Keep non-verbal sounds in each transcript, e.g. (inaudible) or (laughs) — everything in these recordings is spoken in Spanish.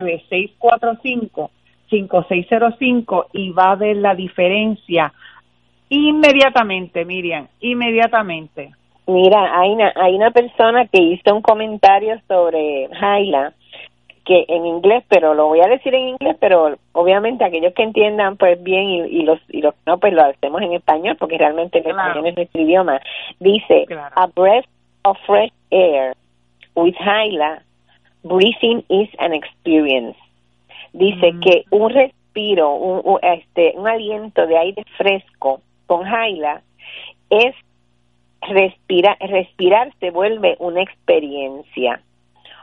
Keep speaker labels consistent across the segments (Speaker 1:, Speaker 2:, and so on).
Speaker 1: 809-645-5605 y va a ver la diferencia inmediatamente, Miriam, inmediatamente.
Speaker 2: Mira, hay una, hay una persona que hizo un comentario sobre Jaila que en inglés, pero lo voy a decir en inglés, pero obviamente aquellos que entiendan pues bien y, los y los no pues lo hacemos en español porque realmente el español es nuestro idioma. Dice a breath of fresh air with Hyla, breathing is an experience. Dice mm. que un respiro, un, este un aliento de aire fresco con Hyla es respira, respirar se vuelve una experiencia.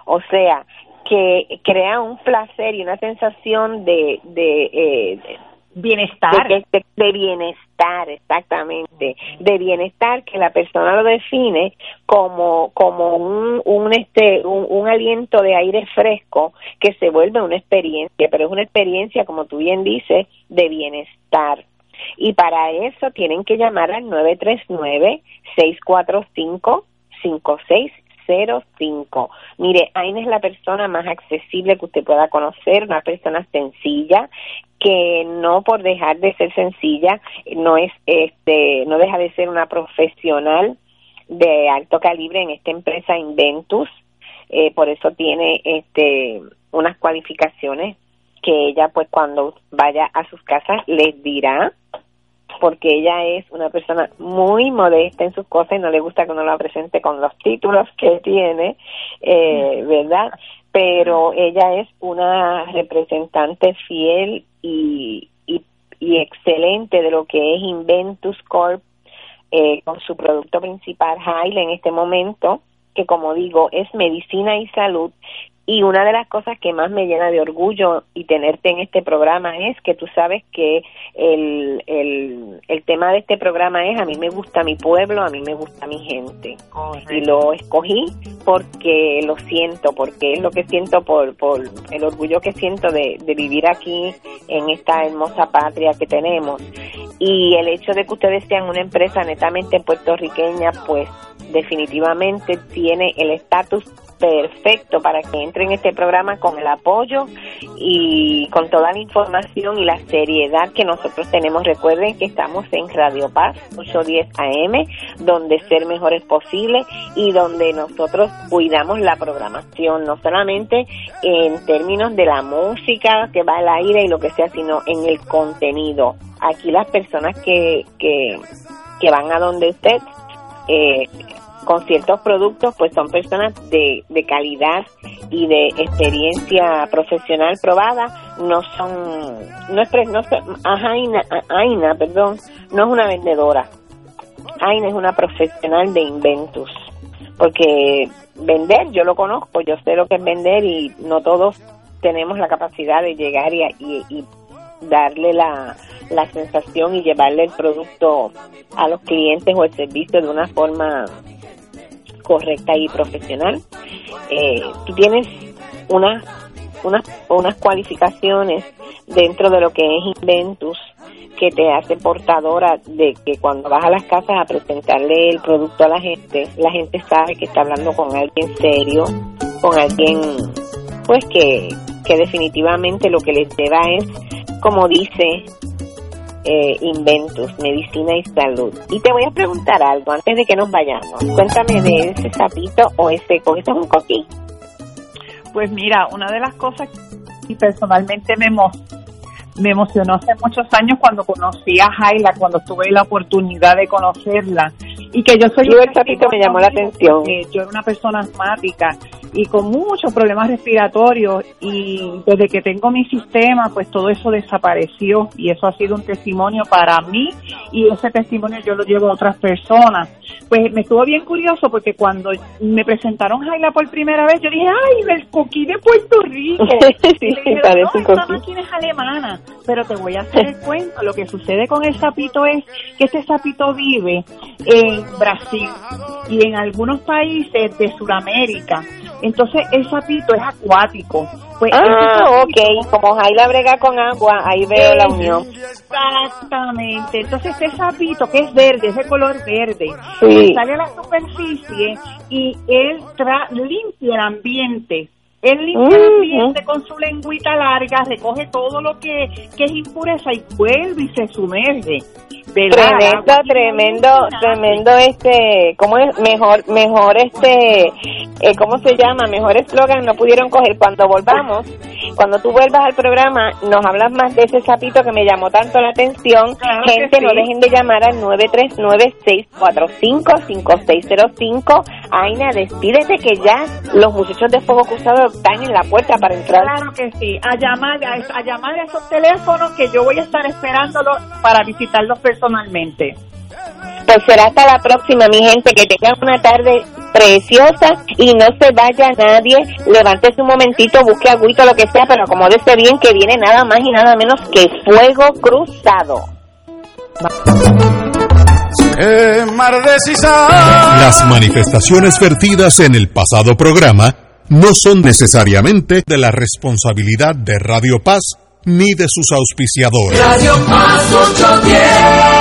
Speaker 2: O sea, que crea un placer y una sensación de, de, eh,
Speaker 1: bienestar.
Speaker 2: De, bienestar, exactamente. De bienestar que la persona lo define como, como un, un, este, un, un, aliento de aire fresco que se vuelve una experiencia, pero es una experiencia, como tú bien dices, de bienestar. Y para eso tienen que llamar al 939 645 56 05. Mire, Aina es la persona más accesible que usted pueda conocer, una persona sencilla que no por dejar de ser sencilla no es este no deja de ser una profesional de alto calibre en esta empresa Inventus, eh, por eso tiene este unas cualificaciones que ella pues cuando vaya a sus casas les dirá porque ella es una persona muy modesta en sus cosas y no le gusta que uno la presente con los títulos que tiene, eh, ¿verdad? Pero ella es una representante fiel y, y, y excelente de lo que es Inventus Corp eh, con su producto principal, Haile, en este momento, que como digo es medicina y salud y una de las cosas que más me llena de orgullo y tenerte en este programa es que tú sabes que el, el, el tema de este programa es a mí me gusta mi pueblo, a mí me gusta mi gente. Y lo escogí porque lo siento, porque es lo que siento por, por el orgullo que siento de, de vivir aquí en esta hermosa patria que tenemos. Y el hecho de que ustedes sean una empresa netamente puertorriqueña, pues definitivamente tiene el estatus perfecto para que entren en este programa con el apoyo y con toda la información y la seriedad que nosotros tenemos. Recuerden que estamos en Radio Paz 810 AM, donde ser mejor es posible y donde nosotros cuidamos la programación, no solamente en términos de la música que va al aire y lo que sea, sino en el contenido. Aquí las personas que, que, que van a donde usted eh, con ciertos productos, pues son personas de, de calidad y de experiencia profesional probada, no son, no es, no Aina, Aina, perdón, no es una vendedora. Aina es una profesional de inventos, porque vender, yo lo conozco, yo sé lo que es vender y no todos tenemos la capacidad de llegar y, y, y darle la, la sensación y llevarle el producto a los clientes o el servicio de una forma correcta y profesional. Eh, tú tienes unas unas unas cualificaciones dentro de lo que es Inventus que te hace portadora de que cuando vas a las casas a presentarle el producto a la gente, la gente sabe que está hablando con alguien serio, con alguien pues que, que definitivamente lo que les lleva es, como dice eh, inventos, medicina y salud. Y te voy a preguntar algo antes de que nos vayamos. Cuéntame de ese sapito o ese con es un coquí.
Speaker 1: Pues mira, una de las cosas que personalmente me, me emocionó hace muchos años cuando conocí a Jaila, cuando tuve la oportunidad de conocerla y que yo soy
Speaker 2: yo el sapito me llamó la atención
Speaker 1: yo era una persona asmática y con muchos problemas respiratorios y desde que tengo mi sistema pues todo eso desapareció y eso ha sido un testimonio para mí y ese testimonio yo lo llevo a otras personas. Pues me estuvo bien curioso porque cuando me presentaron Jaila por primera vez yo dije ay el coquí de Puerto Rico (laughs)
Speaker 2: sí, parece
Speaker 1: no, esta máquina es alemana pero te voy a hacer el cuento. Lo que sucede con el sapito es que este sapito vive en Brasil y en algunos países de Sudamérica entonces el sapito es acuático.
Speaker 2: Pues ah, ok, como Jaila brega con agua, ahí veo la unión.
Speaker 1: Exactamente, entonces ese sapito que es verde, ese color verde, sale a la superficie y él tra limpia el ambiente Él limpia el ambiente con su lengüita larga, recoge todo lo que, que es impureza y vuelve y se sumerge.
Speaker 2: Tremendo, tremendo, tremendo este, ¿cómo es? Mejor, mejor este, eh, ¿cómo se llama? Mejor eslogan no pudieron coger. Cuando volvamos, cuando tú vuelvas al programa, nos hablas más de ese sapito que me llamó tanto la atención. Gente, no dejen de llamar al 939-645-5605. Aina, despídete que ya los muchachos de Fuego Cruzado están en la puerta para entrar.
Speaker 1: Claro que sí, a llamar a, a llamar a esos teléfonos que yo voy a estar esperándolos para visitarlos personalmente.
Speaker 2: Pues será hasta la próxima, mi gente. Que tengan una tarde preciosa y no se vaya nadie. Levántese un momentito, busque agüito, lo que sea, pero acomódese bien que viene nada más y nada menos que fuego cruzado.
Speaker 3: Las manifestaciones vertidas en el pasado programa no son necesariamente de la responsabilidad de Radio Paz ni de sus auspiciadores.
Speaker 4: Radio Paz 810.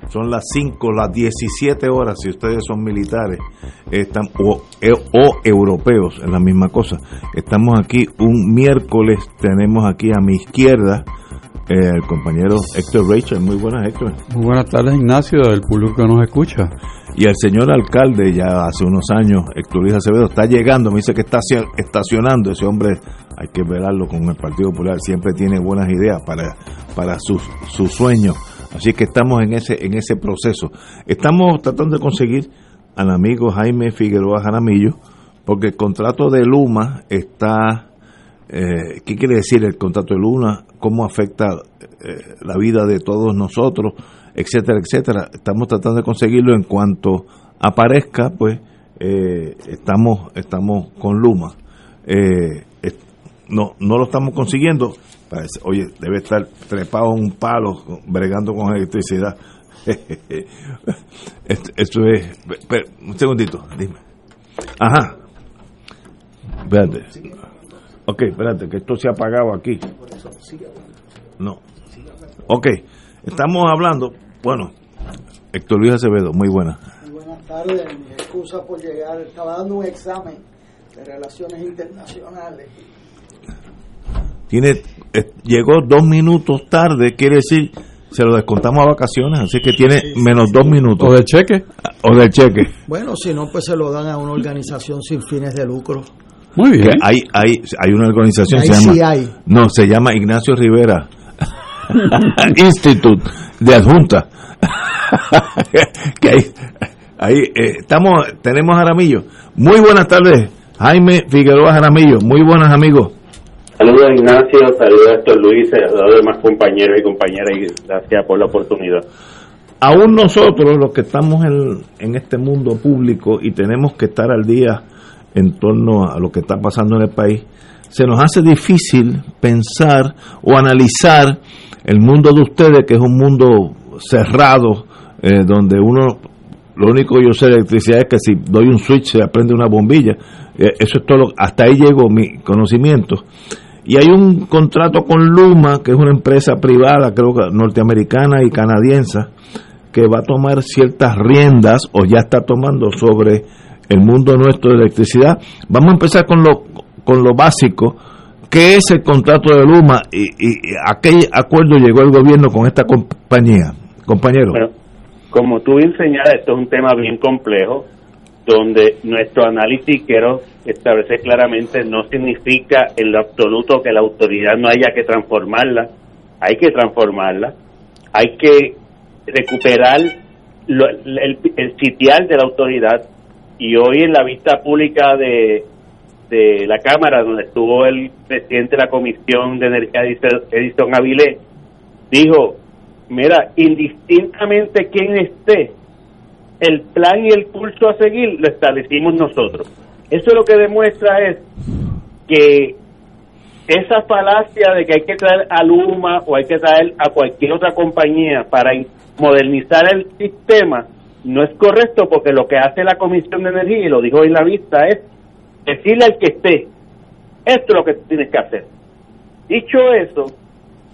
Speaker 5: Son las 5, las 17 horas, si ustedes son militares están, o, e, o, europeos, es la misma cosa. Estamos aquí un miércoles, tenemos aquí a mi izquierda eh, el compañero Héctor Rachel. Muy buenas, Héctor.
Speaker 6: Muy buenas tardes, Ignacio, del público que nos escucha.
Speaker 5: Y el señor alcalde, ya hace unos años, Héctor Luis Acevedo, está llegando, me dice que está estacionando. Ese hombre, hay que verlo con el Partido Popular, siempre tiene buenas ideas para, para sus, sus sueños. Así que estamos en ese, en ese proceso. Estamos tratando de conseguir al amigo Jaime Figueroa Jaramillo, porque el contrato de Luma está... Eh, ¿Qué quiere decir el contrato de Luma? ¿Cómo afecta eh, la vida de todos nosotros? etcétera, etcétera. Estamos tratando de conseguirlo en cuanto aparezca, pues eh, estamos estamos con Luma. Eh, no no lo estamos consiguiendo. Oye, debe estar trepado en un palo bregando con electricidad. (laughs) Esto es. un segundito, dime. Ajá. Espérate. Ok, espérate, que esto se ha apagado aquí. No. Ok. Estamos hablando, bueno, Héctor Luis Acevedo, muy buena.
Speaker 7: Muy buenas tardes, mi excusa por llegar, estaba dando un examen de relaciones internacionales.
Speaker 5: Tiene, eh, llegó dos minutos tarde, quiere decir, se lo descontamos a vacaciones, así que tiene menos dos minutos.
Speaker 6: ¿O del cheque?
Speaker 5: O del cheque.
Speaker 7: Bueno, si no, pues se lo dan a una organización sin fines de lucro.
Speaker 6: Muy bien.
Speaker 5: Hay, hay, hay una organización,
Speaker 7: Ahí
Speaker 5: se llama,
Speaker 7: sí hay.
Speaker 5: no, se llama Ignacio Rivera (laughs) Institute de adjunta. (laughs) que ahí, ahí eh, estamos, tenemos Jaramillo. Muy buenas tardes, Jaime Figueroa Jaramillo. Muy buenas amigos.
Speaker 8: Saludos Ignacio, saludos a Luis, a los demás compañeros y compañeras y gracias por la oportunidad.
Speaker 5: Aún nosotros, los que estamos en, en este mundo público y tenemos que estar al día en torno a lo que está pasando en el país, se nos hace difícil pensar o analizar el mundo de ustedes, que es un mundo cerrado, eh, donde uno, lo único que yo sé de electricidad es que si doy un switch se aprende una bombilla. Eh, eso es todo, hasta ahí llegó mi conocimiento. Y hay un contrato con Luma, que es una empresa privada, creo que norteamericana y canadiense, que va a tomar ciertas riendas o ya está tomando sobre el mundo nuestro de electricidad. Vamos a empezar con lo, con lo básico. ¿Qué es el contrato de Luma y, y, a qué acuerdo llegó el gobierno con esta compañía, compañero?
Speaker 8: Como tú bien señalas, esto es un tema bien complejo donde nuestro análisis, quiero establecer claramente, no significa en lo absoluto que la autoridad no haya que transformarla, hay que transformarla, hay que recuperar lo- el, el sitial de la autoridad. Y hoy en la vista pública de, de la Cámara, donde estuvo el presidente de la Comisión de Energía, Edison- Avilés, dijo, mira, indistintamente quién esté, el plan y el curso a seguir lo establecimos nosotros. Eso lo que demuestra es que esa falacia de que hay que traer a Luma o hay que traer a cualquier otra compañía para modernizar el sistema no es correcto porque lo que hace la Comisión de Energía, y lo dijo en la vista, es decirle al que esté, esto es lo que tienes que hacer. Dicho eso,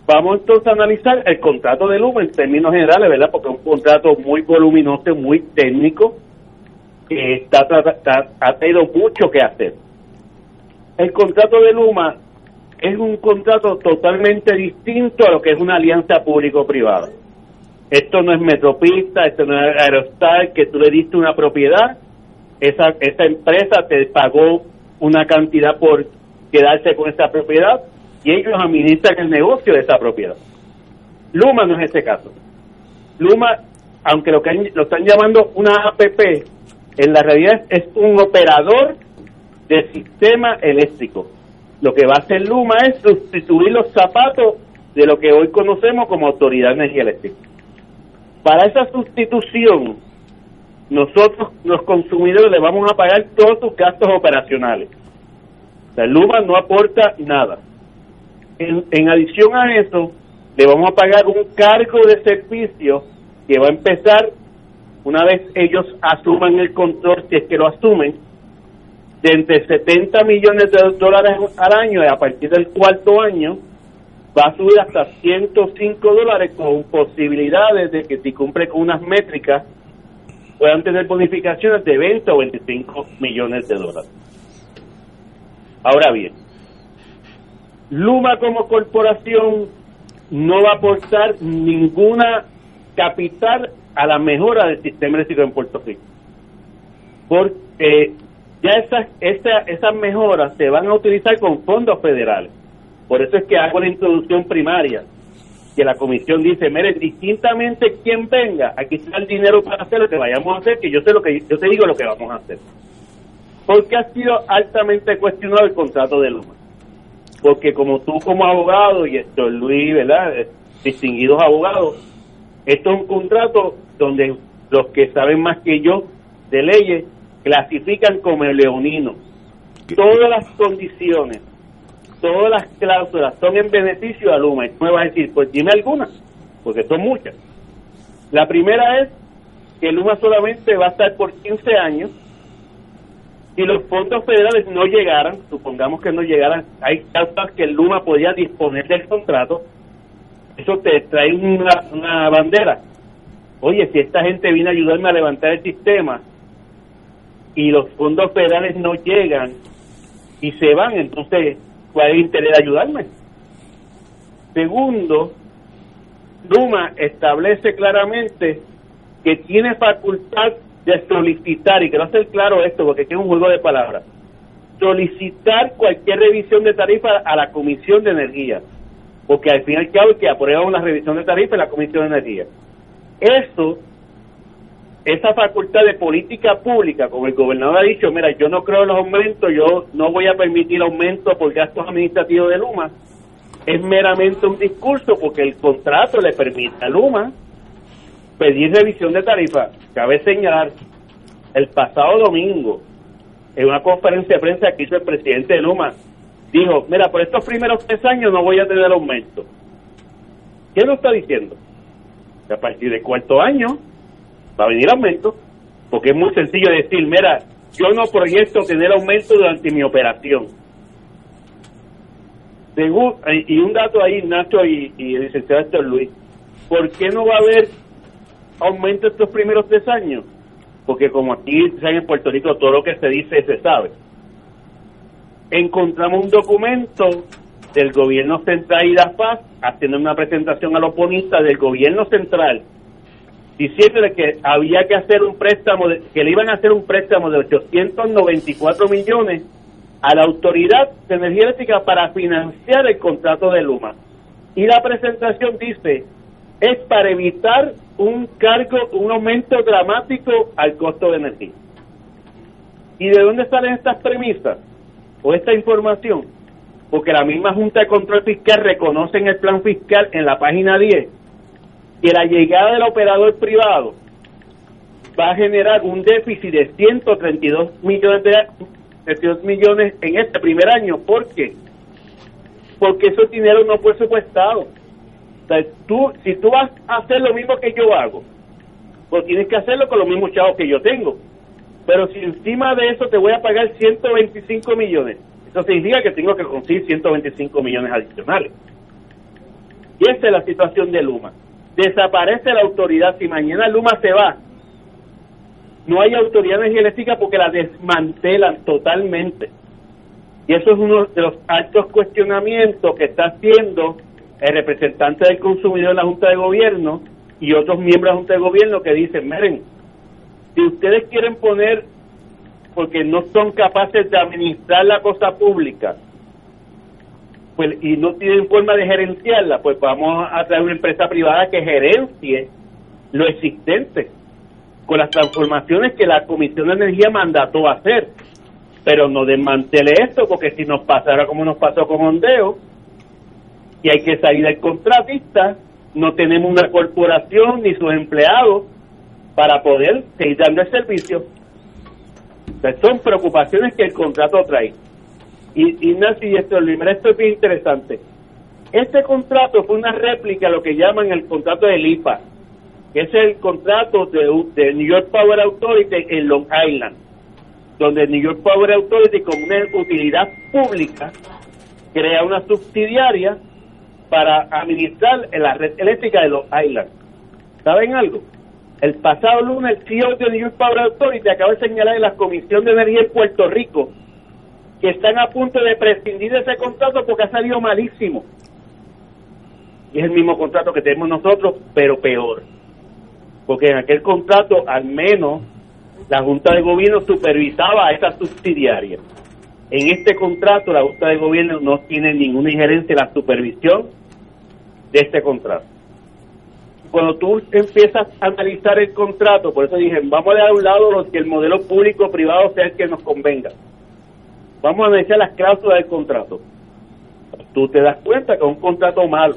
Speaker 8: vamos entonces a analizar el contrato de Luma en términos generales, ¿verdad? Porque es un contrato muy voluminoso, muy técnico, que está, tra- ha tenido mucho que hacer. El contrato de Luma es un contrato totalmente distinto a lo que es una alianza público-privada. Esto no es Metropista, esto no es Aerostar, que tú le diste una propiedad, esa, esa empresa te pagó una cantidad por quedarse con esa propiedad y ellos administran el negocio de esa propiedad. Luma no es ese caso. Luma, aunque lo, que lo están llamando una APP, en la realidad es un operador de sistema eléctrico. Lo que va a hacer Luma es sustituir los zapatos de lo que hoy conocemos como Autoridad de Energía Eléctrica. Para esa sustitución, nosotros, los consumidores, le vamos a pagar todos sus gastos operacionales. Sea, Luma no aporta nada. En, adición a eso, le vamos a pagar un cargo de servicio que va a empezar una vez ellos asuman el control, si es que lo asumen, de entre 70 millones de dólares al año a partir del cuarto año va a subir hasta 105 dólares con posibilidades de que si cumple con unas métricas puedan tener bonificaciones de 20 o 25 millones de dólares. Ahora bien, Luma como corporación no va a aportar ninguna capital a la mejora del sistema eléctrico en Puerto Rico. Porque ya esas, esa- esas mejoras se van a utilizar con fondos federales. Por eso es que hago la introducción primaria, que la comisión dice, mire, distintamente quien venga, aquí está el dinero para hacer lo que vayamos a hacer, que yo sé lo que yo te digo lo que vamos a hacer. Porque ha sido altamente cuestionado el contrato de Luma. Porque como tú como abogado y esto Luis, ¿verdad? Eh, Distinguidos abogados, esto es un contrato donde los que saben más que yo de leyes clasifican como el leonino. Todas las condiciones, todas las cláusulas son en beneficio de Luma. Y tú me vas a decir, pues dime algunas, porque son muchas. La primera es que Luma solamente va a estar por 15 años si los fondos federales no llegaran, supongamos que no llegaran, hay causas que Luma podía disponer del contrato, eso te trae una, una bandera. Oye, si esta gente viene a ayudarme a levantar el sistema y los fondos federales no llegan y se van, entonces, ¿cuál es el interés de ayudarme? Segundo, Luma establece claramente que tiene facultad de solicitar, y quiero hacer claro esto porque es un juego de palabras, solicitar cualquier revisión de tarifa a la Comisión de Energía, porque al fin y al cabo que aprueba una revisión de tarifa es la Comisión de Energía. Eso, esa facultad de política pública, como el gobernador ha dicho, mira, yo no creo en los aumentos, yo no voy a permitir aumentos por gastos administrativos de Luma, es meramente un discurso porque el contrato le permite a Luma pedir revisión de tarifa. Cabe señalar, el pasado domingo, en una conferencia de prensa que hizo el presidente de Luma, dijo, mira, por estos primeros tres años no voy a tener aumento. ¿Qué nos está diciendo? Que a partir del cuarto año va a venir aumento, porque es muy sencillo decir, mira, yo no proyecto tener aumento durante mi operación. Y un dato ahí, Nacho y, y el licenciado Héctor Luis, ¿por qué no va a haber aumento estos primeros tres años? Porque como aquí en Puerto Rico todo lo que se dice se sabe. Encontramos un documento del gobierno central y la paz haciendo una presentación a los del gobierno central diciéndole que había que hacer un préstamo, de- que le iban a hacer un préstamo de 894 millones a la Autoridad de Energía Eléctrica para financiar el contrato de Luma. Y la presentación dice, es para evitar un cargo, un aumento dramático al costo de energía. ¿Y de dónde salen estas premisas o esta información? Porque la misma Junta de Control Fiscal reconoce en el plan fiscal en la página 10 que la llegada del operador privado va a generar un déficit de 132 millones de 32 millones en este primer año. ¿Por qué? Porque esos dinero no fue supuestado. O sea, tú, si tú vas a hacer lo mismo que yo hago, pues tienes que hacerlo con los mismos chavos que yo tengo. Pero si encima de eso te voy a pagar 125 millones, eso significa que tengo que conseguir 125 millones adicionales. Y esa es la situación de Luma. Desaparece la autoridad. Si mañana Luma se va, no hay autoridad eléctrica porque la desmantelan totalmente. Y eso es uno de los altos cuestionamientos que está haciendo el representante del consumidor en la Junta de Gobierno y otros miembros de la Junta de Gobierno que dicen, miren, si ustedes quieren poner, porque no son capaces de administrar la cosa pública, pues y no tienen forma de gerenciarla, pues vamos a traer una empresa privada que gerencie lo existente con las transformaciones que la Comisión de Energía mandató hacer. Pero no desmantele esto, porque si nos pasara como nos pasó con Ondeo, y hay que salir del contratista, no tenemos una corporación ni sus empleados para poder seguir dando el servicio. O son preocupaciones que el contrato trae. Y y esto, mira, esto es bien interesante. Este contrato fue una réplica a lo que llaman el contrato del IPA, que es el contrato de, de New York Power Authority en Long Island, donde New York Power Authority, como una utilidad pública, crea una subsidiaria para administrar la red eléctrica de Long Island. ¿Saben algo? El pasado lunes, el CEO de New York Power Authority acaba de señalar en la Comisión de Energía en Puerto Rico que están a punto de prescindir de ese contrato porque ha salido malísimo. Y es el mismo contrato que tenemos nosotros, pero peor. Porque en aquel contrato, al menos, la Junta de Gobierno supervisaba a esa subsidiaria. En este contrato, la Junta de Gobierno no tiene ninguna injerencia en la supervisión de este contrato. Cuando tú empiezas a analizar el contrato, por eso dije, vamos a dejar a un lado lo que el modelo público-privado sea el que nos convenga. Vamos a analizar las cláusulas del contrato. Tú te das cuenta que es un contrato malo.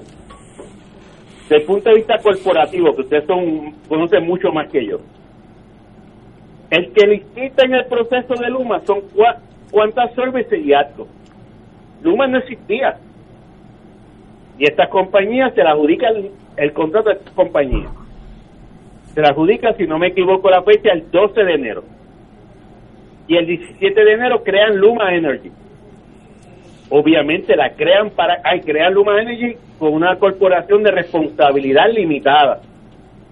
Speaker 8: Desde el punto de vista corporativo, que ustedes son conocen mucho más que yo, el que licita en el proceso de Luma son cuántas services y actos. Luma no existía. Y estas compañías se la adjudica el, contrato de estas compañías. Se la adjudica, si no me equivoco, la fecha el 12 de enero. Y el 17 de enero crean Luma Energy. Obviamente la crean para, ay, crean Luma Energy con una corporación de responsabilidad limitada.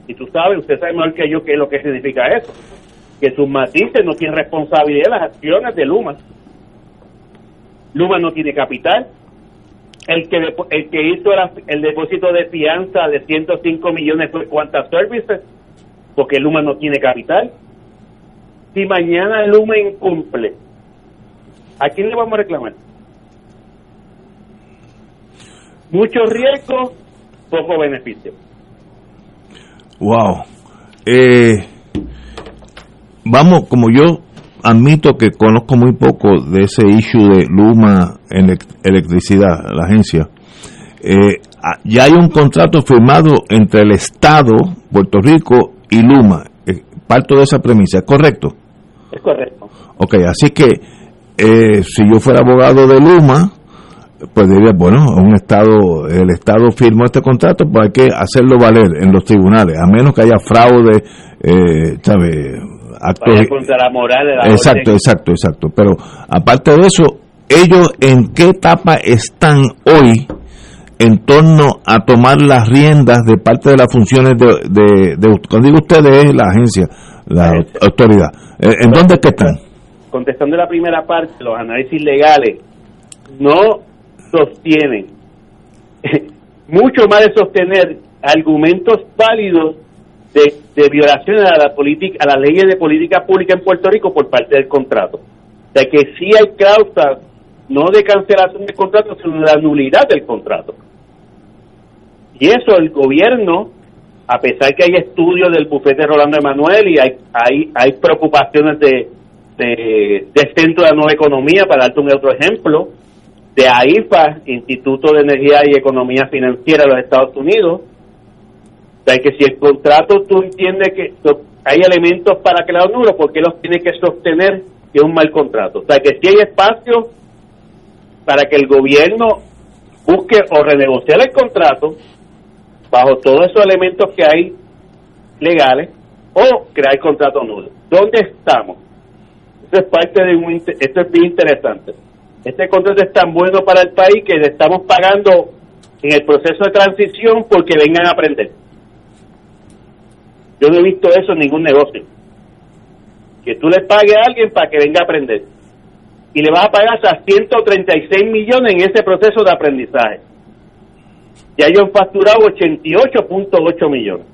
Speaker 8: Y tú sabes, usted sabe mejor que yo qué es lo que significa eso. Que sus matices no tienen responsabilidad de las acciones de Luma. Luma no tiene capital. El que, el que hizo el depósito de fianza de 105 millones fue cuántas services, porque Luma no tiene capital. Si mañana Luma incumple, ¿a quién le vamos a reclamar? Mucho riesgo, poco beneficio.
Speaker 5: Wow. Eh, vamos, como yo admito que conozco muy poco de ese issue de Luma Elec- Electricidad, la agencia, eh, ah, ya hay un contrato firmado entre el Estado, Puerto Rico y Luma. Eh, parto de esa premisa, ¿es correcto?
Speaker 8: Es correcto.
Speaker 5: Ok, así que eh, si yo fuera abogado de Luma, pues diría, bueno, un estado, el Estado firmó este contrato, pues hay que hacerlo valer en los tribunales, a menos que haya fraude, eh, ¿sabe? Actos,
Speaker 8: Vaya contra la moral de la
Speaker 5: exacto,
Speaker 8: orden.
Speaker 5: exacto, exacto. Pero aparte de eso, ellos en qué etapa están hoy en torno a tomar las riendas de parte de las funciones de, de, de- cuando digo ustedes es la agencia, la autoridad. ¿En dónde es que están?
Speaker 8: Contestando la primera parte, los análisis legales no sostienen, (laughs) mucho más de sostener argumentos válidos de, de violaciones a la política, a las leyes de política pública en Puerto Rico por parte del contrato. O sea que sí hay causas, no de cancelación del contrato, sino de la nulidad del contrato. Y eso el gobierno, a pesar que hay estudios del bufete Rolando Emanuel y hay, hay, hay preocupaciones de, de, del Centro de la Nueva Economía, para darte un otro ejemplo, de AIFA, Instituto de Energía y Economía Financiera de los Estados Unidos, sea, que si el contrato tú entiendes que hay elementos para que la nulo, ¿por qué los tiene que sostener que es un mal contrato? O sea, que si hay espacio para que el gobierno busque o renegociar el contrato bajo todos esos elementos que hay legales o crear contrato nulo. ¿Dónde estamos? Esto es parte de un esto es bien interesante. Este contrato es tan bueno para el país que le estamos pagando en el proceso de transición porque vengan a aprender. Yo no he visto eso en ningún negocio. Que tú le pagues a alguien para que venga a aprender. Y le vas a pagar hasta 136 millones en ese proceso de aprendizaje. Ya ellos han facturado 88.8 millones.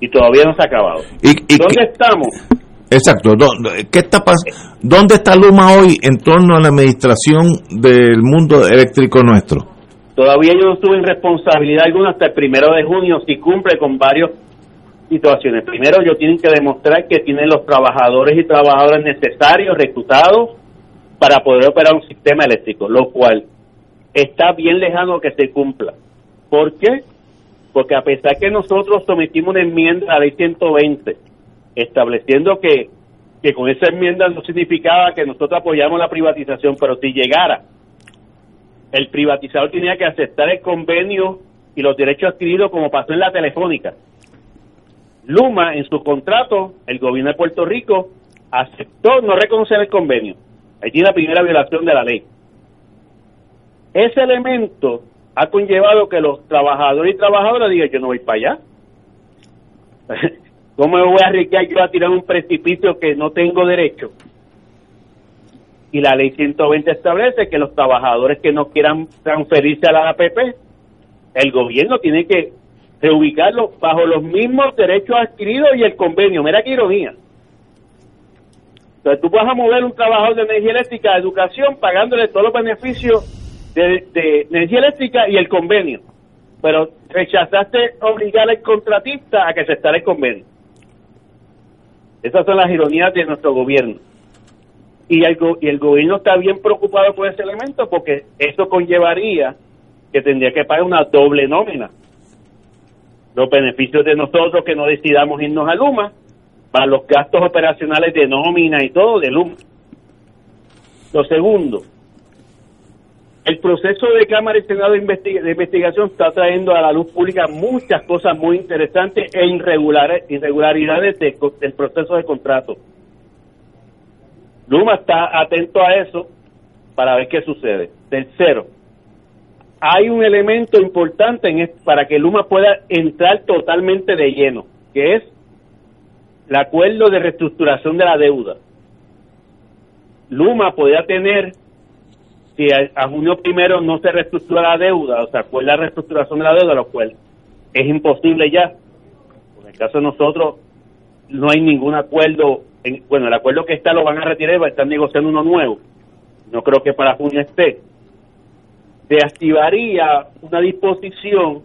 Speaker 8: Y todavía no se ha acabado.
Speaker 5: ¿Y,
Speaker 8: ¿Dónde estamos?
Speaker 5: Exacto. ¿Qué está ¿Dónde está Luma hoy en torno a la administración del mundo eléctrico nuestro?
Speaker 8: Todavía yo no estuve en responsabilidad alguna hasta el primero de junio si cumple con varios situaciones. Primero, ellos tienen que demostrar que tienen los trabajadores y trabajadoras necesarios, reclutados, para poder operar un sistema eléctrico, lo cual está bien lejano que se cumpla. ¿Por qué? Porque a pesar que nosotros sometimos una enmienda a la ley 120, estableciendo que, que con esa enmienda no significaba que nosotros apoyamos la privatización, pero si llegara, el privatizador tenía que aceptar el convenio y los derechos adquiridos como pasó en la telefónica. Luma, en su contrato, el gobierno de Puerto Rico aceptó no reconocer el convenio. Ahí tiene la primera violación de la ley. Ese elemento ha conllevado que los trabajadores y trabajadoras digan, yo no voy para allá. (laughs) ¿Cómo me voy a arriesgar yo a tirar un precipicio que no tengo derecho? Y la ley 120 establece que los trabajadores que no quieran transferirse a la APP, el gobierno tiene que reubicarlo bajo los mismos derechos adquiridos y el convenio. Mira qué ironía. Entonces tú vas a mover un trabajador de energía eléctrica a educación pagándole todos los beneficios de, energía eléctrica y el convenio. Pero rechazaste obligar al contratista a que se aceptara el convenio. Esas son las ironías de nuestro gobierno. Y el, y el gobierno está bien preocupado por ese elemento porque eso conllevaría que tendría que pagar una doble nómina los beneficios de nosotros que no decidamos irnos a Luma, para los gastos operacionales de nómina y todo de Luma. Lo segundo, el proceso de Cámara y Senado de, investigación está trayendo a la luz pública muchas cosas muy interesantes e irregularidades del proceso de contrato. Luma está atento a eso para ver qué sucede. Tercero, hay un elemento importante en para que Luma pueda entrar totalmente de lleno, que es el acuerdo de reestructuración de la deuda. Luma podría tener, si a, junio primero no se reestructura la deuda, o sea, acuerda la reestructuración de la deuda, lo cual es imposible ya. En el caso de nosotros, no hay ningún acuerdo. bueno, el acuerdo que está lo van a retirar y estar negociando uno nuevo. No creo que para junio esté se activaría una disposición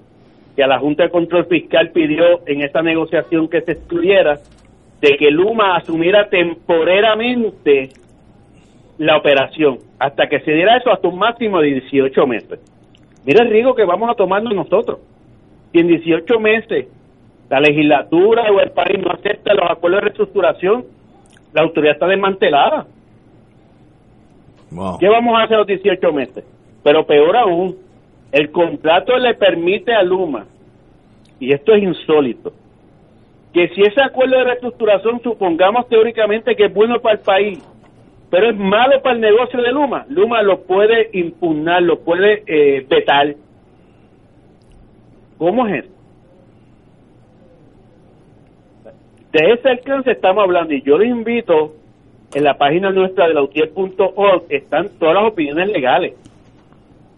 Speaker 8: que a la Junta de Control Fiscal pidió en esta negociación que se excluyera, de que Luma asumiera temporeramente la operación, hasta que se diera eso hasta un máximo de 18 meses. Mira el riesgo que vamos a tomarnos nosotros. Si en 18 meses la legislatura o el país no acepta los acuerdos de reestructuración, la autoridad está desmantelada. ¿Qué vamos a hacer los 18 meses? Pero peor aún, el contrato le permite a Luma, y esto es insólito, que si ese acuerdo de reestructuración supongamos teóricamente que es bueno para el país, pero es malo para el negocio de Luma, Luma lo puede impugnar, lo puede eh, vetar. ¿Cómo es eso? De ese alcance estamos hablando y yo les invito, en la página nuestra de lautier.org están todas las opiniones legales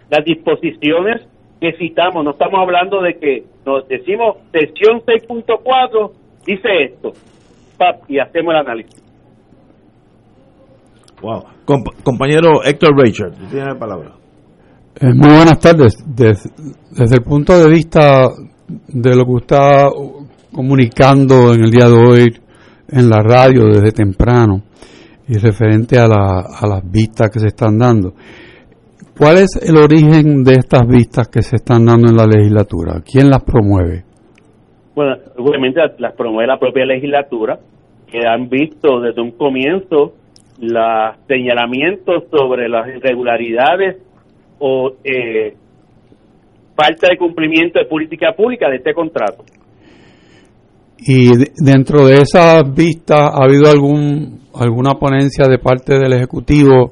Speaker 8: las disposiciones que citamos, no estamos hablando de que nos decimos sesión 6.4 dice esto, pap, y hacemos el análisis.
Speaker 5: Wow. Comp- compañero Héctor Richard, tiene la palabra.
Speaker 6: Eh, muy buenas tardes. Des- desde el punto de vista de lo que usted está comunicando en el día de hoy en la radio desde temprano y referente a, la- a las vistas que se están dando, ¿cuál es el origen de estas vistas que se están dando en la legislatura? ¿Quién las promueve?
Speaker 8: Bueno, obviamente las promueve la propia legislatura, que han visto desde un comienzo los señalamientos sobre las irregularidades o eh, falta de cumplimiento de política pública de este contrato.
Speaker 6: Y de- dentro de esas vistas, ¿ha habido algún alguna ponencia de parte del Ejecutivo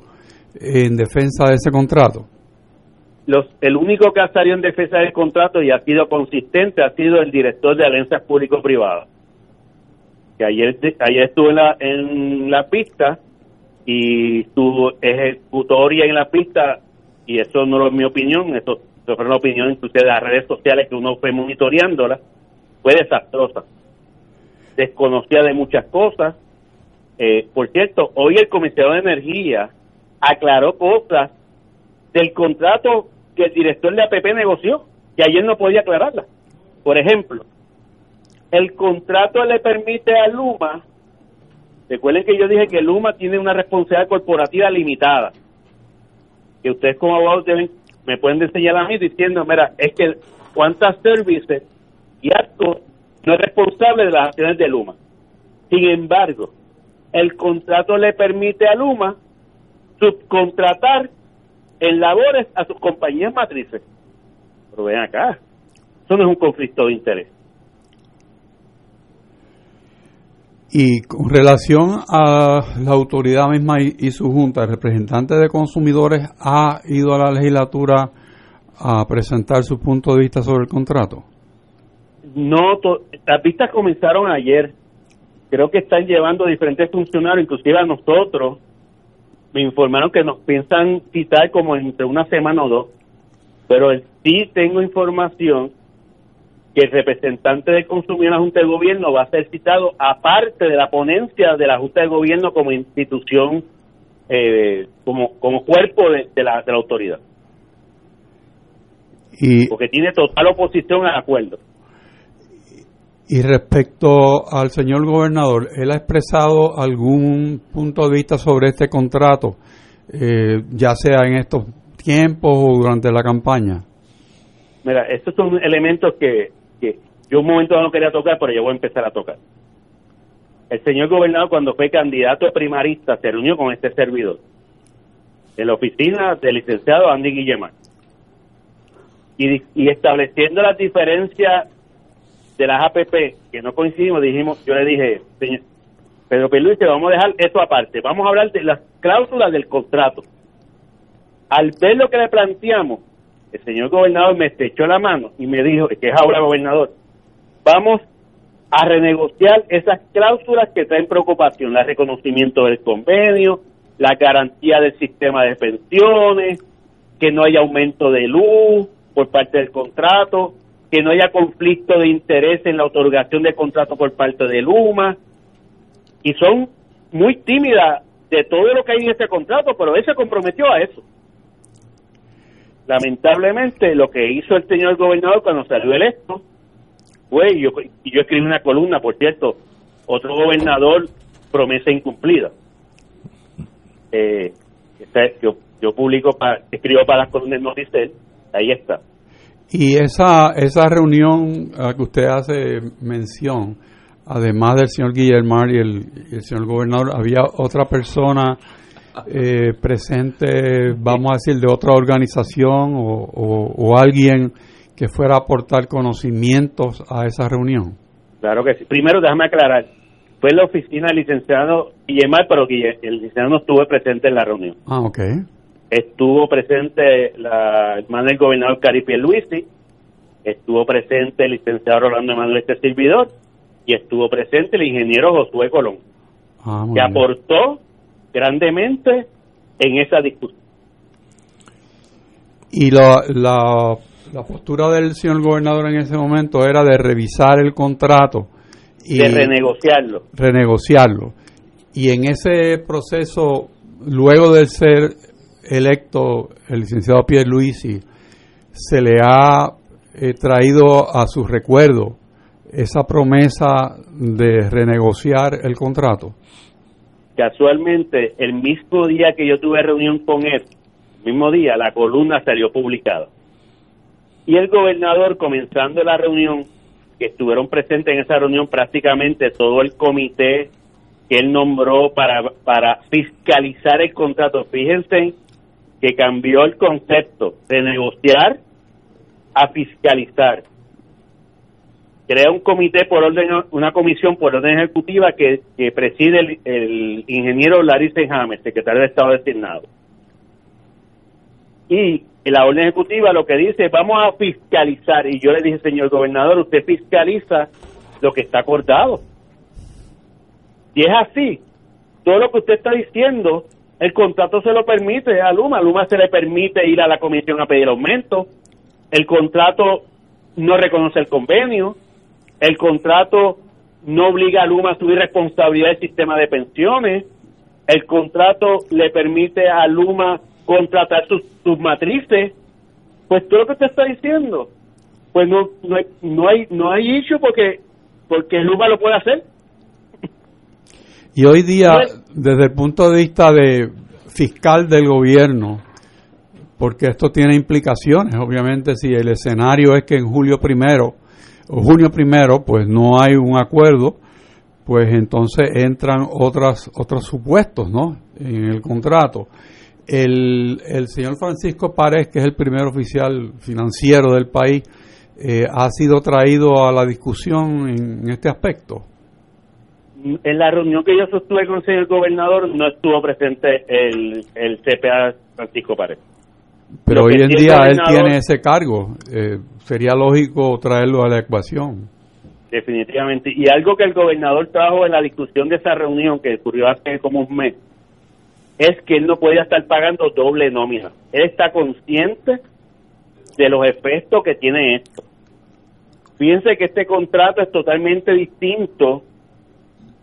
Speaker 6: en defensa de ese contrato?
Speaker 8: Los, el único que ha salido en defensa del contrato y ha sido consistente ha sido el director de alianzas público-privadas, que ayer, ayer estuvo en la, en la pista y su ejecutoria en la pista, y eso no es mi opinión, eso, eso fue una opinión inclusive de las redes sociales que uno fue monitoreándola, fue desastrosa. Desconocía de muchas cosas. Eh, por cierto, hoy el comisionado de energía aclaró cosas del contrato que el director de APP negoció, que ayer no podía aclararla. Por ejemplo, el contrato le permite a Luma, recuerden que yo dije que Luma tiene una responsabilidad corporativa limitada, que ustedes como abogados deben, me pueden enseñar a mí diciendo, mira, es que cuántas services y actos no es responsable de las acciones de Luma. Sin embargo, el contrato le permite a Luma subcontratar en labores a sus compañías matrices. Pero ven acá, eso no es un conflicto de interés.
Speaker 6: Y con relación a la autoridad misma y, y su junta, el representante de consumidores ha ido a la legislatura a presentar su punto de vista sobre el contrato.
Speaker 8: No, to- las vistas comenzaron ayer. Creo que están llevando diferentes funcionarios, inclusive a nosotros. Me informaron que nos piensan citar como entre una semana o dos. Pero sí tengo información que el representante de consumidor en la Junta de Gobierno va a ser citado aparte de la ponencia de la Junta de Gobierno como institución, eh, como, como cuerpo de, de la, de la autoridad.
Speaker 6: Y,
Speaker 8: Porque tiene total oposición al acuerdo.
Speaker 6: Y respecto al señor gobernador, ¿él ha expresado algún punto de vista sobre este contrato, eh, ya sea en estos tiempos o durante la campaña?
Speaker 8: Mira, estos son elementos que, que yo un momento no quería tocar, pero yo voy a empezar a tocar. El señor gobernador, cuando fue candidato primarista, se reunió con este servidor en la oficina del licenciado Andy Guillemar. Y, y estableciendo las diferencias de las APP, que no coincidimos, dijimos, yo le dije, señor Pedro Pierluisi, vamos a dejar eso aparte, vamos a hablar de las cláusulas del contrato. Al ver lo que le planteamos, el señor gobernador me estrechó la mano y me dijo, que es ahora gobernador, vamos a renegociar esas cláusulas que traen preocupación, el reconocimiento del convenio, la garantía del sistema de pensiones, que no haya aumento de luz por parte del contrato, que no haya conflicto de interés en la otorgación del contrato por parte de Luma, y son muy tímidas de todo lo que hay en ese contrato, pero él se comprometió a eso lamentablemente lo que hizo el señor gobernador cuando salió electo fue, yo, y yo escribí una columna, por cierto, otro gobernador, promesa incumplida. Eh, yo, publico, pa- escribo para las columnas Noticel, ahí está.
Speaker 6: Y esa, esa reunión a que usted hace mención, además del señor Guillermo y el, y el señor gobernador, había otra persona eh, presente, vamos a decir, de otra organización o, o- o alguien que fuera a aportar conocimientos a esa reunión.
Speaker 8: Claro que sí. Primero, déjame aclarar, fue la oficina del licenciado Guillemar, pero el licenciado no estuvo presente en la reunión.
Speaker 6: Ah, ok.
Speaker 8: Estuvo presente la hermana del gobernador Caripiel Luisi, estuvo presente el licenciado Rolando Emanuel este servidor y estuvo presente el ingeniero Josué Colón,
Speaker 6: Ah,
Speaker 8: que
Speaker 6: bien.
Speaker 8: aportó grandemente en esa discusión.
Speaker 6: Y la, la, la postura del señor gobernador en ese momento era de revisar el contrato
Speaker 8: Y de renegociarlo.
Speaker 6: Renegociarlo. Y en ese proceso, luego de ser electo el licenciado Pierre Luisi, se le ha eh, traído a su recuerdo esa promesa de renegociar el contrato?
Speaker 8: Casualmente, el mismo día que yo tuve reunión con él, mismo día, la columna salió publicada. Y el gobernador, comenzando la reunión, que estuvieron presentes en esa reunión prácticamente todo el comité que él nombró para, para fiscalizar el contrato. Fíjense que cambió el concepto de negociar a fiscalizar crea un comité por orden, una comisión por orden ejecutiva que, preside el, ingeniero Larry Senhamer, secretario de Estado designado. Y la orden ejecutiva lo que dice, vamos a fiscalizar. Y yo le dije, señor gobernador, usted fiscaliza lo que está acordado. Y es así, todo lo que usted está diciendo, el contrato se lo permite a Luma. A Luma se le permite ir a la comisión a pedir aumento. El contrato no reconoce el convenio el contrato no obliga a Luma a subir responsabilidad del sistema de pensiones. El contrato le permite a Luma contratar sus, sus matrices. Pues todo lo que usted está diciendo, pues no, no hay no hay, no hay issue porque porque Luma lo puede hacer.
Speaker 6: Y hoy día, desde el punto de vista de fiscal del gobierno, porque esto tiene implicaciones, obviamente, si el escenario es que en julio primero junio primero, pues no hay un acuerdo, pues entonces entran otras, otros supuestos, ¿no? En el contrato. El, el señor Francisco Párez, que es el primer oficial financiero del país, eh, ha sido traído a la discusión en, este aspecto.
Speaker 8: En la reunión que yo sostuve con el señor gobernador no estuvo presente el, el CPA Francisco Párez.
Speaker 6: Pero hoy en día él tiene ese cargo. Eh, sería lógico traerlo a la ecuación.
Speaker 8: Definitivamente. Y algo que el gobernador trajo en la discusión de esa reunión que ocurrió hace como un mes, es que él no podía estar pagando doble nómina. Él está consciente de los efectos que tiene esto. Fíjense que este contrato es totalmente distinto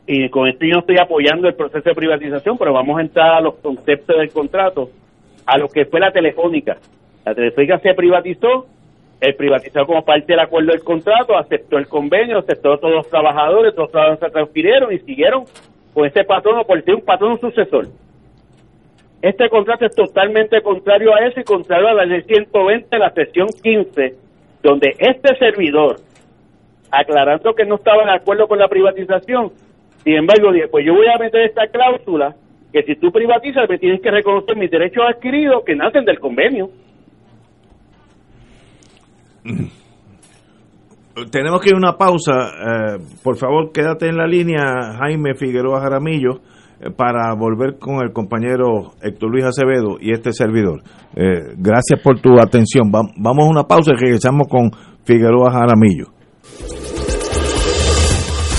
Speaker 8: y con esto yo estoy apoyando el proceso de privatización, pero vamos a entrar a los conceptos del contrato a lo que fue la telefónica. La telefónica se privatizó, el privatizado como parte del acuerdo del contrato, aceptó el convenio, aceptó todos los trabajadores, todos los trabajadores se transfirieron y siguieron con ese patrono por ser un patrono sucesor. Este contrato es totalmente contrario a eso y contrario a la ley 120 de la sección 15, donde este servidor, aclarando que no estaba de acuerdo con la privatización, sin embargo, pues yo voy a meter esta cláusula que si tú privatizas me tienes que reconocer mis derechos adquiridos que nacen del convenio.
Speaker 5: Tenemos que ir a una pausa. Eh, por favor, quédate en la línea, Jaime Figueroa Jaramillo, eh, para volver con el compañero Héctor Luis Acevedo y este servidor. Eh, gracias por tu atención. vamos a una pausa y regresamos con Figueroa Jaramillo.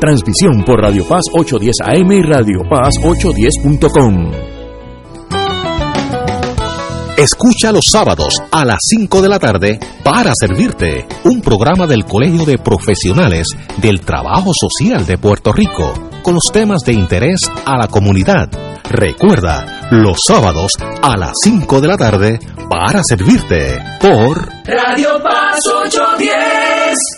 Speaker 4: Transmisión por Radio Paz 810 AM y Radio Paz 810.com.
Speaker 3: Escucha los sábados a las 5 de la tarde para servirte un programa del Colegio de Profesionales del Trabajo Social de Puerto Rico con los temas de interés a la comunidad. Recuerda, los sábados a las 5 de la tarde para servirte por
Speaker 9: Radio Paz 810.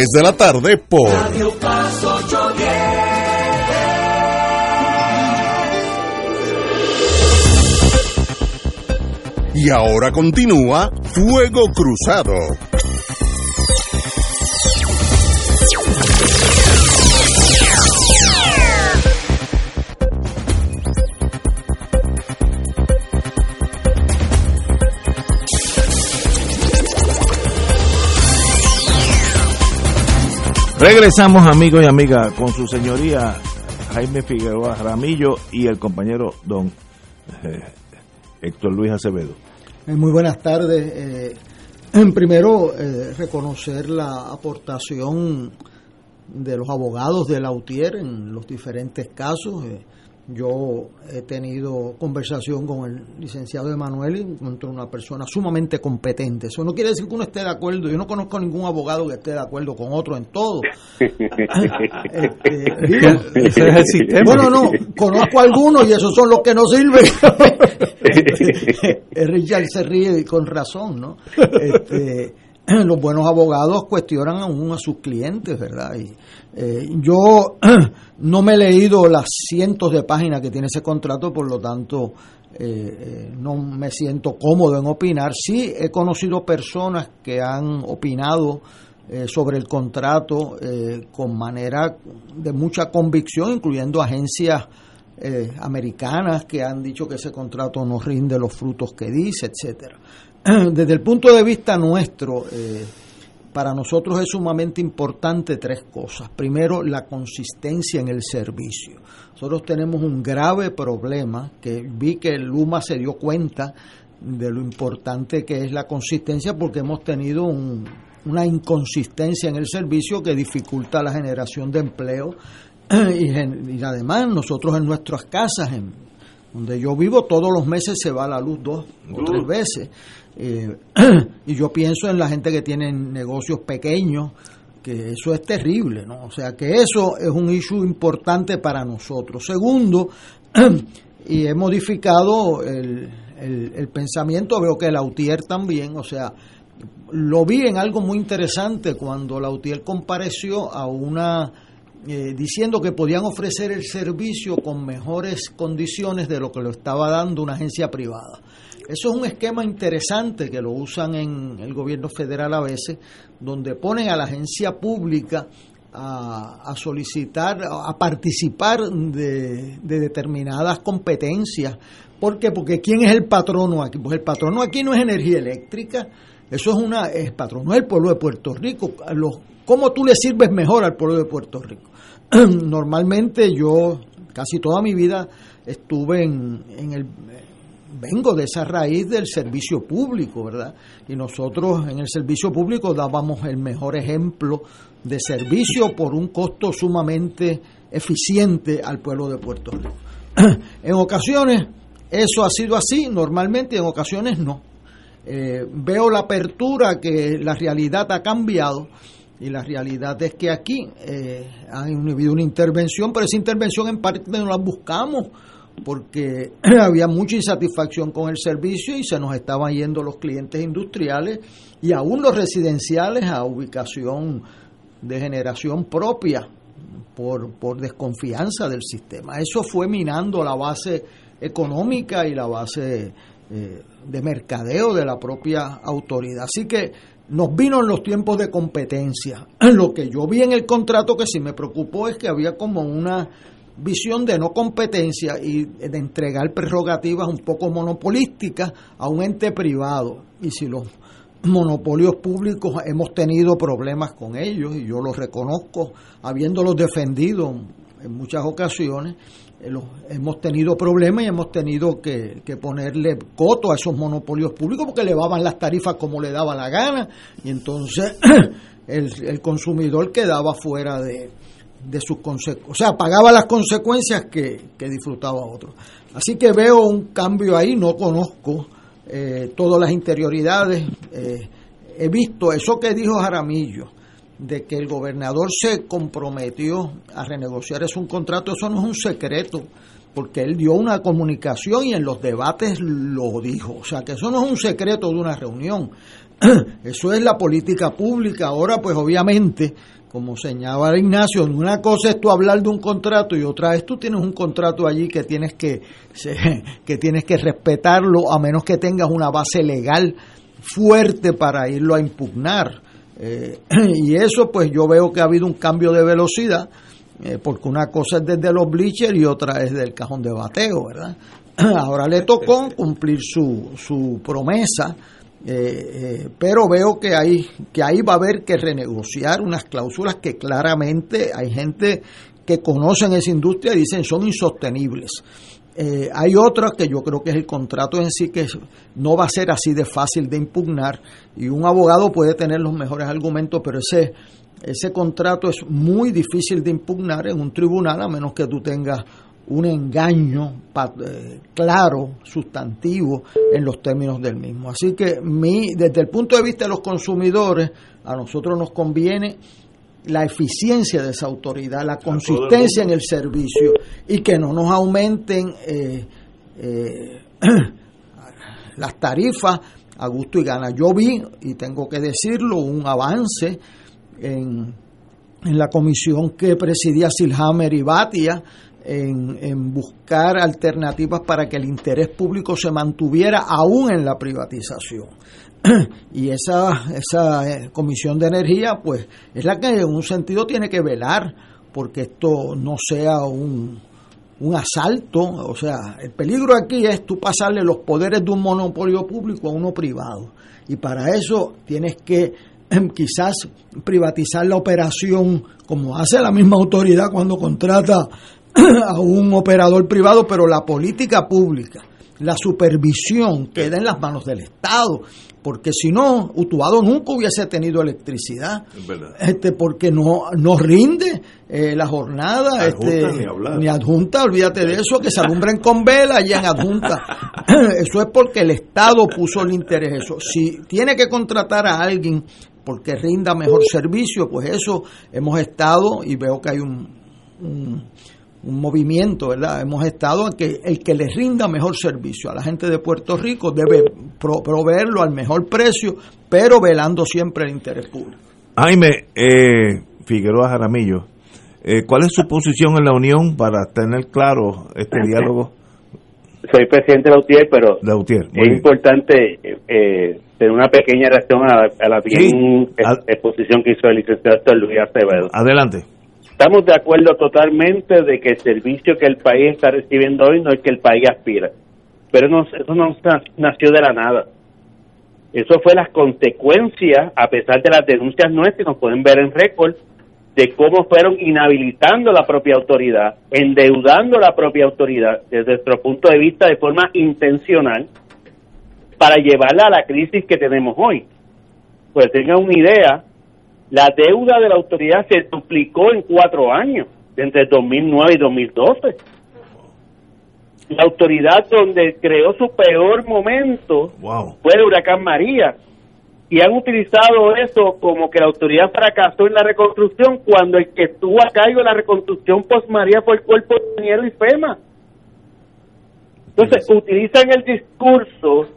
Speaker 3: de la tarde por
Speaker 9: Radio Paz 810.
Speaker 3: Y ahora continúa Fuego Cruzado.
Speaker 5: Regresamos amigos y amigas con su señoría Jaime Figueroa Ramillo y el compañero don eh, Héctor Luis Acevedo.
Speaker 7: Eh, Muy buenas tardes. Eh, primero, eh, reconocer la aportación de los abogados de Lautier en los diferentes casos. Yo he tenido conversación con el licenciado Emanuel y encuentro una persona sumamente competente. Eso no quiere decir que uno esté de acuerdo. Yo no conozco ningún abogado que esté de acuerdo con otro en todo. (laughs) Este, digo,
Speaker 6: Ese es el sistema.
Speaker 7: bueno, no, conozco algunos y esos son los que no sirven. (laughs) (laughs) Richard se ríe con razón, ¿no? Este, (clears throat) los buenos abogados cuestionan aún a sus clientes, ¿verdad? Y, eh, yo (clears throat) no me he leído las cientos de páginas que tiene ese contrato, por lo tanto eh, eh, no me siento cómodo en opinar. Sí he conocido personas que han opinado eh, sobre el contrato eh, con manera de mucha convicción, incluyendo agencias eh, americanas que han dicho que ese contrato no rinde los frutos que dice, etcétera. (clears throat) Desde el punto de vista nuestro, eh, para nosotros es sumamente importante tres cosas. Primero, la consistencia en el servicio. Nosotros tenemos un grave problema que vi que Luma se dio cuenta de lo importante que es la consistencia porque hemos tenido un- una inconsistencia en el servicio que dificulta la generación de empleo (clears throat) y, y además nosotros en nuestras casas, en donde yo vivo, todos los meses se va la luz dos o tres veces. Eh, (clears throat) y yo pienso en la gente que tiene negocios pequeños, que eso es terrible, ¿no? O sea que eso es un issue importante para nosotros. Segundo, (clears throat) y he modificado el, el- el pensamiento, veo que Lautier también, o sea, lo vi en algo muy interesante cuando Lautier compareció a una eh, diciendo que podían ofrecer el servicio con mejores condiciones de lo que lo estaba dando una agencia privada. Eso es un esquema interesante que lo usan en el gobierno federal a veces, donde ponen a la agencia pública a, solicitar, a participar de, de determinadas competencias. ¿Por qué? Porque ¿quién es el patrono aquí? Pues el patrono aquí no es energía eléctrica, eso es una, es patrono del pueblo de Puerto Rico. ¿Cómo tú le sirves mejor al pueblo de Puerto Rico? (clears throat) Normalmente yo casi toda mi vida estuve en, en el vengo de esa raíz del servicio público, ¿verdad? Y nosotros en el servicio público dábamos el mejor ejemplo de servicio por un costo sumamente eficiente al pueblo de Puerto Rico. (clears throat) en ocasiones eso ha sido así, normalmente en ocasiones no. Eh, veo la apertura que la realidad ha cambiado y la realidad es que aquí eh, ha habido una intervención, pero esa intervención en parte no la buscamos porque (clears throat) había mucha insatisfacción con el servicio y se nos estaban yendo los clientes industriales y aún los residenciales a ubicación de generación propia por, por desconfianza del sistema. Eso fue minando la base económica y la base eh, de mercadeo de la propia autoridad. Así que nos vino en los tiempos de competencia. (clears throat) Lo que yo vi en el contrato que sí me preocupó es que había como una visión de no competencia y de entregar prerrogativas un poco monopolísticas a un ente privado. Y si los monopolios públicos hemos tenido problemas con ellos, y yo los reconozco, habiéndolos defendido en muchas ocasiones, eh, hemos tenido problemas y hemos tenido que, ponerle coto a esos monopolios públicos porque elevaban las tarifas como le daba la gana y entonces (coughs) el, consumidor quedaba fuera de, sus consecuencias, o sea, pagaba las consecuencias que, disfrutaba otro. Así que veo un cambio ahí, no conozco eh, todas las interioridades, eh, he visto eso que dijo Jaramillo, de que el gobernador se comprometió a renegociar es un contrato, eso no es un secreto, porque él dio una comunicación y en los debates lo dijo. O sea, que eso no es un secreto de una reunión. (clears throat) Eso es la política pública. Ahora, pues obviamente, como señalaba Ignacio, una cosa es tú hablar de un contrato y otra es tú tienes un contrato allí que tienes que, (laughs) que tienes que respetarlo a menos que tengas una base legal fuerte para irlo a impugnar. Eh, (clears throat) y eso pues yo veo que ha habido un cambio de velocidad, eh, porque una cosa es desde los bleachers y otra es del cajón de bateo, ¿verdad? (clears throat) Ahora le tocó cumplir su, su promesa, eh, pero veo que, hay, que ahí va a haber que renegociar unas cláusulas que claramente hay gente que conocen esa industria y dicen son insostenibles. Eh, hay otras que yo creo que es el contrato en sí que no va a ser así de fácil de impugnar y un abogado puede tener los mejores argumentos, pero ese, ese contrato es muy difícil de impugnar en un tribunal a menos que tú tengas un engaño eh, claro, sustantivo en los términos del mismo. Así que mi, desde el punto de vista de los consumidores, a nosotros nos conviene la eficiencia de esa autoridad, la consistencia en el servicio y que no nos aumenten eh, eh, (clears throat) las tarifas a gusto y gana. Yo vi, y tengo que decirlo, un avance en, en la comisión que presidía Silhammer y Batia en, en, buscar alternativas para que el interés público se mantuviera aún en la privatización. (clears throat) y esa, esa eh, comisión de energía, pues, es la que en un sentido tiene que velar porque esto no sea un, un asalto, o sea, el peligro aquí es tú pasarle los poderes de un monopolio público a uno privado. Y para eso tienes que em, quizás privatizar la operación como hace la misma autoridad cuando contrata (clears throat) a un operador privado, pero la política pública, la supervisión queda en las manos del Estado porque si no, Utuado nunca hubiese tenido electricidad, este porque no, no rinde eh, la jornada, este, ni, adjunta, olvídate de eso, que se alumbren con vela y en adjunta. (laughs) eso es porque el Estado puso el interés. Eso. Si tiene que contratar a alguien porque rinda mejor servicio, pues eso hemos estado y veo que hay un un movimiento, ¿verdad? Hemos estado en que el que le rinda mejor servicio a la gente de Puerto Rico debe proveerlo al mejor precio, pero velando siempre el interés público.
Speaker 5: Jaime eh, Figueroa Jaramillo, eh, ¿cuál es su posición en la Unión para tener claro este (laughs) diálogo?
Speaker 8: Soy presidente de la UTIER, pero es importante eh, tener una pequeña reacción a, la bien exposición que hizo el licenciado Luis Acevedo.
Speaker 5: Adelante
Speaker 8: Estamos de acuerdo totalmente de que el servicio que el país está recibiendo hoy no es que el país aspira. Pero no, eso no nació de la nada. Eso fue las consecuencias, a pesar de las denuncias nuestras, nos pueden ver en récord, de cómo fueron inhabilitando la propia autoridad, endeudando la propia autoridad, desde nuestro punto de vista, de forma intencional, para llevarla a la crisis que tenemos hoy. Pues tengan una idea, la deuda de la autoridad se duplicó en cuatro años, entre 2009 y 2012. La autoridad donde creó su peor momento fue el huracán María. Y han utilizado eso como que la autoridad fracasó en la reconstrucción cuando el que estuvo a cargo de la reconstrucción post María fue el cuerpo de ingeniero y FEMA. Entonces utilizan el discurso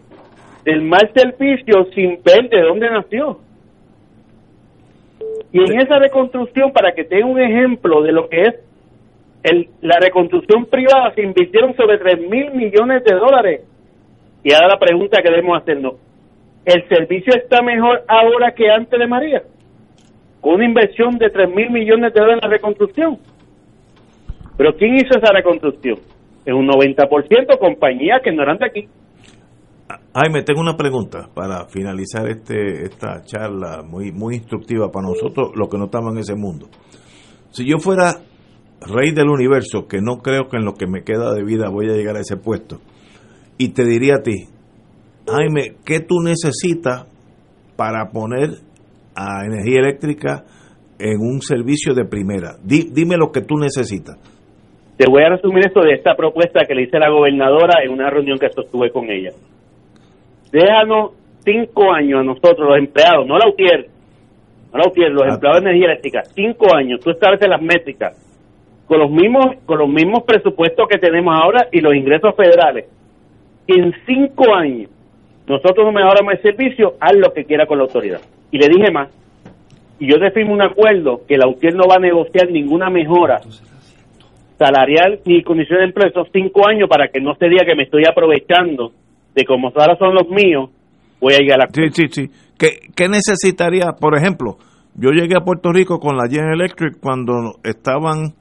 Speaker 8: del mal servicio sin ver de dónde nació. Y en esa reconstrucción, para que tenga un ejemplo de lo que es el, la reconstrucción privada, se invirtieron sobre 3 mil millones de dólares. Y ahora la pregunta que debemos hacernos, ¿el servicio está mejor ahora que antes de María? Con una inversión de 3 mil millones de dólares en la reconstrucción. Pero ¿quién hizo esa reconstrucción? Es un 90% compañías que no eran de aquí.
Speaker 5: Jaime, tengo una pregunta para finalizar este esta charla muy muy instructiva para nosotros, los que no estamos en ese mundo. Si yo fuera rey del universo, que no creo que en lo que me queda de vida voy a llegar a ese puesto, y te diría a ti, Jaime, ¿qué tú necesitas para poner a energía eléctrica en un servicio de primera? dime lo que tú necesitas.
Speaker 8: Te voy a resumir esto de esta propuesta que le hice a la gobernadora en una reunión que sostuve con ella. Déjanos cinco años a nosotros, los empleados, no la UTIER, no la UTIER, los ah. empleados de energía eléctrica, cinco años, tú estableces las métricas, con los mismos, con los mismos presupuestos que tenemos ahora y los ingresos federales. En cinco años, nosotros mejoramos el servicio, haz lo que quiera con la autoridad. Y le dije más, y yo defino un acuerdo que la UTIER no va a negociar ninguna mejora salarial ni condiciones de empleo esos cinco años para que no se diga que me estoy aprovechando de como ahora son los míos, voy a llegar a la...
Speaker 5: Sí, sí, sí. ¿Qué, necesitaría? Por ejemplo, yo llegué a Puerto Rico con la General Electric cuando estaban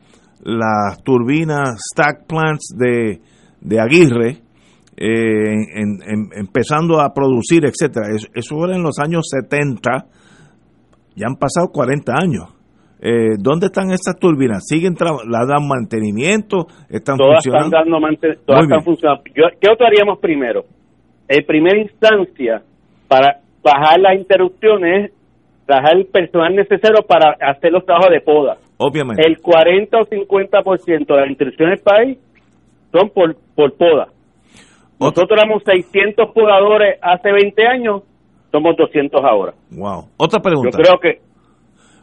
Speaker 5: las turbinas stack plants de, de Aguirre eh, empezando a producir, etcétera. Eso, eso, era en los años 70, ya han pasado 40 años. Eh, ¿Dónde están esas turbinas? ¿Siguen ¿La dan mantenimiento? ¿Están
Speaker 8: todas
Speaker 5: funcionando?
Speaker 8: Están dando todas están funcionando. ¿Qué otro haríamos primero? En primera instancia, para bajar las interrupciones, bajar el personal necesario para hacer los trabajos de poda.
Speaker 5: Obviamente.
Speaker 8: El 40 o 50% de las interrupciones del país son por, por poda. Nosotros éramos 600 podadores hace 20 años, somos 200 ahora.
Speaker 5: Wow. Otra pregunta.
Speaker 8: Yo creo que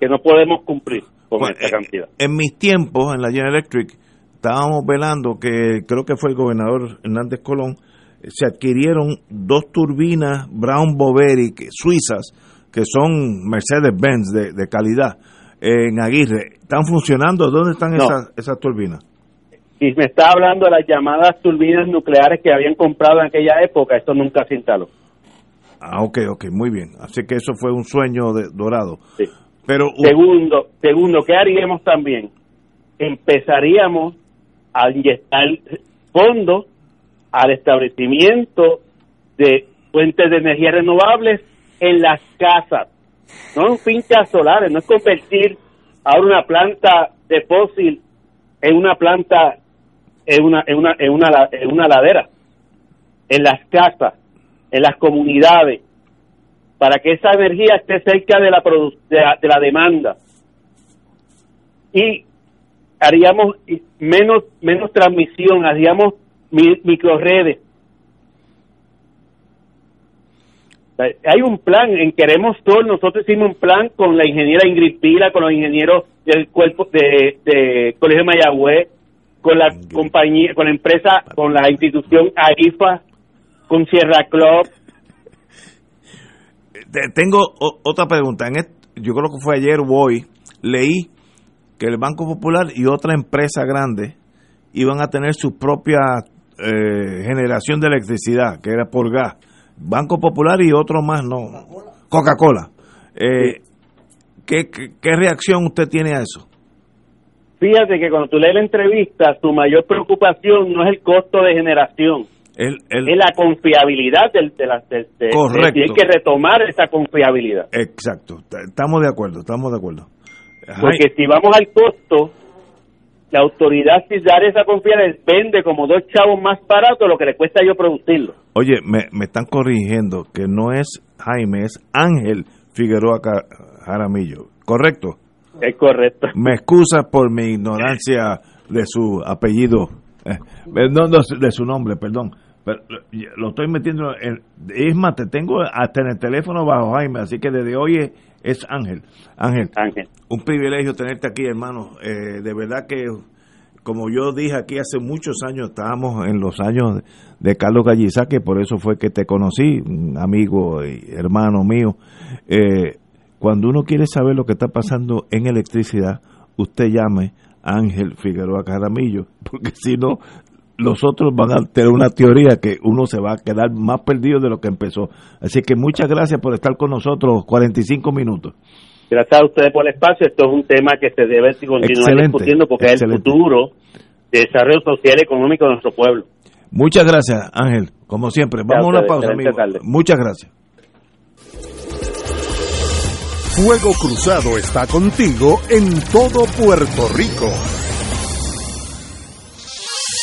Speaker 8: que no podemos cumplir con esta eh, cantidad.
Speaker 5: En mis tiempos, en la General Electric, estábamos velando que creo que fue el gobernador Hernández Colón, se adquirieron dos turbinas Brown Boveri suizas, que son Mercedes-Benz de, calidad, en Aguirre. ¿Están funcionando? ¿Dónde están esas, esas turbinas?
Speaker 8: Y me está hablando de las llamadas turbinas nucleares que habían comprado en aquella época, esto nunca se instaló.
Speaker 5: Ah, ok, ok, muy bien. Así que eso fue un sueño de, dorado.
Speaker 8: Sí. Pero segundo, segundo, ¿qué haríamos también? Empezaríamos a inyectar fondos al establecimiento de fuentes de energía renovables en las casas, no en fincas solares, no es convertir ahora una planta de fósil en una planta en una en una en una, en una ladera, en las casas, en las comunidades, para que esa energía esté cerca de la, de la, demanda. Y haríamos menos, menos transmisión, haríamos microredes. Hay un plan, en Queremos Todo, nosotros hicimos un plan con la ingeniera Ingrid Pila, con los ingenieros del cuerpo de, de Colegio Mayagüez, con la compañía, con la empresa, con la institución AIFA, con Sierra Club,
Speaker 5: tengo otra pregunta. En yo creo que fue ayer o hoy, leí que el Banco Popular y otra empresa grande iban a tener su propia eh, generación de electricidad, que era por gas. Banco Popular y otro más, no. Coca-Cola. Eh, ¿qué, qué, reacción usted tiene a eso?
Speaker 8: Fíjate que cuando tú lees la entrevista, su mayor preocupación no es el costo de generación, es la confiabilidad del, de la
Speaker 5: correcto.
Speaker 8: hay que retomar esa confiabilidad
Speaker 5: exacto estamos de acuerdo estamos de acuerdo
Speaker 8: porque si vamos al costo la autoridad si dar esa confianza vende como dos chavos más barato lo que le cuesta yo producirlo.
Speaker 5: Oye me, me están corrigiendo que no es Jaime es Ángel Figueroa Jaramillo. Correcto
Speaker 8: es correcto.
Speaker 5: Me excusa por mi ignorancia de su apellido eh, no, de su nombre, perdón. Pero lo estoy metiendo. En, es más, te tengo hasta en el teléfono bajo Jaime, así que desde hoy es, Ángel. Ángel.
Speaker 8: Ángel.
Speaker 5: Un privilegio tenerte aquí, hermano. Eh, de verdad que, como yo dije aquí hace muchos años, estábamos en los años de Carlos Gallizá, que por eso fue que te conocí, amigo y hermano mío. Eh, cuando uno quiere saber lo que está pasando en electricidad, usted llame Ángel Figueroa Caramillo, (laughs) porque si no, los otros van a tener una teoría que uno se va a quedar más perdido de lo que empezó. Así que muchas gracias por estar con nosotros 45 minutos.
Speaker 8: Gracias a ustedes por el espacio. Esto es un tema que se debe continuar
Speaker 5: Excelente,
Speaker 8: discutiendo porque es el futuro de desarrollo social y económico de nuestro pueblo.
Speaker 5: Muchas gracias, Ángel. Como siempre. Vamos a una pausa, amigo.
Speaker 8: tarde.
Speaker 5: Muchas gracias.
Speaker 3: Fuego Cruzado está contigo en todo Puerto Rico.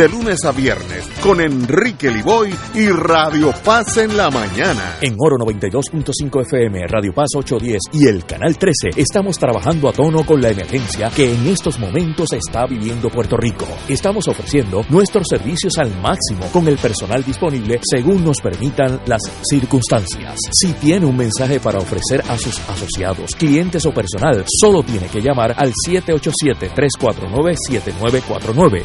Speaker 3: de lunes a viernes con Enrique Liboy y Radio Paz en la mañana.
Speaker 4: En Oro 92.5 FM, Radio Paz 810 y el Canal 13 estamos trabajando a tono con la emergencia que en estos momentos está viviendo Puerto Rico. Estamos ofreciendo nuestros servicios al máximo con el personal disponible según nos permitan las circunstancias. Si tiene un mensaje para ofrecer a sus asociados, clientes o personal, solo tiene que llamar al 787-349-7949.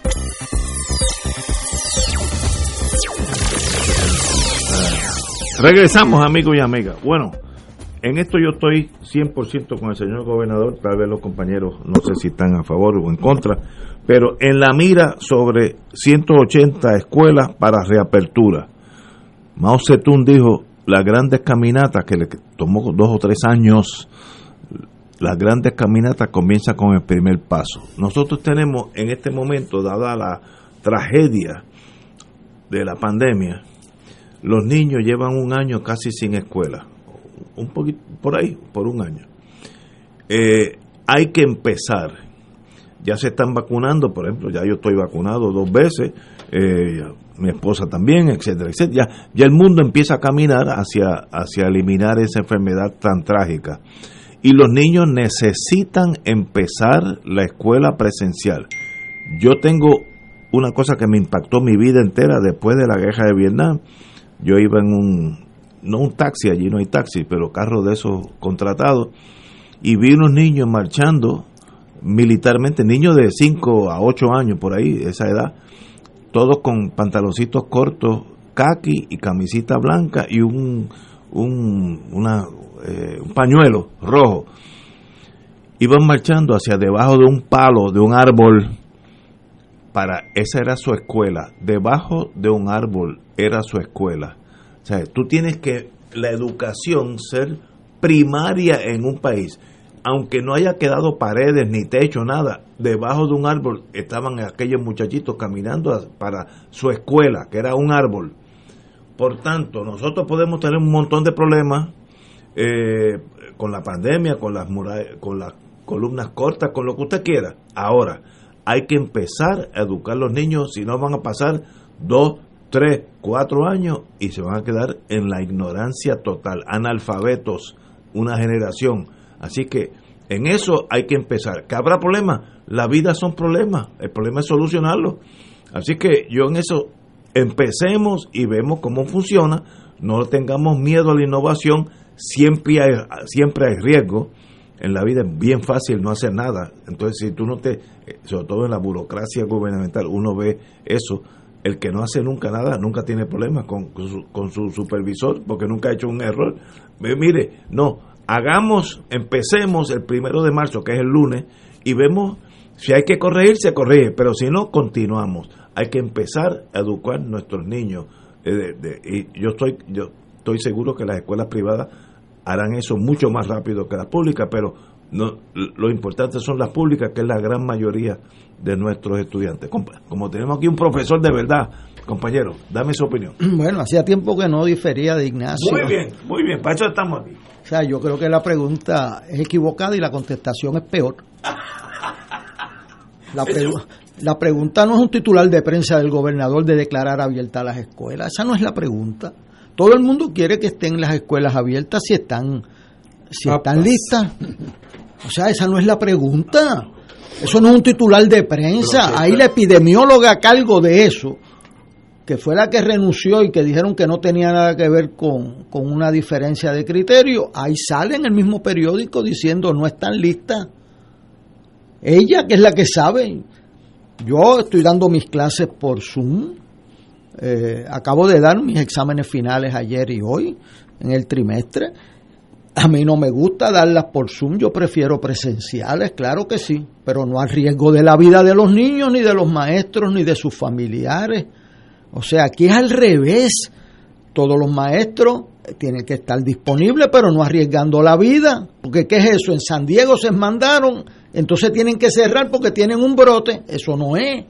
Speaker 5: Regresamos, amigos y amigas. Bueno, en esto yo estoy 100% con el señor gobernador, tal vez los compañeros no sé si están a favor o en contra, pero en la mira sobre 180 escuelas para reapertura. Mao Zedong dijo, las grandes caminatas, que le tomó dos o tres años, las grandes caminatas comienzan con el primer paso. Nosotros tenemos en este momento, dada la tragedia de la pandemia, los niños llevan un año casi sin escuela, un poquito por ahí, por un año. Eh, hay que empezar. Ya se están vacunando, por ejemplo, ya yo estoy vacunado dos veces, eh, mi esposa también, etcétera, etcétera. Ya, ya el mundo empieza a caminar hacia, hacia eliminar esa enfermedad tan trágica. Y los niños necesitan empezar la escuela presencial. Yo tengo una cosa que me impactó mi vida entera después de la guerra de Vietnam yo iba en un, no un taxi, allí no hay taxi, pero carro de esos contratados, y vi unos niños marchando militarmente, niños de 5 a 8 años por ahí, esa edad, todos con pantaloncitos cortos, kaki y camisita blanca y un, un, una, eh, un pañuelo rojo. Iban marchando hacia debajo de un palo, de un árbol, para esa era su escuela, debajo de un árbol era su escuela. O sea, tú tienes que la educación ser primaria en un país, aunque no haya quedado paredes ni techo nada, debajo de un árbol estaban aquellos muchachitos caminando para su escuela, que era un árbol. Por tanto, nosotros podemos tener un montón de problemas eh, con la pandemia, con las murallas, con las columnas cortas, con lo que usted quiera. Ahora, hay que empezar a educar a los niños, si no van a pasar dos, tres, cuatro años y se van a quedar en la ignorancia total, analfabetos, una generación. Así que En eso hay que empezar. ¿Que habrá problemas? La vida son problemas. El problema es solucionarlo. Así que yo en eso empecemos y vemos cómo funciona. No tengamos miedo a la innovación. Siempre siempre hay riesgo. En la vida es bien fácil no hacer nada. Entonces, si tú no te, sobre todo en la burocracia gubernamental, uno ve eso. El que no hace nunca nada, nunca tiene problemas con, con, su, con su supervisor, porque nunca ha hecho un error. Mire, no, hagamos, empecemos el primero de marzo, que es el lunes, y vemos si hay que corregir, se corrige, pero si no, continuamos. Hay que empezar a educar a nuestros niños. Eh, y yo estoy, yo estoy seguro que las escuelas privadas harán eso mucho más rápido que las públicas, pero no, lo importante son las públicas, que es la gran mayoría de nuestros estudiantes. Como tenemos aquí un profesor de verdad, compañero, dame su opinión. (clears throat)
Speaker 7: Bueno, hacía tiempo que no difería de Ignacio.
Speaker 5: Muy bien, muy bien, para eso estamos aquí.
Speaker 7: O sea, yo creo que la pregunta es equivocada y la contestación es peor. (laughs) La, la pregunta no es un titular de prensa del gobernador de declarar abiertas las escuelas. Esa no es la pregunta. Todo el mundo quiere que estén las escuelas abiertas si están, si están listas. O sea, esa no es la pregunta. Eso no es un titular de prensa. Ahí la epidemióloga a cargo de eso, que fue la que renunció y que dijeron que no tenía nada que ver con, con una diferencia de criterio, ahí sale en el mismo periódico diciendo no están listas. Ella, que es la que sabe. Yo estoy dando mis clases por Zoom. Eh, acabo de dar mis exámenes finales ayer y hoy en el trimestre. A mí no me gusta darlas por Zoom, yo prefiero presenciales, claro que sí, pero no al riesgo de la vida de los niños, ni de los maestros, ni de sus familiares. O sea, aquí es al revés. Todos los maestros tienen que estar disponibles, pero no arriesgando la vida. Porque ¿qué es eso? En San Diego se mandaron entonces tienen que cerrar porque tienen un brote. Eso no es.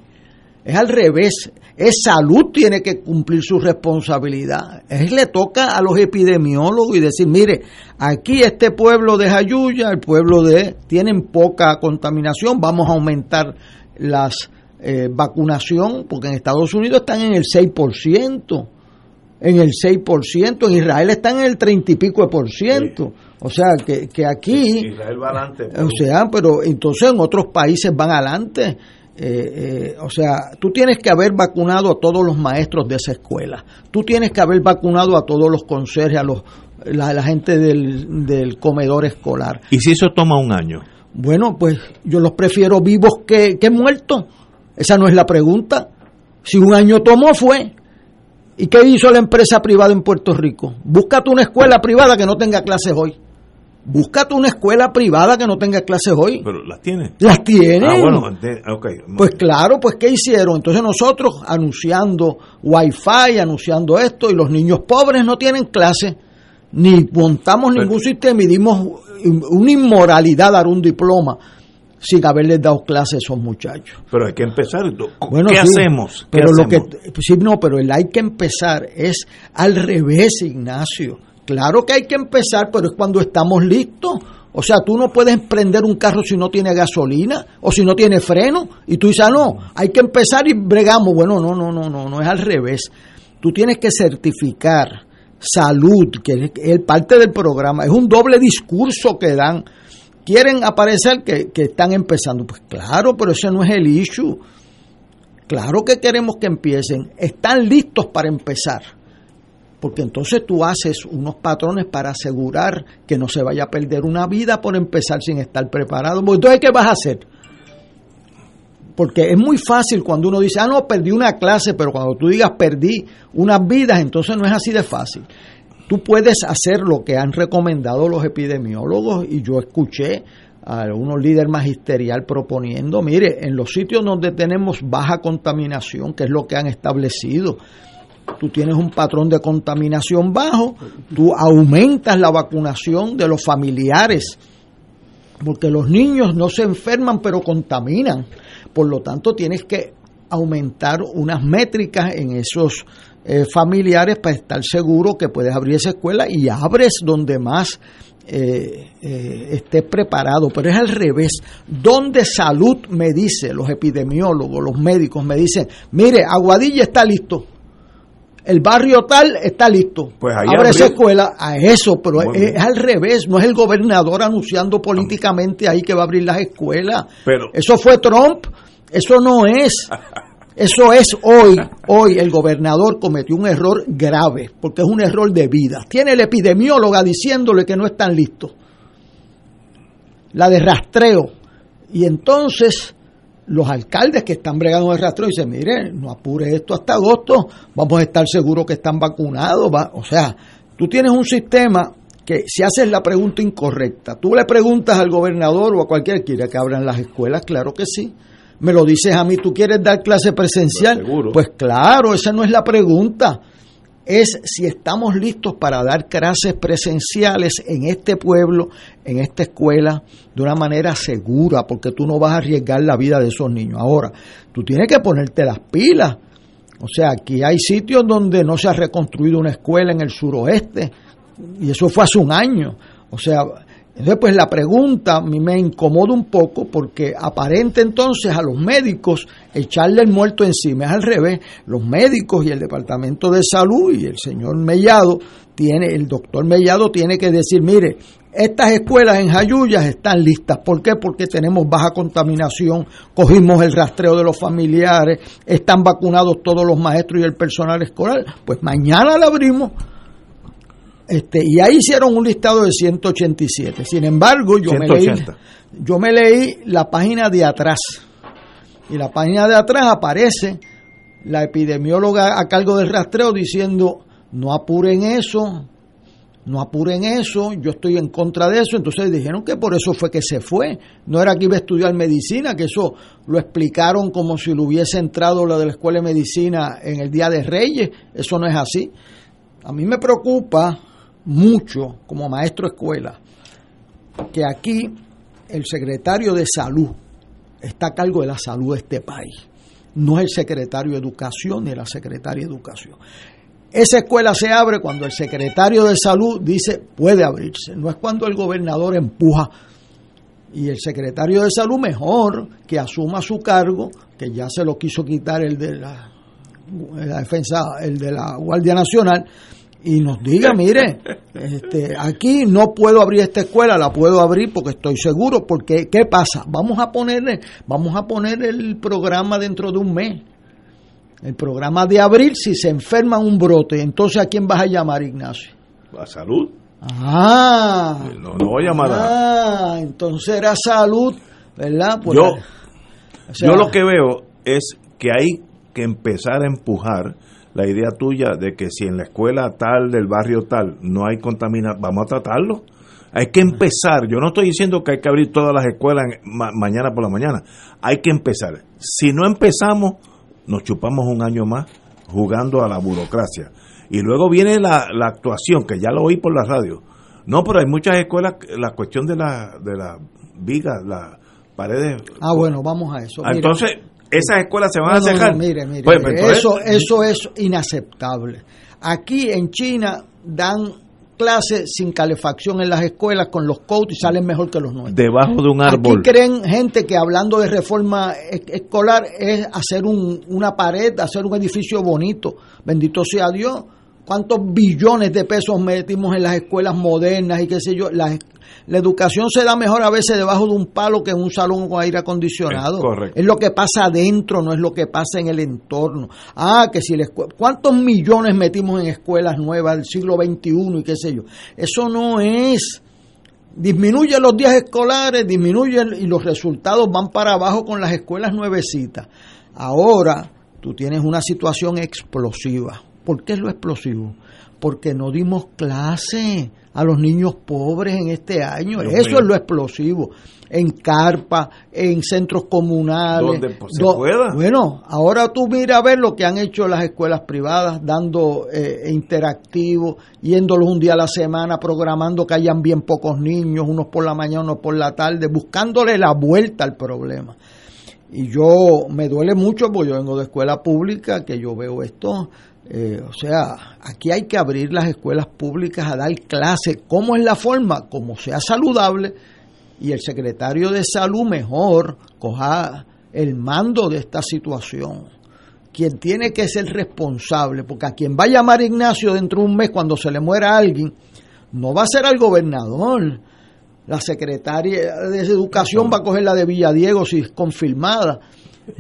Speaker 7: Es al revés. Es salud tiene que cumplir su responsabilidad. Es le toca a los epidemiólogos y decir, mire, aquí este pueblo de Jayuya, el pueblo de tienen poca contaminación, vamos a aumentar las eh, vacunación porque en Estados Unidos están en el 6% en el 6%, en Israel están en el 30 y pico de por ciento. O sea, que, que aquí...
Speaker 5: Israel va adelante.
Speaker 7: O sea, pero entonces en otros países van adelante. Eh, eh, o sea, tú tienes que haber vacunado a todos los maestros de esa escuela. Tú tienes que haber vacunado a todos los conserjes, a los, la, gente del, del comedor escolar.
Speaker 5: ¿Y si eso toma un año?
Speaker 7: Bueno, pues yo los prefiero vivos que, que muertos. Esa no es la pregunta. Si un año tomó, fue. ¿Y qué hizo la empresa privada en Puerto Rico? Búscate una escuela privada que no tenga clases hoy. Búscate una escuela privada que no tenga clases hoy.
Speaker 5: Pero las tiene.
Speaker 7: Las tiene.
Speaker 5: Ah, bueno, okay.
Speaker 7: Pues claro, pues ¿qué hicieron? Entonces nosotros anunciando wifi, anunciando esto, y los niños pobres no tienen clases, ni montamos ningún sistema y dimos una inmoralidad dar un diploma sin haberles dado clases a esos muchachos.
Speaker 5: Pero hay que empezar. ¿Qué hacemos?
Speaker 7: pero lo que sí, no, pero el hay que empezar es al revés, Ignacio. Claro que hay que empezar, pero es cuando estamos listos. O sea, tú no puedes prender un carro si no tiene gasolina o si no tiene freno. Y tú dices, ah, no, hay que empezar y bregamos. Bueno, no, no, no, no, no es al revés. Tú tienes que certificar salud, que es parte del programa. Es un doble discurso que dan quieren aparecer que, están empezando. Pues claro, pero ese no es el issue. Claro que queremos que empiecen. Están listos para empezar. Porque entonces tú haces unos patrones para asegurar que no se vaya a perder una vida por empezar sin estar preparado. Entonces, ¿qué vas a hacer? Porque es muy fácil cuando uno dice, ah, no, perdí una clase, pero cuando tú digas perdí unas vidas, entonces no es así de fácil. Tú puedes hacer lo que han recomendado los epidemiólogos y yo escuché a unos líder magisterial proponiendo, mire, en los sitios donde tenemos baja contaminación, que es lo que han establecido, tú tienes un patrón de contaminación bajo, tú aumentas la vacunación de los familiares, porque los niños no se enferman pero contaminan, por lo tanto tienes que aumentar unas métricas en esos eh, familiares para estar seguro que puedes abrir esa escuela y abres donde más eh, eh, estés preparado. Pero es al revés. Donde salud me dice, los epidemiólogos, los médicos me dicen, mire, Aguadilla está listo. El barrio tal está listo.
Speaker 5: Pues ahí
Speaker 7: Abre esa escuela a eso, pero es, al revés, no es el gobernador anunciando políticamente ahí que va a abrir las escuelas.
Speaker 5: Pero-
Speaker 7: eso fue Trump, eso no es. (laughs) Eso es hoy, hoy el gobernador cometió un error grave, porque es un error de vida. Tiene la epidemióloga diciéndole que no están listos. La de rastreo. Y entonces los alcaldes que están bregando el rastreo dicen, mire, no apure esto hasta agosto, vamos a estar seguros que están vacunados. va-". O sea, tú tienes un sistema que si haces la pregunta incorrecta, tú le preguntas al gobernador o a cualquiera, ¿quiere que abran las escuelas? Claro que sí. Me lo dices a mí, ¿tú quieres dar clase presencial?
Speaker 5: Pues.
Speaker 7: Pues claro, esa no es la pregunta. Es si estamos listos para dar clases presenciales en este pueblo, en esta escuela, de una manera segura, porque tú no vas a arriesgar la vida de esos niños. Ahora, tú tienes que ponerte las pilas. O sea, aquí hay sitios donde no se ha reconstruido una escuela en el suroeste, y eso fue hace un año. O sea, entonces pues la pregunta me incomoda un poco porque aparente entonces a los médicos echarle el muerto encima. Es al revés, los médicos y el Departamento de Salud y el señor Mellado, tiene, el doctor Mellado tiene que decir, mire, estas escuelas en Jayuyas están listas. ¿Por qué? Porque tenemos baja contaminación, cogimos el rastreo de los familiares, están vacunados todos los maestros y el personal escolar. Pues mañana la abrimos. Este, y ahí hicieron un listado de 187. Sin embargo, yo me, leí,
Speaker 5: 180.
Speaker 7: yo me leí la página de atrás. Y la página de atrás aparece la epidemióloga a cargo del rastreo diciendo, no apuren eso, no apuren eso, yo estoy en contra de eso. Entonces dijeron que por eso fue que se fue. No era que iba a estudiar medicina, que eso lo explicaron como si lo hubiese entrado la de la escuela de medicina en el Día de Reyes. Eso no es así. A mí me preocupa mucho como maestro escuela que aquí el secretario de salud está a cargo de la salud de este país. No es el secretario de educación ni la secretaria de educación. Esa escuela se abre cuando el secretario de salud dice puede abrirse, no es cuando el gobernador empuja. Y el secretario de salud mejor que asuma su cargo, que ya se lo quiso quitar el de la defensa, el de la Guardia Nacional, y nos diga, mire, este, aquí no puedo abrir esta escuela, la puedo abrir porque estoy seguro, porque ¿qué pasa? Vamos a poner, vamos a poner el programa dentro de un mes. El programa de abril, si se enferma un brote, entonces ¿a quién vas a llamar, Ignacio?
Speaker 5: La salud.
Speaker 7: Ah,
Speaker 5: No, no voy a llamar a...
Speaker 7: ah, entonces era salud, ¿verdad? Pues,
Speaker 5: Yo,
Speaker 7: o sea,
Speaker 5: yo lo que veo es que hay que empezar a empujar la idea tuya de que si en la escuela tal del barrio tal no hay contaminación, vamos a tratarlo. Hay que empezar. Yo no estoy diciendo que hay que abrir todas las escuelas ma- mañana por la mañana. Hay que empezar. Si no empezamos, nos chupamos un año más jugando a la burocracia. Y luego viene la, la actuación, que ya lo oí por la radio. No, pero hay muchas escuelas, la cuestión de la, de la vigas, las paredes.
Speaker 7: Ah, bueno, vamos a eso. Mira,
Speaker 5: Entonces, esas escuelas se van
Speaker 7: No,
Speaker 5: a
Speaker 7: no, no, mire, mire,
Speaker 5: Pues,
Speaker 7: mire,
Speaker 5: entonces,
Speaker 7: eso, eso es inaceptable. Aquí en China dan clases sin calefacción en las escuelas con los coats y salen mejor que los nuestros.
Speaker 5: debajo de un árbol.
Speaker 7: Aquí creen gente que hablando de reforma e- escolar es hacer un- una pared, hacer un edificio bonito. Bendito sea Dios. ¿Cuántos billones de pesos metimos en las escuelas modernas y qué sé yo? La, la educación se da mejor a veces debajo de un palo que en un salón con aire acondicionado.
Speaker 5: Es correcto.
Speaker 7: Es lo que pasa adentro, no es lo que pasa en el entorno. Ah, que si la escue- ¿Cuántos millones metimos en escuelas nuevas del siglo XXI y qué sé yo? Eso no es disminuye los días escolares, disminuye y los resultados van para abajo con las escuelas nuevecitas. Ahora tú tienes una situación explosiva. ¿Por qué es lo explosivo? Porque no dimos clase a los niños pobres en este año.
Speaker 5: Dios
Speaker 7: Eso
Speaker 5: mío.
Speaker 7: es lo explosivo. En carpa, en centros comunales.
Speaker 5: Donde, pues, se
Speaker 7: Do-
Speaker 5: pueda.
Speaker 7: Bueno, ahora tú mira a ver lo que han hecho las escuelas privadas, dando eh, interactivo, yéndolos un día a la semana, programando que hayan bien pocos niños, unos por la mañana, unos por la tarde, buscándole la vuelta al problema. Y yo me duele mucho porque yo vengo de escuela pública, que yo veo esto. Eh, o sea, aquí hay que abrir las escuelas públicas a dar clases. ¿Cómo es la forma? Como sea saludable y el secretario de salud mejor coja el mando de esta situación. quien tiene que ser responsable, porque a quien va a llamar Ignacio dentro de un mes cuando se le muera alguien, no va a ser al gobernador. La secretaria de Educación va a coger la de Villadiego si es confirmada.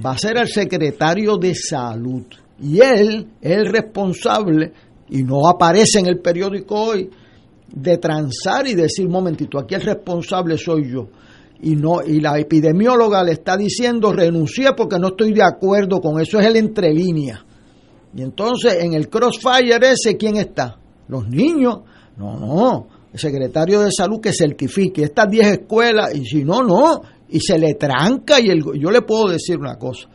Speaker 7: Va a ser el secretario de Salud. Y él es el responsable, y no aparece en el periódico hoy, de transar y decir, momentito, aquí el responsable soy yo. Y, no, y la epidemióloga le está diciendo, renuncié porque no estoy de acuerdo con eso, es el entre línea. Y entonces en el crossfire ese, ¿quién está? Los niños. No, no, el secretario de salud que certifique estas 10 escuelas y si no, no, y se le tranca y el, yo le puedo decir una cosa,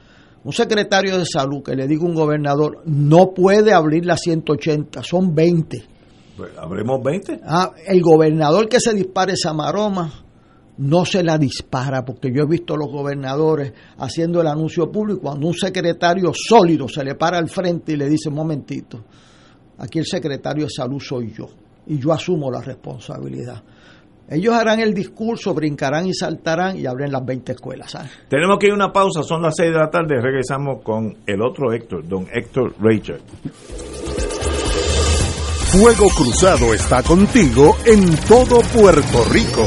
Speaker 7: un secretario de salud que le diga a un gobernador no puede abrir las 180, son 20.
Speaker 5: Pues, ¿Abremos 20?
Speaker 7: Ah, el gobernador que se dispare esa maroma no se la dispara, porque yo he visto a los gobernadores haciendo el anuncio público cuando un secretario sólido se le para al frente y le dice, un momentito, aquí el secretario de salud soy yo y yo asumo la responsabilidad. Ellos harán el discurso, brincarán y saltarán y abren las 20 escuelas.
Speaker 5: Tenemos que ir a una pausa, son las 6 de la tarde, regresamos con el otro Héctor, don Héctor Richard.
Speaker 3: Fuego Cruzado está contigo en todo Puerto Rico.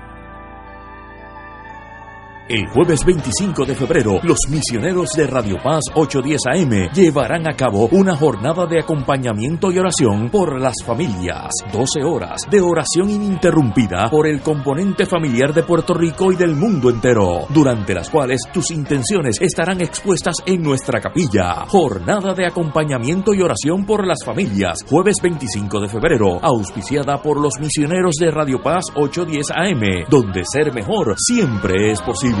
Speaker 4: El jueves 25 de febrero, los misioneros de Radio Paz 810 AM llevarán a cabo una jornada de acompañamiento y oración por las familias. 12 horas de oración ininterrumpida por el componente familiar de Puerto Rico y del mundo entero, durante las cuales tus intenciones estarán expuestas en nuestra capilla. Jornada de acompañamiento y oración por las familias, jueves 25 de febrero, auspiciada por los misioneros de Radio Paz 810 AM, donde ser mejor siempre es posible.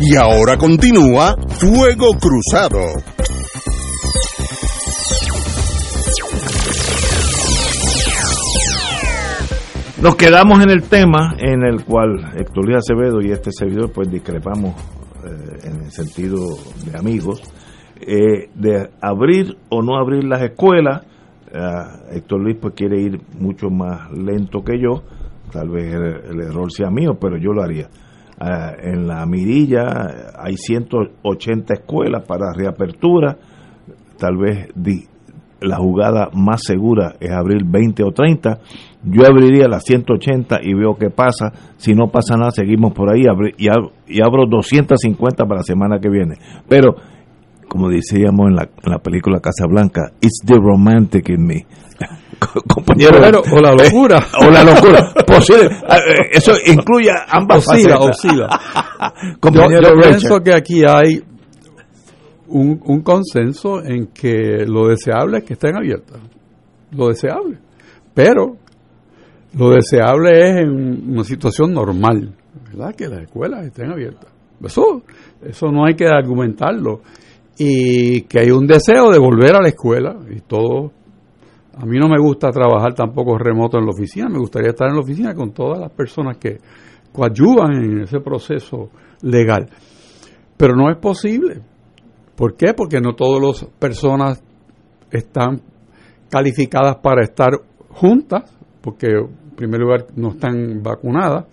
Speaker 3: Y ahora continúa Fuego Cruzado.
Speaker 5: Nos quedamos en el tema en el cual Héctor Luis Acevedo y este servidor pues discrepamos eh, en el sentido de amigos eh, de abrir o no abrir las escuelas. Eh, Héctor Luis pues quiere ir mucho más lento que yo, tal vez el, el error sea mío, pero yo lo haría. Ah, en la mirilla hay 180 escuelas para reapertura, tal vez la jugada más segura es abrir 20 o 30. Yo abriría las 180 y veo qué pasa. Si no pasa nada, seguimos por ahí y, ab- y abro 250 para la semana que viene. Pero como decíamos en la, en la película Casablanca, it's the romantic in me. Compañero,
Speaker 6: o la locura. (laughs)
Speaker 5: o la locura. (laughs) Posible. Eh, Eso incluye ambas
Speaker 6: Oscila, oscila. Yo, (laughs)
Speaker 5: Compañero
Speaker 6: yo
Speaker 5: Richard.
Speaker 6: pienso que aquí hay un, un consenso en que lo deseable es que estén abiertas. Lo deseable. Pero lo deseable es en una situación normal, ¿verdad? Que las escuelas estén abiertas. Eso, eso no hay que argumentarlo. Y que hay un deseo de volver a la escuela y todo. A mí no me gusta trabajar tampoco remoto en la oficina, me gustaría estar en la oficina con todas las personas que coadyuvan en ese proceso legal. Pero no es posible. ¿Por qué? Porque no todas las personas están calificadas para estar juntas, porque en primer lugar no están vacunadas,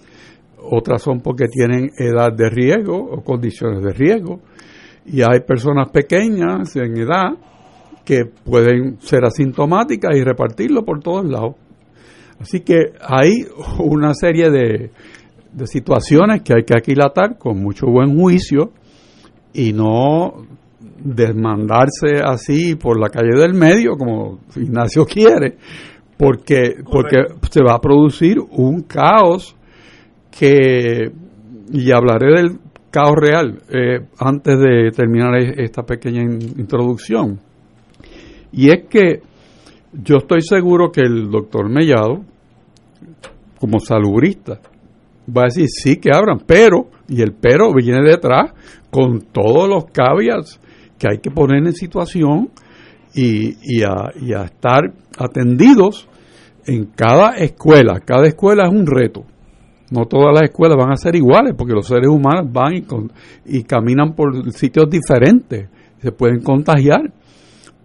Speaker 6: otras son porque tienen edad de riesgo o condiciones de riesgo, y hay personas pequeñas en edad que pueden ser asintomáticas y repartirlo por todos lados. Así que hay una serie de, de situaciones que hay que aquilatar con mucho buen juicio y no desmandarse así por la calle del medio como Ignacio (laughs) quiere, porque, porque se va a producir un caos que, y hablaré del caos real eh, antes de terminar e- esta pequeña in- introducción. Y es que yo estoy seguro que el doctor Mellado, como salubrista, va a decir sí que abran, pero, y el pero viene detrás con todos los caveats que hay que poner en situación y, y, a, y a estar atendidos en cada escuela. Cada escuela es un reto. No todas las escuelas van a ser iguales porque los seres humanos van y, con- y caminan por sitios diferentes. Se pueden contagiar.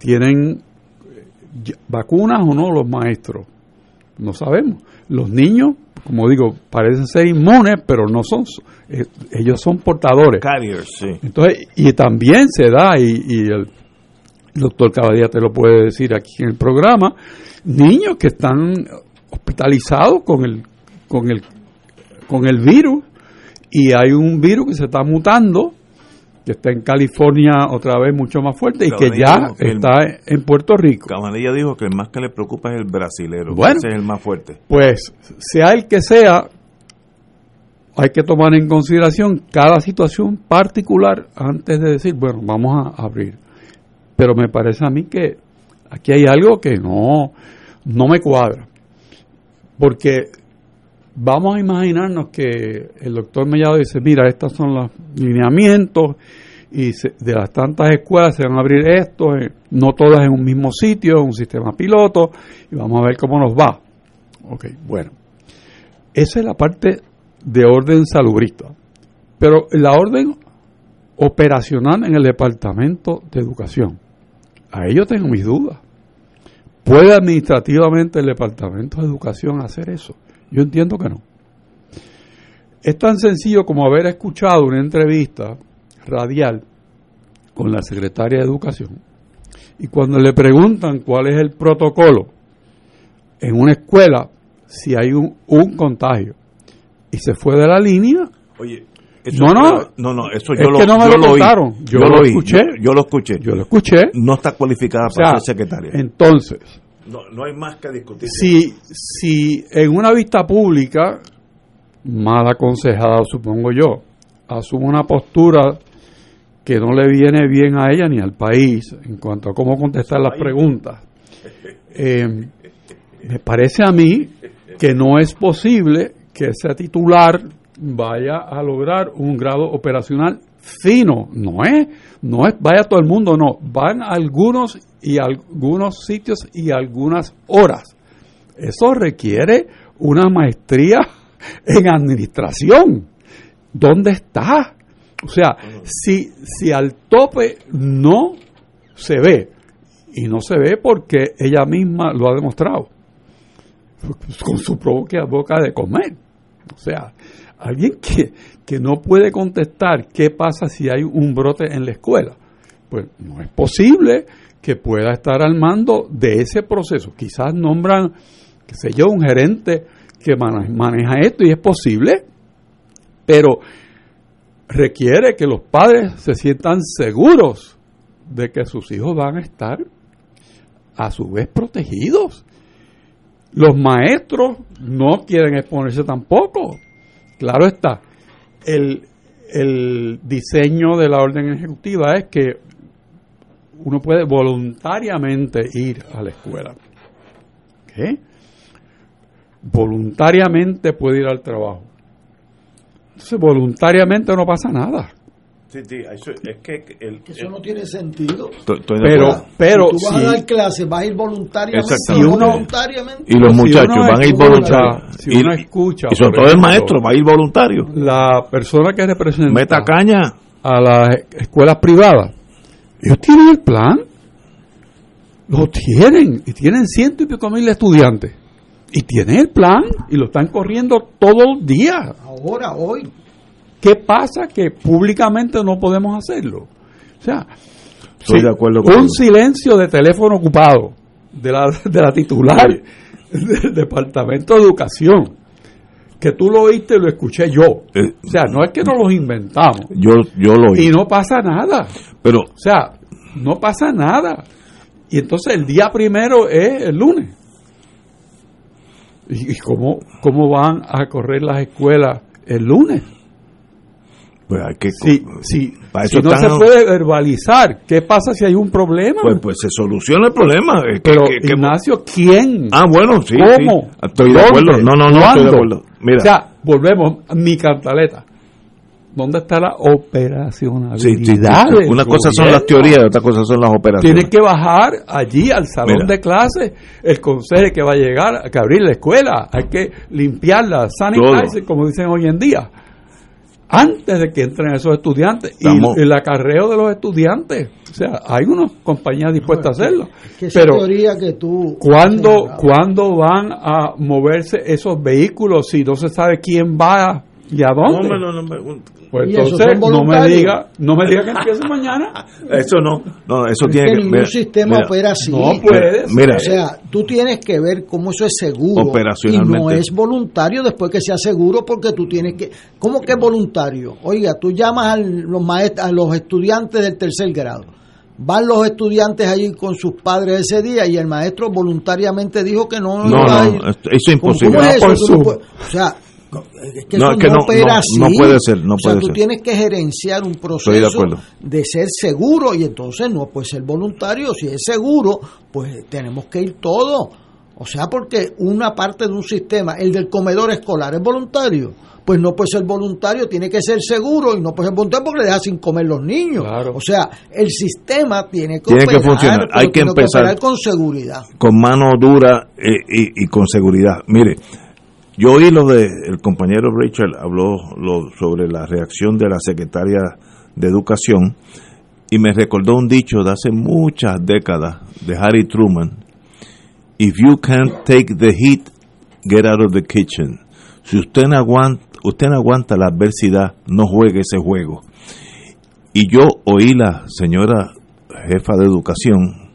Speaker 6: Tienen vacunas o no los maestros. No sabemos. Los niños, como digo, parecen ser inmunes, pero no son. eh, ellos son portadores.
Speaker 5: Carriers, sí.
Speaker 6: Entonces, y también se da, y, y el doctor Cabadía te lo puede decir aquí en el programa, niños que están hospitalizados con el, con el, con el virus, y hay un virus que se está mutando, que está en California otra vez mucho más fuerte, y que ya
Speaker 5: el-
Speaker 6: está en Puerto Rico.
Speaker 5: Cabanilla dijo que el más que le preocupa es el brasilero.
Speaker 6: Bueno.
Speaker 5: Ese es el más fuerte.
Speaker 6: Pues, sea el que sea, hay que tomar en consideración cada situación particular antes de decir, bueno, vamos a abrir. Pero me parece a mí que aquí hay algo que no, no me cuadra. Porque vamos a imaginarnos que el doctor Mellado dice, mira, estos son los lineamientos y se- de las tantas escuelas se van a abrir estos, eh, no todas en un mismo sitio, un sistema piloto, y vamos a ver cómo nos va. Ok, bueno. Esa es la parte de orden salubrista. Pero la orden operacional en el Departamento de Educación, ahí yo tengo mis dudas. ¿Puede administrativamente el Departamento de Educación hacer eso? Yo entiendo que no. Es tan sencillo como haber escuchado una entrevista radial con la secretaria de Educación y cuando le preguntan cuál es el protocolo en una escuela si hay un, un contagio y se fue de la línea,
Speaker 5: Oye,
Speaker 6: no, no,
Speaker 5: no, no, eso
Speaker 6: es
Speaker 5: yo lo,
Speaker 6: que no me
Speaker 5: yo
Speaker 6: lo contaron. Yo,
Speaker 5: Yo
Speaker 6: lo, escuché.
Speaker 5: Yo, yo lo escuché.
Speaker 6: Yo lo escuché.
Speaker 5: No está cualificada
Speaker 6: O sea,
Speaker 5: para ser secretaria.
Speaker 6: Entonces,
Speaker 5: No, no hay más que discutir.
Speaker 6: si, si en una vista pública, mal aconsejada supongo yo, asume una postura que no le viene bien a ella ni al país en cuanto a cómo contestar las preguntas, (laughs) eh, me parece a mí que no es posible que ese titular vaya a lograr un grado operacional fino, no es, no es vaya todo el mundo, no, van algunos y algunos sitios y algunas horas. Eso requiere una maestría (laughs) en administración. ¿Dónde está? O sea, si, si al tope no se ve, y no se ve porque ella misma lo ha demostrado, (laughs) con su propia boca de comer. O sea, alguien que, que no puede contestar qué pasa si hay un brote en la escuela, pues no es posible que pueda estar al mando de ese proceso. Quizás nombran, qué sé yo, un gerente que mane- maneja esto y es posible, pero requiere que los padres se sientan seguros de que sus hijos van a estar a su vez protegidos. Los maestros no quieren exponerse tampoco. Claro está, el, el diseño de la orden ejecutiva es que uno puede voluntariamente ir a la escuela. ¿Qué? Voluntariamente puede ir al trabajo. Entonces, voluntariamente no pasa nada.
Speaker 5: Sí, sí, eso, es que el,
Speaker 7: Eso no tiene sentido.
Speaker 5: Estoy- estoy de
Speaker 6: Pero, pero
Speaker 7: tú vas
Speaker 6: si-
Speaker 7: a dar clases, vas a ir voluntariamente.
Speaker 5: Exactamente.
Speaker 7: o no voluntariamente.
Speaker 5: y los
Speaker 6: si
Speaker 5: muchachos
Speaker 6: uno
Speaker 5: van a ir voluntarios.
Speaker 6: si
Speaker 5: y,
Speaker 6: uno escucha,
Speaker 5: y sobre todo el maestro va a ir voluntario.
Speaker 6: la persona que representa
Speaker 5: Meta caña.
Speaker 6: a las escuelas privadas, ellos tienen el plan, lo tienen, y tienen ciento y pico mil estudiantes, y tienen el plan, y lo están corriendo todos los días.
Speaker 7: Ahora, hoy.
Speaker 6: ¿Qué pasa? Que públicamente no podemos hacerlo. O sea,
Speaker 5: Estoy de acuerdo
Speaker 6: un
Speaker 5: contigo.
Speaker 6: silencio de teléfono ocupado de la, (laughs) de la titular (laughs) del Departamento de Educación, que tú lo oíste y lo escuché yo.
Speaker 5: Eh,
Speaker 6: O sea, no es que no los inventamos.
Speaker 5: Yo, yo lo oí.
Speaker 6: Y no pasa nada.
Speaker 5: Pero
Speaker 6: O sea, no pasa nada. Y entonces el día primero es el lunes. ¿Y, y cómo, cómo van a correr las escuelas el lunes?
Speaker 5: Pues hay que.
Speaker 6: Si,
Speaker 5: Para
Speaker 6: no se puede verbalizar, ¿qué pasa si hay un problema?
Speaker 5: Pues, pues se soluciona el problema. Es que-
Speaker 6: Pero,
Speaker 5: que- que-
Speaker 6: Ignacio, ¿quién?
Speaker 5: ah, bueno, sí.
Speaker 6: ¿Cómo?
Speaker 5: sí. Estoy de acuerdo. No, no, no, estoy de
Speaker 6: ¿Cuándo?
Speaker 5: acuerdo. Mira.
Speaker 6: O sea, volvemos, mi cantaleta. ¿Dónde está la operacionalidad?
Speaker 5: Sí, sí, sí. Una cosa son las teorías y otra cosa son las operaciones.
Speaker 6: Tiene que bajar allí al salón
Speaker 5: Mira.
Speaker 6: de clase, el consejo que va a llegar, que abrir la escuela, hay que limpiarla, sanitizer, como dicen hoy en día, antes de que entren esos estudiantes y el acarreo de los estudiantes. O sea, hay unas compañías dispuestas a hacerlo.
Speaker 7: Que esa
Speaker 6: Pero,
Speaker 7: teoría que tú.
Speaker 6: ¿cuándo. ¿cuándo van a moverse esos vehículos si no se sabe quién va y a
Speaker 5: No,
Speaker 6: dónde?
Speaker 5: no, no,
Speaker 6: Pues
Speaker 7: ¿Y esos
Speaker 6: entonces no me diga, no me diga que empiece mañana. (laughs)
Speaker 5: Eso no. No, eso
Speaker 7: Es
Speaker 5: tiene
Speaker 7: que
Speaker 5: que.
Speaker 7: ningún
Speaker 5: mira,
Speaker 7: sistema
Speaker 5: mira,
Speaker 7: opera así.
Speaker 6: No puede.
Speaker 5: Mira,
Speaker 7: O sea, tú tienes que ver cómo eso es seguro.
Speaker 5: Operacionalmente.
Speaker 7: Y no es voluntario después que sea seguro porque tú tienes que... ¿Cómo que es voluntario? Oiga, tú llamas a los, maest- a los estudiantes del tercer grado. Van los estudiantes allí con sus padres ese día y el maestro voluntariamente dijo que no,
Speaker 5: No, no, eso es
Speaker 7: ¿Cómo-
Speaker 5: imposible.
Speaker 7: cómo es eso? No puedes- o sea, es que
Speaker 5: No,
Speaker 7: eso
Speaker 5: es que
Speaker 7: no,
Speaker 5: no-
Speaker 7: opera
Speaker 5: no-
Speaker 7: así.
Speaker 5: no puede ser, no
Speaker 7: o sea,
Speaker 5: puede
Speaker 7: tú
Speaker 5: ser.
Speaker 7: tienes que gerenciar un proceso
Speaker 5: de
Speaker 7: ser seguro y entonces no puede ser voluntario. Si es seguro, pues tenemos que ir todos. O sea, porque una parte de un sistema, el del comedor escolar, es voluntario. Pues no puede ser voluntario, tiene que ser seguro y no puede ser voluntario porque le deja sin comer los niños.
Speaker 6: Claro.
Speaker 7: O sea, el sistema tiene que
Speaker 5: Tiene que
Speaker 7: operar,
Speaker 5: funcionar. Hay que
Speaker 7: tiene
Speaker 5: empezar.
Speaker 7: con seguridad.
Speaker 5: con mano dura eh, y, y con seguridad. Mire, yo oí lo de el compañero Rachel habló lo, sobre la reacción de la secretaria de Educación y me recordó un dicho de hace muchas décadas de Harry Truman. If you can't take the heat, get out of the kitchen. Si usted no aguanta, usted no aguanta la adversidad, no juegue ese juego. Y yo oí la señora jefa de educación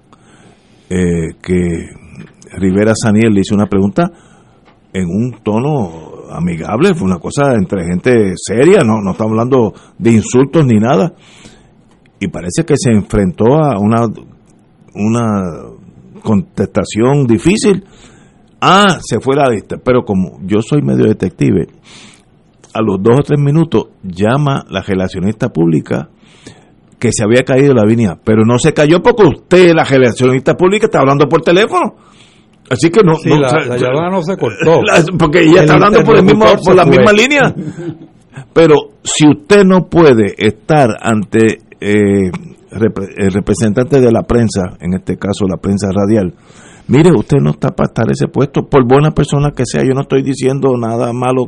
Speaker 5: eh, que Rivera Saniel le hizo una pregunta en un tono amigable, fue una cosa entre gente seria, no, no estamos hablando de insultos ni nada. Y parece que se enfrentó a una, una contestación difícil. Ah, se fue la lista, pero como yo soy medio detective, a los dos o tres minutos llama la relacionista pública que se había caído la línea, pero no se cayó porque usted, la relacionista pública, está hablando por teléfono. Así que no.
Speaker 6: Sí,
Speaker 5: no,
Speaker 6: la,
Speaker 5: o sea,
Speaker 6: la llamada no se cortó. (laughs)
Speaker 5: la- porque ella
Speaker 6: El
Speaker 5: está hablando por, el mismo, por la misma línea. (laughs) Pero si usted no puede estar ante eh, el representante de la prensa, en este caso la prensa radial, mire, usted no está para estar ese puesto, por buena persona que sea, yo no estoy diciendo nada malo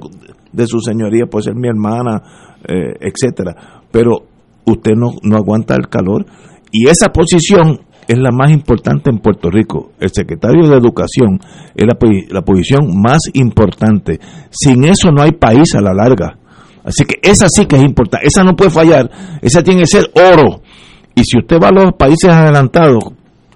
Speaker 5: de su señoría, puede ser mi hermana, eh, etcétera, pero usted no, no aguanta el calor y esa posición es la más importante en Puerto Rico. El secretario de Educación es la, la posición más importante. Sin eso no hay país a la larga. Así que esa sí que es importante. Esa no puede fallar. Esa tiene que ser oro. Y si usted va a los países adelantados,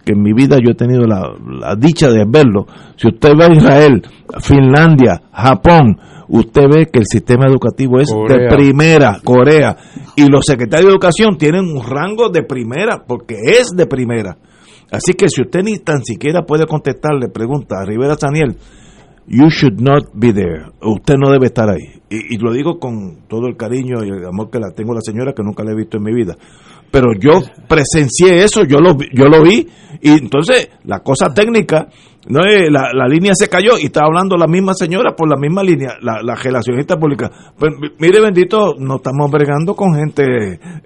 Speaker 5: que en mi vida yo he tenido la, la dicha de verlo, si usted va a Israel, Finlandia, Japón, usted ve que el sistema educativo es de primera, Corea, Y los secretarios de educación tienen un rango de primera, porque es de primera. Así que si usted ni tan siquiera puede contestarle pregunta a Rivera Saniel, you should not be there. Usted no debe estar ahí. Y, y lo digo con todo el cariño y el amor que la tengo a la señora, que nunca la he visto en mi vida. Pero yo presencié eso, yo lo, yo lo vi. Y entonces, la cosa técnica, no es- la, la línea se cayó y está hablando la misma señora por la misma línea, la, la relacionista pública. Pues, mi- mire, bendito, no estamos bregando con gente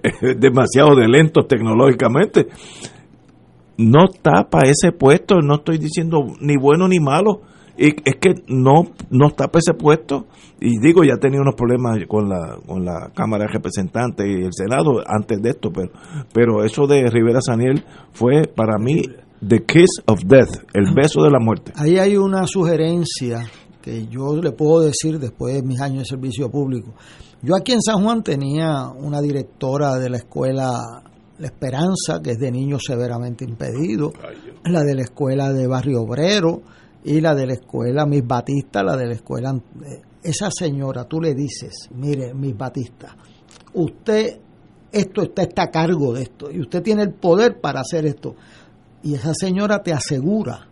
Speaker 5: eh, demasiado de lentos tecnológicamente no para ese puesto, no estoy diciendo ni bueno ni malo, y es que no no está para ese puesto y digo ya he tenido unos problemas con la con la Cámara de Representantes y el Senado antes de esto, pero pero eso de Rivera Saniel fue para mí the kiss of death, el beso de la muerte.
Speaker 7: Ahí hay una sugerencia que yo le puedo decir después de mis años de servicio público. Yo aquí en San Juan tenía una directora de la escuela La Esperanza, que es de niños severamente impedidos, la de la escuela de Barrio Obrero y la de la escuela Miss Batista, la de la escuela... eh, Esa señora, tú le dices, mire, Miss Batista, usted, esto está, está a cargo de esto y usted tiene el poder para hacer esto. Y esa señora te asegura,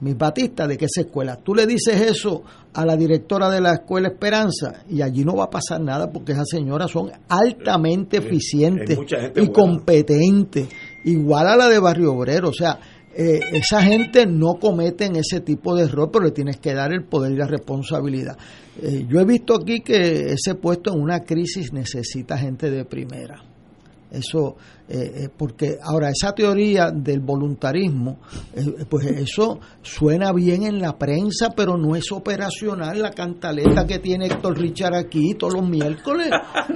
Speaker 7: Miss Batista, de que esa escuela, tú le dices eso a la directora de la escuela Esperanza y allí no va a pasar nada porque esas señoras son altamente eficientes y
Speaker 5: buena.
Speaker 7: competentes, igual a la de Barrio Obrero, o sea, eh, esa gente no cometen ese tipo de error, pero le tienes que dar el poder y la responsabilidad. Eh, yo he visto aquí que ese puesto en una crisis necesita gente de primera. Eso, eh, eh, porque ahora esa teoría del voluntarismo, eh, pues eso suena bien en la prensa, pero no es operacional la cantaleta que tiene Héctor Richard aquí todos los miércoles.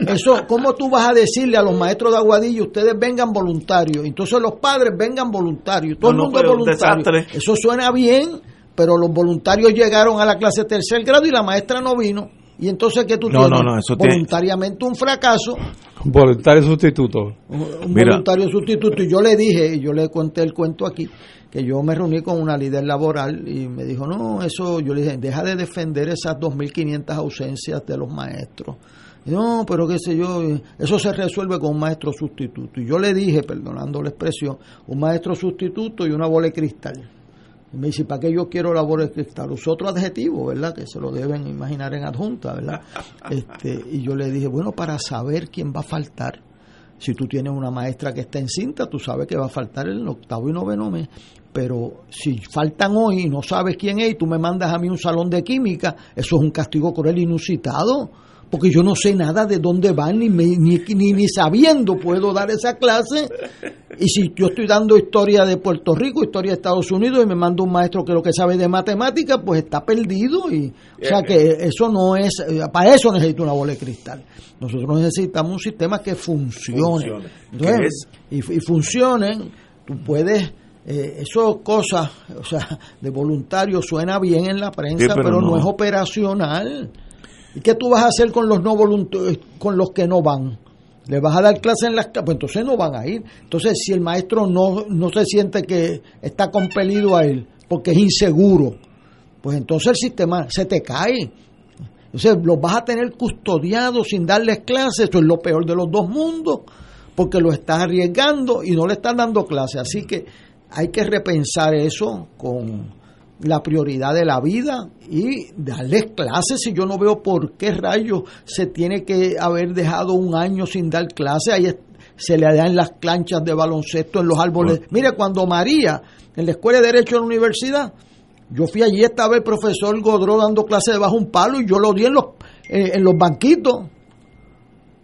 Speaker 7: Eso, ¿cómo tú vas a decirle a los maestros de Aguadillo, ustedes vengan voluntarios? Entonces los padres vengan voluntarios, todo
Speaker 5: No,
Speaker 7: el
Speaker 5: no,
Speaker 7: mundo
Speaker 5: un
Speaker 7: voluntario. Eso suena bien, pero los voluntarios llegaron a la clase tercer grado y la maestra no vino. Y entonces, ¿qué tú
Speaker 5: No,
Speaker 7: tienes?
Speaker 5: no, no, eso tiene-
Speaker 7: Voluntariamente un fracaso
Speaker 6: Voluntario sustituto.
Speaker 7: un
Speaker 5: Mira.
Speaker 7: voluntario sustituto. Y yo le dije, y yo le conté el cuento aquí, que yo me reuní con una líder laboral y me dijo, no, eso, yo le dije, deja de defender esas 2.500 ausencias de los maestros. Y, no, pero qué sé yo, eso se resuelve con un maestro sustituto. Y yo le dije, perdonando la expresión, un maestro sustituto y una bola de cristal. Y me dice, ¿para qué yo quiero la bola de cristal? Usó otro adjetivo, ¿verdad? Que se lo deben imaginar en adjunta, ¿verdad? (laughs) Este, y yo le dije, bueno, para saber quién va a faltar. Si tú tienes una maestra que está encinta, tú sabes que va a faltar el octavo y noveno mes. Pero si faltan hoy y no sabes quién es y tú me mandas a mí un salón de química, eso es un castigo cruel inusitado. Porque yo no sé nada de dónde van, ni, me- ni, ni, ni sabiendo puedo dar esa clase. Y si yo estoy dando historia de Puerto Rico, historia de Estados Unidos, y me manda un maestro que lo que sabe de matemáticas, pues está perdido. y O sea que eso no es, eh, para eso necesito una bola de cristal. Nosotros necesitamos un sistema que funcione.
Speaker 5: Funcione.
Speaker 7: Entonces, y, y funcionen, tú puedes, eh, eso cosas, o sea, de voluntario suena bien en la prensa,
Speaker 5: Sí, pero
Speaker 7: pero, no.
Speaker 5: no.
Speaker 7: es operacional. ¿Y qué tú vas a hacer con los no voluntarios, con los que no van? ¿Le vas a dar clase en las? Pues entonces no van a ir. Entonces, si el maestro no, no se siente que está compelido a ir porque es inseguro, pues entonces el sistema se te cae. Entonces los vas a tener custodiados sin darles clases. Eso es lo peor de los dos mundos, porque lo estás arriesgando y no le estás dando clases. Así que hay que repensar eso con la prioridad de la vida y darles clases. Si yo no veo por qué rayos se tiene que haber dejado un año sin dar clases, ahí se le dan las planchas de baloncesto en los árboles. Mire, cuando María, en la Escuela de Derecho de la Universidad, yo fui allí, estaba el profesor Godró dando clases debajo de un palo y yo lo di en los, eh, en los banquitos.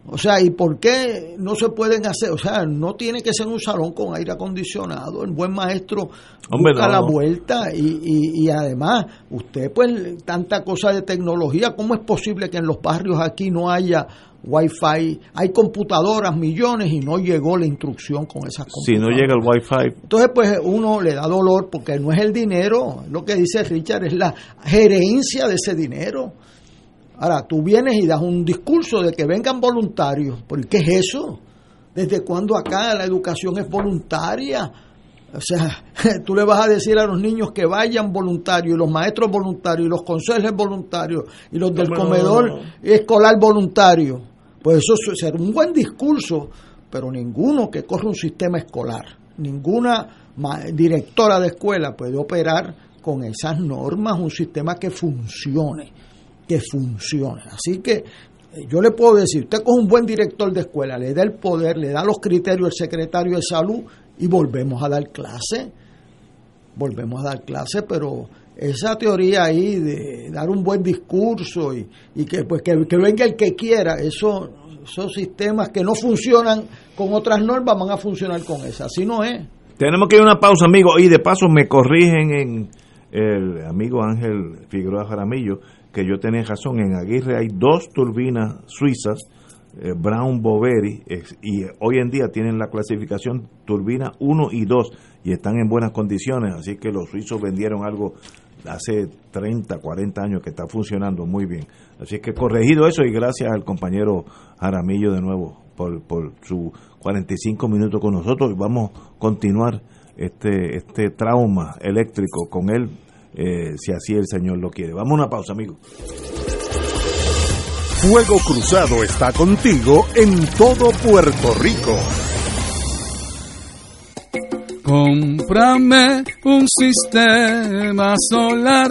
Speaker 7: O sea, ¿y por qué no se pueden hacer? O sea, no tiene que ser un salón con aire acondicionado. El buen maestro
Speaker 5: Hombre,
Speaker 7: busca
Speaker 5: no.
Speaker 7: la vuelta y, y, y además, usted, pues, tanta cosa de tecnología, ¿cómo es posible que en los barrios aquí no haya wifi? Hay computadoras, millones, y no llegó la instrucción con esas computadoras.
Speaker 5: Si no llega el wifi,
Speaker 7: Entonces, pues uno le da dolor porque no es el dinero, lo que dice Richard, es la gerencia de ese dinero. Ahora, tú vienes y das un discurso de que vengan voluntarios. ¿Por qué es eso? ¿Desde cuándo acá la educación es voluntaria? O sea, (laughs) tú le vas a decir a los niños que vayan voluntarios, y los maestros voluntarios, y los conserjes voluntarios, y los del
Speaker 5: No,
Speaker 7: comedor
Speaker 5: no, no.
Speaker 7: escolar voluntario. Pues eso será un buen discurso, pero ninguno que corra un sistema escolar, ninguna directora de escuela puede operar con esas normas un sistema que funcione, que funcione. Así que eh, yo le puedo decir, usted con un buen director de escuela, le da el poder, le da los criterios al secretario de salud y volvemos a dar clase, volvemos a dar clase, pero esa teoría ahí de dar un buen discurso y, y que pues que, venga el que quiera, eso, esos sistemas que no funcionan con otras normas van a funcionar con esa, así no es.
Speaker 5: Tenemos que ir a una pausa, amigo, y de paso me corrigen en el amigo Ángel Figueroa Jaramillo que yo tenía razón, en Aguirre hay dos turbinas suizas, eh, Brown Boveri, y hoy en día tienen la clasificación turbina 1 y 2 y están en buenas condiciones, así que los suizos vendieron algo hace 30, 40 años que está funcionando muy bien. Así que corregido eso y gracias al compañero Jaramillo de nuevo por, por su 45 minutos con nosotros. Vamos a continuar este, este trauma eléctrico con él, eh, si así el Señor lo quiere. Vamos a una pausa, amigo.
Speaker 3: Fuego Cruzado está contigo en todo Puerto Rico.
Speaker 10: Cómprame un sistema solar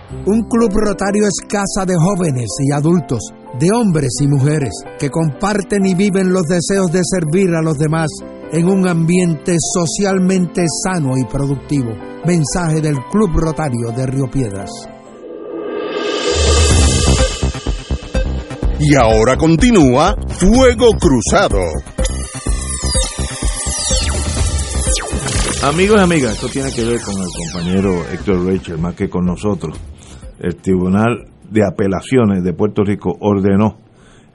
Speaker 11: Un club rotario es casa de jóvenes y adultos, de hombres y mujeres, que comparten y viven los deseos de servir a los demás en un ambiente socialmente sano y productivo. Mensaje del Club Rotario de Río Piedras.
Speaker 3: Y ahora continúa Fuego Cruzado.
Speaker 5: Amigos y amigas, esto tiene que ver con el compañero Héctor Rachel más que con nosotros el Tribunal de Apelaciones de Puerto Rico ordenó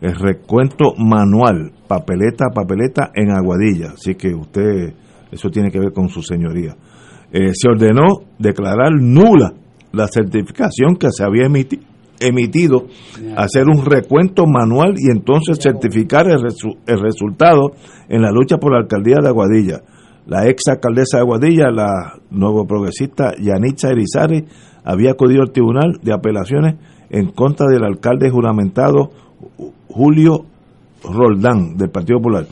Speaker 5: el recuento manual, papeleta a papeleta en Aguadilla. Así que usted, eso tiene que ver con su señoría. Eh, se ordenó declarar nula la certificación que se había emitido, hacer un recuento manual y entonces certificar el, el resultado en la lucha por la alcaldía de Aguadilla. La ex alcaldesa de Aguadilla, la nuevo progresista Yanitza Erizari, había acudido al Tribunal de Apelaciones en contra del alcalde juramentado Julio Roldán del Partido Popular.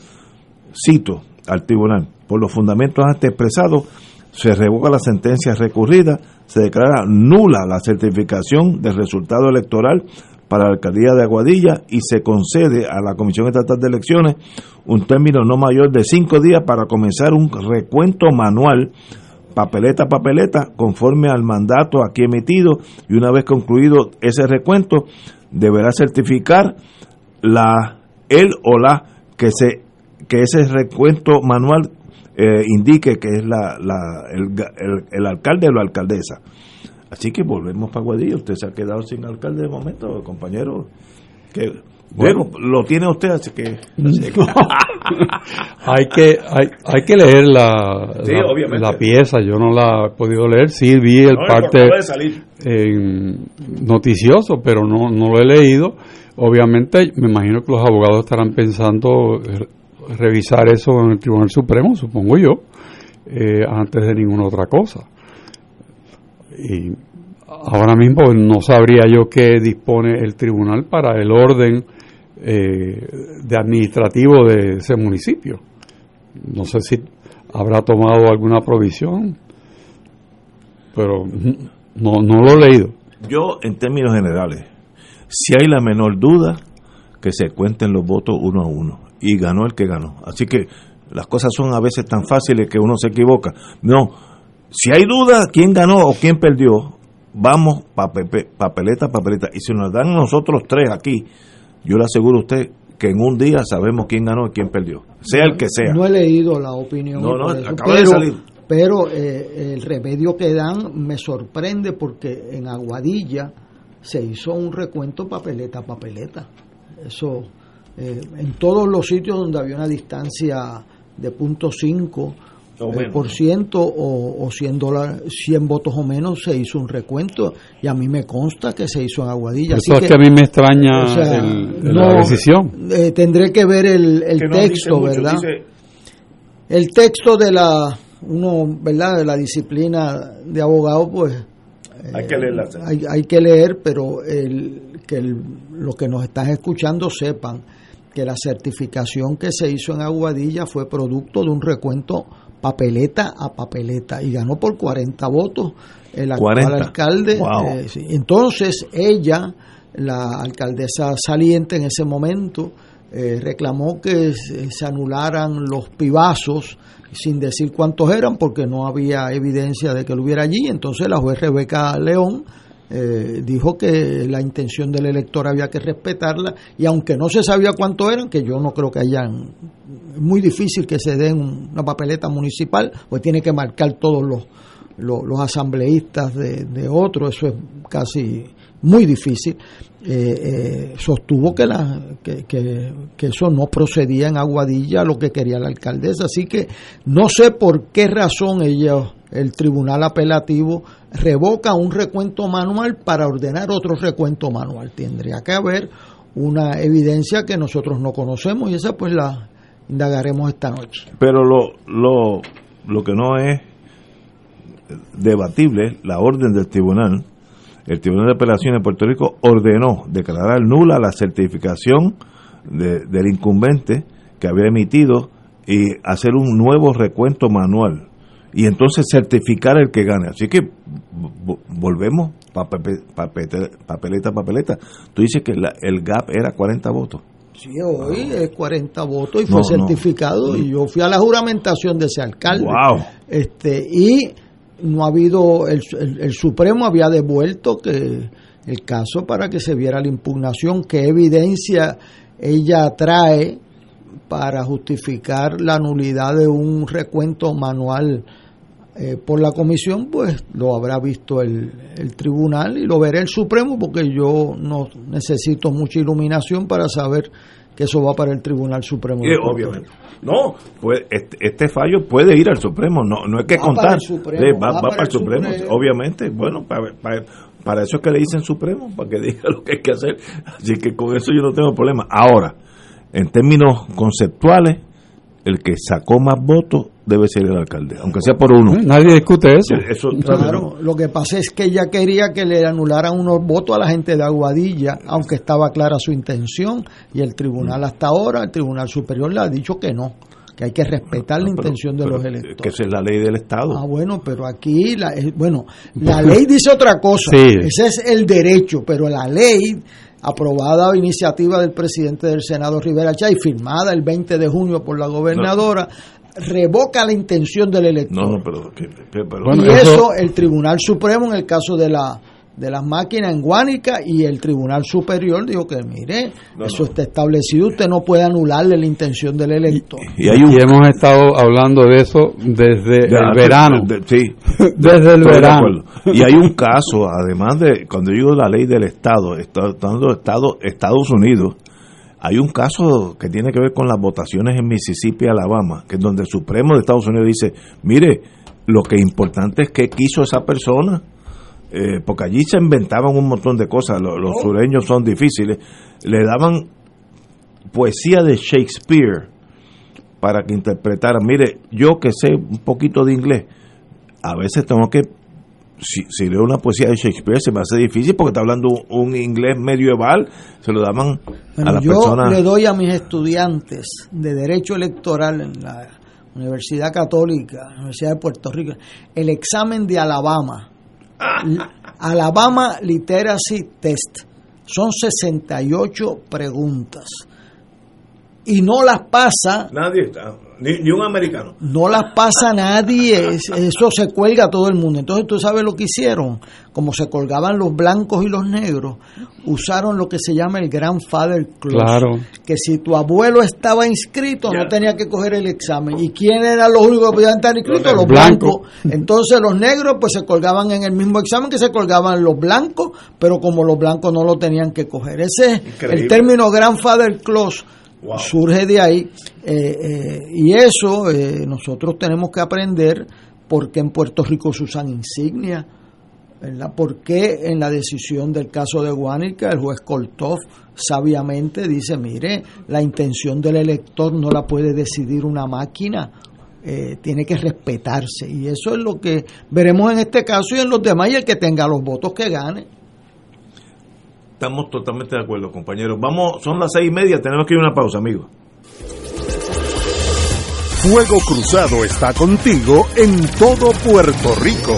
Speaker 5: Cito al tribunal, por los fundamentos antes expresados, se revoca la sentencia recurrida, se declara nula la certificación del resultado electoral para la alcaldía de Aguadilla y se concede a la Comisión Estatal de Elecciones un término no mayor de cinco días para comenzar un recuento manual papeleta a papeleta, conforme al mandato aquí emitido, y una vez concluido ese recuento, deberá certificar la el o la que se que ese recuento manual eh, indique que es la, el, el, alcalde o la alcaldesa. Así que volvemos para Guadilla. Usted se ha quedado sin alcalde de momento, compañero. Que bueno, lo tiene usted, así que. (laughs)
Speaker 6: hay que hay, hay que leer la, la, pieza. Yo no la he podido leer. Sí vi el parte noticioso, pero no, no lo he leído. Obviamente, me imagino que los abogados estarán pensando revisar eso en el Tribunal Supremo, supongo yo, eh, antes de ninguna otra cosa. Y ahora mismo no sabría yo qué dispone el tribunal para el orden eh, de administrativo de ese municipio. No sé si habrá tomado alguna provisión, pero no, no lo he leído.
Speaker 5: Yo, en términos generales, si hay la menor duda, que se cuenten los votos uno a uno. Y ganó el que ganó. Así que las cosas son a veces tan fáciles que uno se equivoca. No, si hay duda quién ganó o quién perdió, vamos papeleta, papeleta. Y si nos dan nosotros tres aquí, yo le aseguro a usted que en un día sabemos quién ganó y quién perdió, sea el que sea.
Speaker 7: No he leído la opinión. No, no, acaba de salir. Pero eh, el remedio que dan me sorprende porque en Aguadilla se hizo un recuento papeleta a papeleta. Eso, eh, en todos los sitios donde había una distancia de punto cinco eh, por ciento o, o 100, dólares, 100 votos o menos se hizo un recuento y a mí me consta que se hizo en Aguadilla.
Speaker 6: Eso es que, a mí me extraña la decisión.
Speaker 7: Eh, tendré que ver el, el texto, ¿verdad? El texto de la uno, ¿verdad? De la disciplina de abogado, pues
Speaker 5: hay que leer,
Speaker 7: hay, hay, que leer pero el, que los que nos están escuchando sepan que la certificación que se hizo en Aguadilla fue producto de un recuento papeleta a papeleta y ganó por 40 votos el actual alcalde. Eh, entonces ella, la alcaldesa saliente en ese momento, eh, reclamó que se anularan los pibazos sin decir cuántos eran porque no había evidencia de que lo hubiera allí. Entonces la juez Rebeca León eh, dijo que la intención del elector había que respetarla y aunque no se sabía cuánto eran, que yo no creo que hayan, muy difícil que se den una papeleta municipal, pues tiene que marcar todos los, los, asambleístas de, de otros, eso es casi muy difícil, eh, eh, sostuvo que, la, que, que, eso no procedía en Aguadilla lo que quería la alcaldesa. Así que no sé por qué razón ella el tribunal apelativo revoca un recuento manual para ordenar otro recuento manual. Tendría que haber una evidencia que nosotros no conocemos y esa pues la indagaremos esta noche.
Speaker 5: Pero lo, lo, lo que no es debatible, la orden del tribunal, el Tribunal de Apelaciones de Puerto Rico ordenó declarar nula la certificación del incumbente que había emitido y hacer un nuevo recuento manual y entonces certificar el que gane. Así que volvemos papeleta, papeleta. Tú dices que el gap era 40 votos.
Speaker 7: Sí, hoy es 40 votos y fue certificado y yo fui a la juramentación de ese alcalde.
Speaker 5: Wow.
Speaker 7: Este, y no ha habido, el, el, Supremo había devuelto que el caso para que se viera la impugnación, qué evidencia ella trae para justificar la nulidad de un recuento manual eh, por la comisión, pues lo habrá visto el, el, tribunal y lo verá el Supremo, porque yo no necesito mucha iluminación para saber que eso va para el Tribunal Supremo.
Speaker 5: obviamente. No, pues este, este, fallo puede ir al Supremo, no, no hay que contar. va, para, el Supremo, obviamente. Bueno, para, para, eso es que le dicen Supremo, para que (laughs) diga lo que hay que hacer. Así que con eso yo no tengo problema. Ahora, en términos conceptuales, el que sacó más votos debe ser el alcalde, aunque sea por uno.
Speaker 6: Nadie discute eso.
Speaker 5: eso
Speaker 7: claro, lo que pasa es que ella quería que le anularan unos votos a la gente de Aguadilla, aunque estaba clara su intención, y el tribunal hasta ahora, el Tribunal Superior le ha dicho que no que hay que respetar la intención de los electores.
Speaker 5: Que esa es la ley del Estado.
Speaker 7: Ah, bueno, pero aquí, la, bueno, la ley dice otra cosa. Ese es el derecho, pero la ley aprobada a iniciativa del presidente del Senado Rivera Chay, firmada el 20 de junio por la gobernadora, revoca la intención del elector.
Speaker 5: No, pero,
Speaker 7: y eso, el Tribunal Supremo en el caso de la de las máquinas en Guánica y el Tribunal Superior dijo que mire, eso está establecido, usted no puede anularle la intención del elector.
Speaker 6: Y, hemos estado hablando de eso desde el verano.
Speaker 5: sí, (laughs)
Speaker 6: desde el verano.
Speaker 5: Y hay un caso, además de, cuando digo la ley del Estado, Estado, Estado Estados Unidos, hay un caso que tiene que ver con las votaciones en Mississippi, Alabama, que es donde el Supremo de Estados Unidos dice, mire, lo que es importante es qué quiso esa persona eh, porque allí se inventaban un montón de cosas, los, oh. sureños son difíciles, le daban poesía de Shakespeare para que interpretara. Mire, yo que sé un poquito de inglés, a veces tengo que, si, leo una poesía de Shakespeare se me hace difícil porque está hablando un, inglés medieval, se lo daban a la
Speaker 7: yo le doy a mis estudiantes de Derecho Electoral en la Universidad Católica, Universidad de Puerto Rico, el examen de Alabama Alabama Literacy Test. Son 68 preguntas. Y no las pasa.
Speaker 5: Nadie está. Ni, un americano.
Speaker 7: No las pasa nadie, eso se cuelga todo el mundo. Entonces tú sabes lo que hicieron, como se colgaban los blancos y los negros, usaron lo que se llama el grandfather clause,
Speaker 6: claro.
Speaker 7: que si tu abuelo estaba inscrito no tenía que coger el examen. ¿Y quién eran los únicos que podían estar inscritos? Los, blancos. Entonces los negros pues se colgaban en el mismo examen que se colgaban los blancos, pero como los blancos no lo tenían que coger. Ese es el término grandfather clause surge de ahí. Eh, eh, y eso eh, nosotros tenemos que aprender por qué en Puerto Rico se usan insignias, por qué en la decisión del caso de Guánica el juez Koltov sabiamente dice, mire, la intención del elector no la puede decidir una máquina, tiene que respetarse. Y eso es lo que veremos en este caso y en los demás, y el que tenga los votos que gane.
Speaker 5: Estamos totalmente de acuerdo, compañeros. Vamos, son las seis y media, tenemos que ir a una pausa, amigos.
Speaker 3: Fuego Cruzado está contigo en todo Puerto Rico.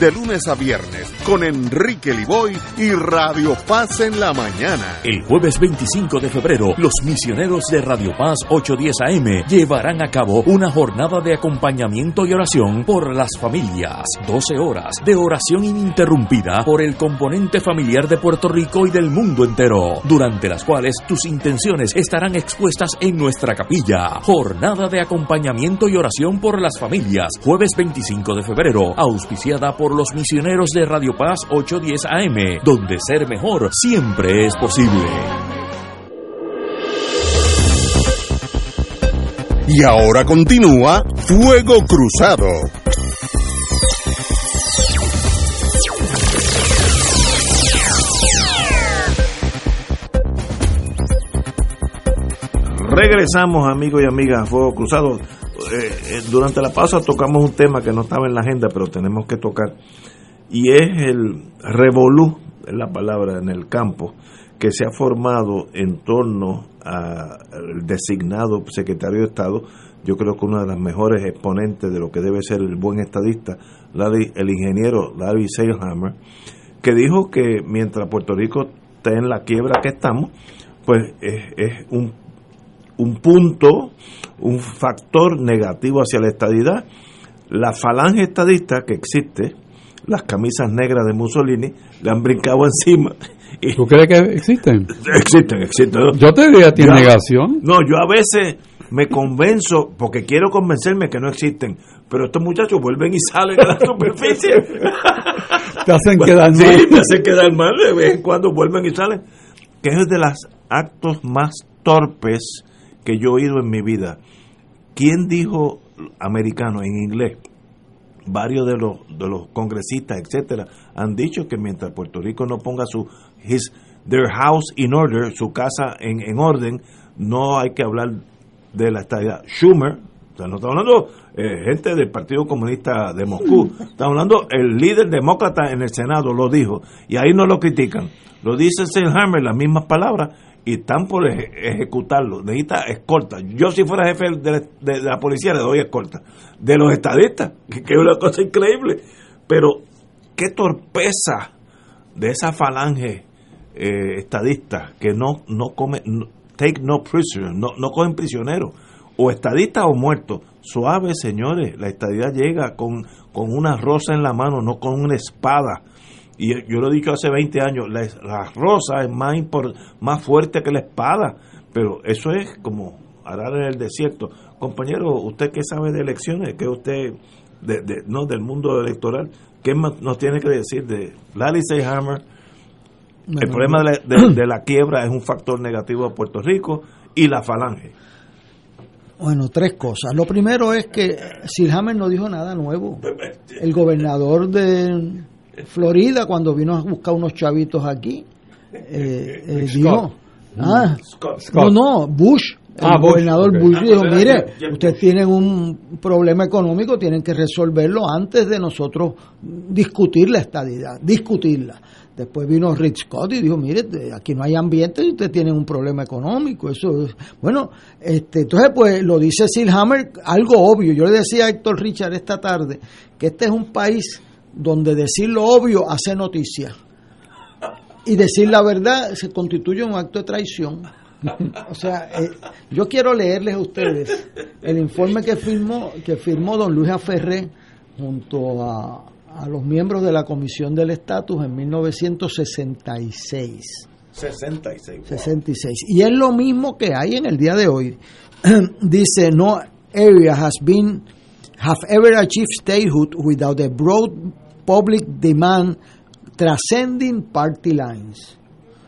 Speaker 3: de lunes a viernes con Enrique Liboy y Radio Paz en la mañana.
Speaker 4: El jueves 25 de febrero, los misioneros de Radio Paz 810 AM llevarán a cabo una jornada de acompañamiento y oración por las familias. 12 horas de oración ininterrumpida por el componente familiar de Puerto Rico y del mundo entero, durante las cuales tus intenciones estarán expuestas en nuestra capilla. Jornada de acompañamiento y oración por las familias jueves 25 de febrero, auspiciada por los misioneros de Radio Paz 810 AM, donde ser mejor siempre es posible.
Speaker 3: Y ahora continúa Fuego Cruzado.
Speaker 5: Regresamos amigos y amigas a Fuego Cruzado. Eh, eh, durante la pausa tocamos un tema que no estaba en la agenda, pero tenemos que tocar, y es el revolú es la palabra, en el campo, que se ha formado en torno al designado secretario de Estado, yo creo que uno de los mejores exponentes de lo que debe ser el buen estadista, el ingeniero Larry Seilhammer, que dijo que mientras Puerto Rico esté en la quiebra que estamos, pues es, un, un punto, un factor negativo hacia la estadidad. La falange estadista que existe, las camisas negras de Mussolini, le han brincado (laughs) encima.
Speaker 6: ¿Tú crees que existen?
Speaker 5: Existen, existen.
Speaker 6: Yo te diría, ¿tiene negación?
Speaker 5: No, yo a veces me convenzo, porque quiero convencerme que no existen, pero estos muchachos vuelven y salen a la (laughs) superficie. (laughs)
Speaker 6: te hacen quedar mal.
Speaker 5: Sí, me hacen quedar mal, de vez en cuando vuelven y salen. Que es de los actos más torpes que yo he oído en mi vida. ¿Quién dijo americano en inglés? Varios de los, de los congresistas, etcétera, han dicho que mientras Puerto Rico no ponga su his, their house in order, su casa en, en orden, no hay que hablar de la estadía. Schumer, o sea, no está hablando eh, gente del Partido Comunista de Moscú, (laughs) está hablando el líder demócrata en el Senado, lo dijo, y ahí no lo critican. Lo dice Hammer las mismas palabras, y están por ejecutarlo. Necesita escolta. Yo si fuera jefe de, la policía le doy escolta. De los estadistas, que, es una cosa increíble. Pero qué torpeza de esa falange eh, estadista que no, no come, take no prisoner, no, no cogen prisioneros, o estadistas o muertos. Suave, señores, la estadidad llega con, con una rosa en la mano, no con una espada. Y yo lo he dicho hace 20 años, la, rosa es más, más fuerte que la espada, pero eso es como arar en el desierto. Compañero, ¿usted qué sabe de elecciones? ¿Qué usted, de, no, del mundo electoral? ¿Qué nos tiene que decir de Larry Seyhammer? el problema de la, quiebra es un factor negativo a Puerto Rico y la falange.
Speaker 7: Bueno, tres cosas. Lo primero es que Silhammer no dijo nada nuevo. El gobernador de Florida, cuando vino a buscar unos chavitos aquí, eh, eh dijo, ah, no, no, Bush, el ah, gobernador Bush, dijo, mire, ustedes tienen un problema económico, tienen que resolverlo antes de nosotros discutir la estadidad, discutirla. Después vino Rick Scott y dijo, mire, aquí no hay ambiente y ustedes tienen un problema económico. Eso Bueno, este, entonces pues lo dice Silhammer, algo obvio. Yo le decía a Héctor Richard esta tarde que este es un país donde decir lo obvio hace noticia. Y decir la verdad se constituye un acto de traición. O sea, eh, yo quiero leerles a ustedes el informe que firmó, que firmó don Luis Aferré junto a a los miembros de la Comisión del Estatus en 1966.
Speaker 5: 66.
Speaker 7: 66. Y es lo mismo que hay en el día de hoy. (clears throat) Dice, no area has been have ever achieved statehood without a broad public demand transcending party lines.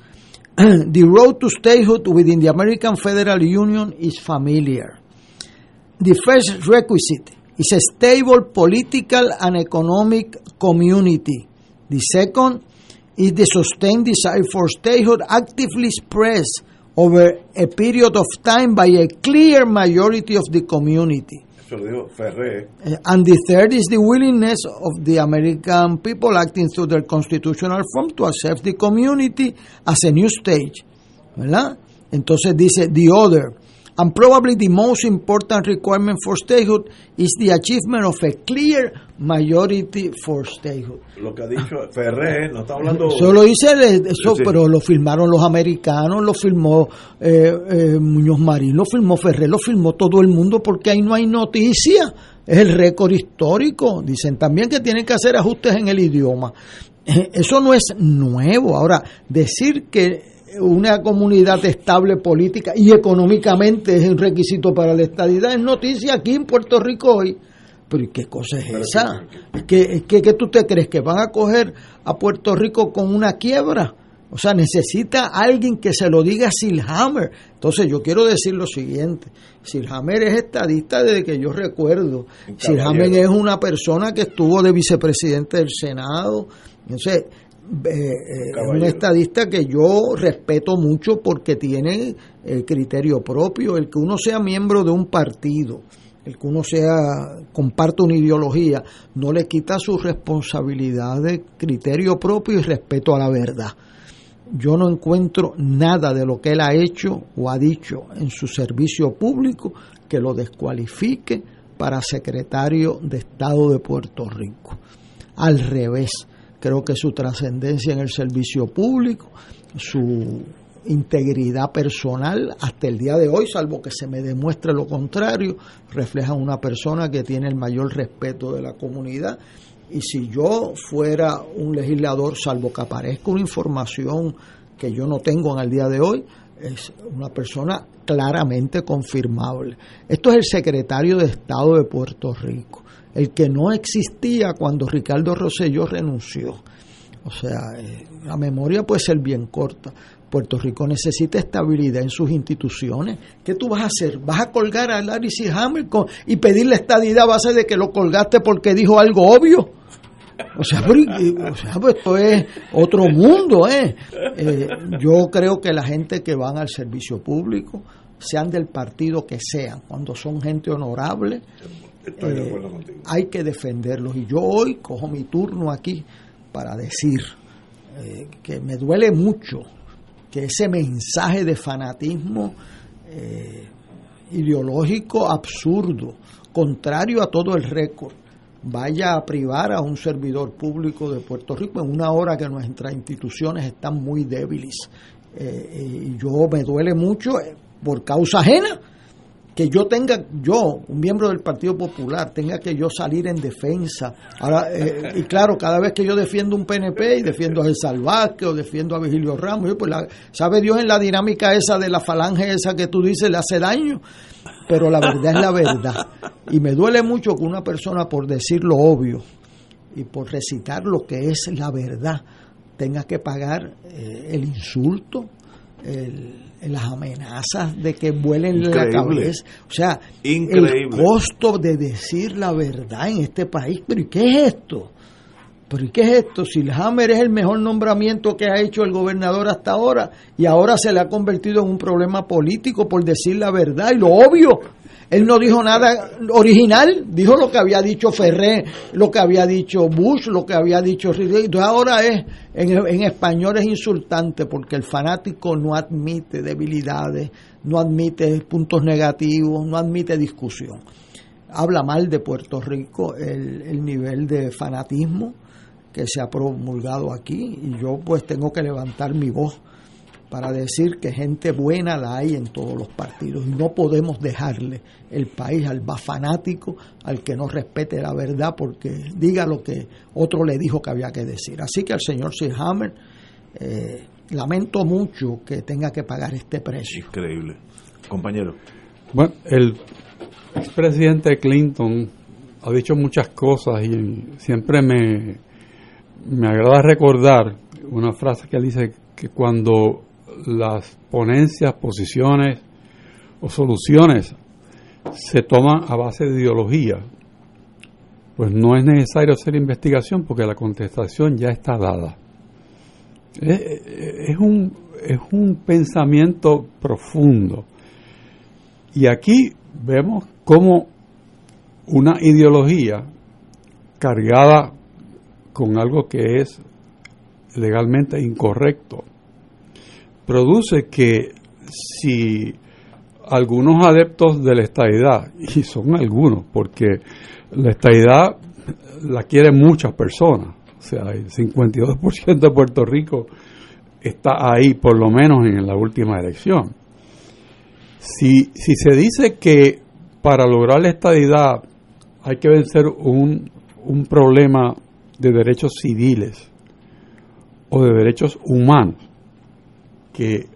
Speaker 7: (clears throat) the road to statehood within the American Federal Union is familiar. The first requisite is a stable political and economic community. The second is the sustained desire for statehood actively expressed over a period of time by a clear majority of the community. Eh, and the third is the willingness of the American people acting through their constitutional form to accept the community as a new stage. ¿verdad? Entonces dice, the other And probably the most important requirement for statehood is the achievement of a clear majority for statehood.
Speaker 5: Lo que ha dicho Ferré, no está hablando.
Speaker 7: Solo dice eso, pero lo firmaron los americanos, lo firmó eh, eh, Muñoz Marín, lo firmó Ferré, lo firmó todo el mundo porque ahí no hay noticia. Es el récord histórico. Dicen también que tienen que hacer ajustes en el idioma. (laughs) Eso no es nuevo. Ahora, decir que una comunidad estable política y económicamente es un requisito para la estadidad. Es noticia aquí en Puerto Rico hoy. Pero qué cosa es esa? ¿Qué, qué, tú te crees? ¿Que van a coger a Puerto Rico con una quiebra? O sea, necesita alguien que se lo diga a Silhammer. Entonces yo quiero decir lo siguiente. Silhammer es estadista desde que yo recuerdo. Silhammer es una persona que estuvo de vicepresidente del Senado. Entonces, eh, eh un estadista que yo respeto mucho porque tiene el criterio propio. El que uno sea miembro de un partido el que uno sea comparte una ideología, no le quita su responsabilidad de criterio propio y respeto a la verdad. Yo no encuentro nada de lo que él ha hecho o ha dicho en su servicio público que lo descualifique para secretario de Estado de Puerto Rico. Al revés, creo que su trascendencia en el servicio público, su integridad personal hasta el día de hoy, salvo que se me demuestre lo contrario, refleja una persona que tiene el mayor respeto de la comunidad. Y si yo fuera un legislador, salvo que aparezca una información que yo no tengo en el día de hoy, es una persona claramente confirmable. Esto es el secretario de Estado de Puerto Rico, el que no existía cuando Ricardo Rosselló renunció. O sea, eh, la memoria puede ser bien corta. Puerto Rico necesita estabilidad en sus instituciones. ¿Qué tú vas a hacer? ¿Vas a colgar a Larry C. Hamilton y pedirle estabilidad a base de que lo colgaste porque dijo algo obvio? O sea, pues esto es otro mundo, ¿eh? ¿eh? Yo creo que la gente que van al servicio público, sean del partido que sean, cuando son gente honorable, eh, hay que defenderlos. Y yo hoy cojo mi turno aquí para decir eh, que me duele mucho que ese mensaje de fanatismo eh, ideológico absurdo, contrario a todo el récord, vaya a privar a un servidor público de Puerto Rico en una hora que nuestras instituciones están muy débiles. Eh, y yo me duele mucho por causa ajena que yo tenga, yo, un miembro del Partido Popular, tenga que yo salir en defensa. Ahora, eh, y claro, cada vez que yo defiendo un PNP y defiendo a El Salvaje o defiendo a Vigilio Ramos, pues sabe Dios en la dinámica esa de la falange esa que tú dices le hace daño, pero la verdad es la verdad. Y me duele mucho que una persona por decir lo obvio y por recitar lo que es la verdad tenga que pagar eh, el insulto, el las amenazas de que vuelen la cabeza. O sea, el costo de decir la verdad en este país. Pero ¿y qué es esto? ¿Pero y qué es esto? Si el Hammer es el mejor nombramiento que ha hecho el gobernador hasta ahora y ahora se le ha convertido en un problema político por decir la verdad y lo obvio, él no dijo nada original, dijo lo que había dicho Ferré, lo que había dicho Bush, lo que había dicho Entonces ahora es, en, español es insultante porque el fanático no admite debilidades, no admite puntos negativos, no admite discusión. Habla mal de Puerto Rico el nivel de fanatismo que se ha promulgado aquí y yo pues tengo que levantar mi voz para decir que gente buena la hay en todos los partidos y no podemos dejarle el país al más fanático, al que no respete la verdad porque diga lo que otro le dijo que había que decir. Así que al señor Sir Hammer, eh, lamento mucho que tenga que pagar este precio.
Speaker 5: Increíble. Compañero.
Speaker 6: Bueno, el expresidente Clinton ha dicho muchas cosas y siempre me, me agrada recordar una frase que él dice que cuando las ponencias, posiciones o soluciones se toman a base de ideología, pues no es necesario hacer investigación porque la contestación ya está dada. Es, un, es un pensamiento profundo. Y aquí vemos cómo una ideología cargada con algo que es legalmente incorrecto produce que si algunos adeptos de la estadidad, y son algunos, porque la estadidad la quieren muchas personas, o sea, el 52% de Puerto Rico está ahí por lo menos en la última elección. Si, si se dice que para lograr la estadidad hay que vencer un, un problema de derechos civiles o de derechos humanos, que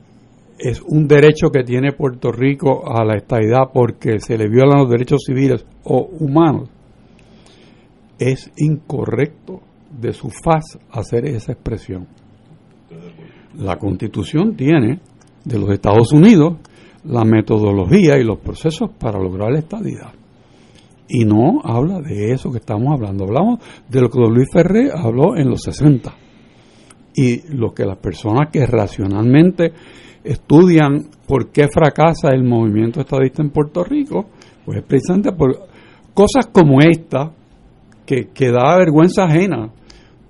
Speaker 6: es un derecho que tiene Puerto Rico a la estadidad porque se le violan los derechos civiles o humanos, es incorrecto de su faz hacer esa expresión. La constitución tiene de los Estados Unidos la metodología y los procesos para lograr la estadidad. Y no habla de eso que estamos hablando. Hablamos de lo que Luis Ferré habló en los 60 y lo que las personas que racionalmente estudian por qué fracasa el movimiento estadista en Puerto Rico, Pues precisamente por cosas como esta, que, que da vergüenza ajena,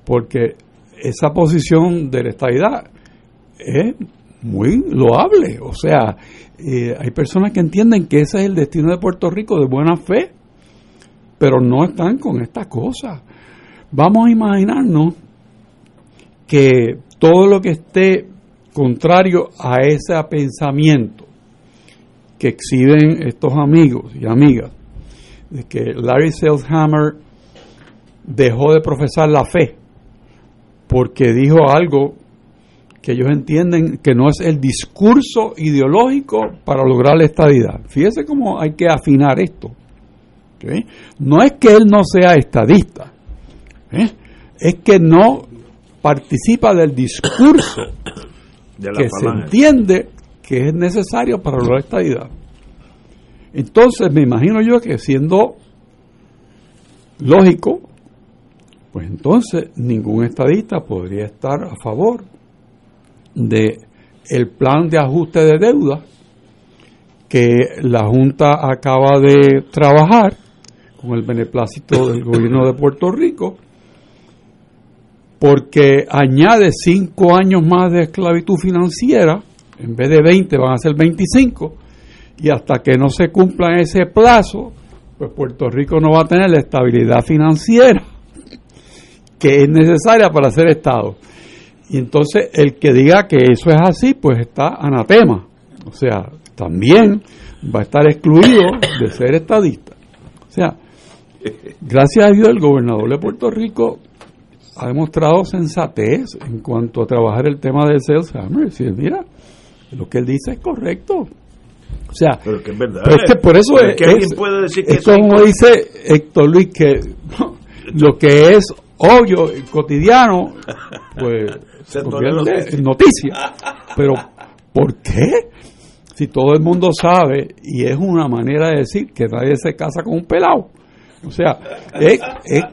Speaker 6: porque esa posición de la estabilidad es muy loable. O sea, eh, hay personas que entienden que ese es el destino de Puerto Rico de buena fe, pero no están con estas cosas. Vamos a imaginarnos que todo lo que esté contrario a ese pensamiento que exhiben estos amigos y amigas, de que Larry Selhammer dejó de profesar la fe porque dijo algo que ellos entienden que no es el discurso ideológico para lograr la estadidad. Fíjese cómo hay que afinar esto. No es que él no sea estadista, ¿eh? es que no participa del discurso (coughs) que se entiende que es necesario para lograr la estadidad. Entonces me imagino yo que siendo lógico, pues entonces ningún estadista podría estar a favor de el plan de ajuste de deuda que la Junta acaba de trabajar con el beneplácito del gobierno de Puerto Rico, porque añade cinco años más de esclavitud financiera, en vez de 20 van a ser 25, y hasta que no se cumpla ese plazo, pues Puerto Rico no va a tener la estabilidad financiera que es necesaria para ser Estado. Y entonces el que diga que eso es así, pues está anatema. O sea, también va a estar excluido de ser estadista. O sea, gracias a Dios el gobernador de Puerto Rico ha demostrado sensatez en cuanto a trabajar el tema del sales hammer. Decir, mira, lo que él dice es correcto. O sea,
Speaker 5: pero que es verdad.
Speaker 6: por eso es,
Speaker 5: alguien puede decir que
Speaker 6: eso como dice Héctor Luis, que (laughs) lo que es obvio, cotidiano, pues (laughs) se convierte en noticia. (laughs) Pero, ¿por qué? Si todo el mundo sabe, y es una manera de decir que nadie se casa con un pelado. O sea, es, es,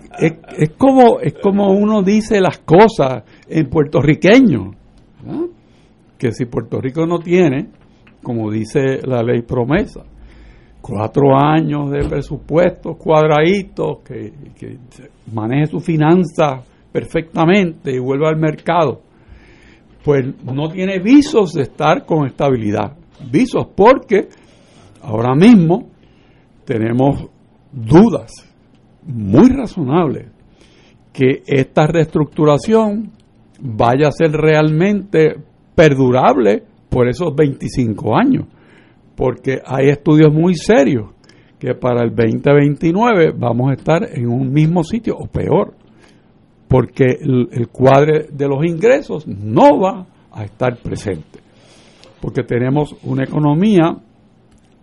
Speaker 6: es, como, es como uno dice las cosas en puertorriqueño. Que si Puerto Rico no tiene, como dice la ley promesa, cuatro años de presupuestos cuadraditos, que, que maneje su finanza perfectamente y vuelva al mercado, pues no tiene visos de estar con estabilidad. Visos porque ahora mismo tenemos dudas muy razonables que esta reestructuración vaya a ser realmente perdurable por esos 25 años, porque hay estudios muy serios que para el 2029 vamos a estar en un mismo sitio o peor porque el, cuadre de los ingresos no va a estar presente, porque tenemos una economía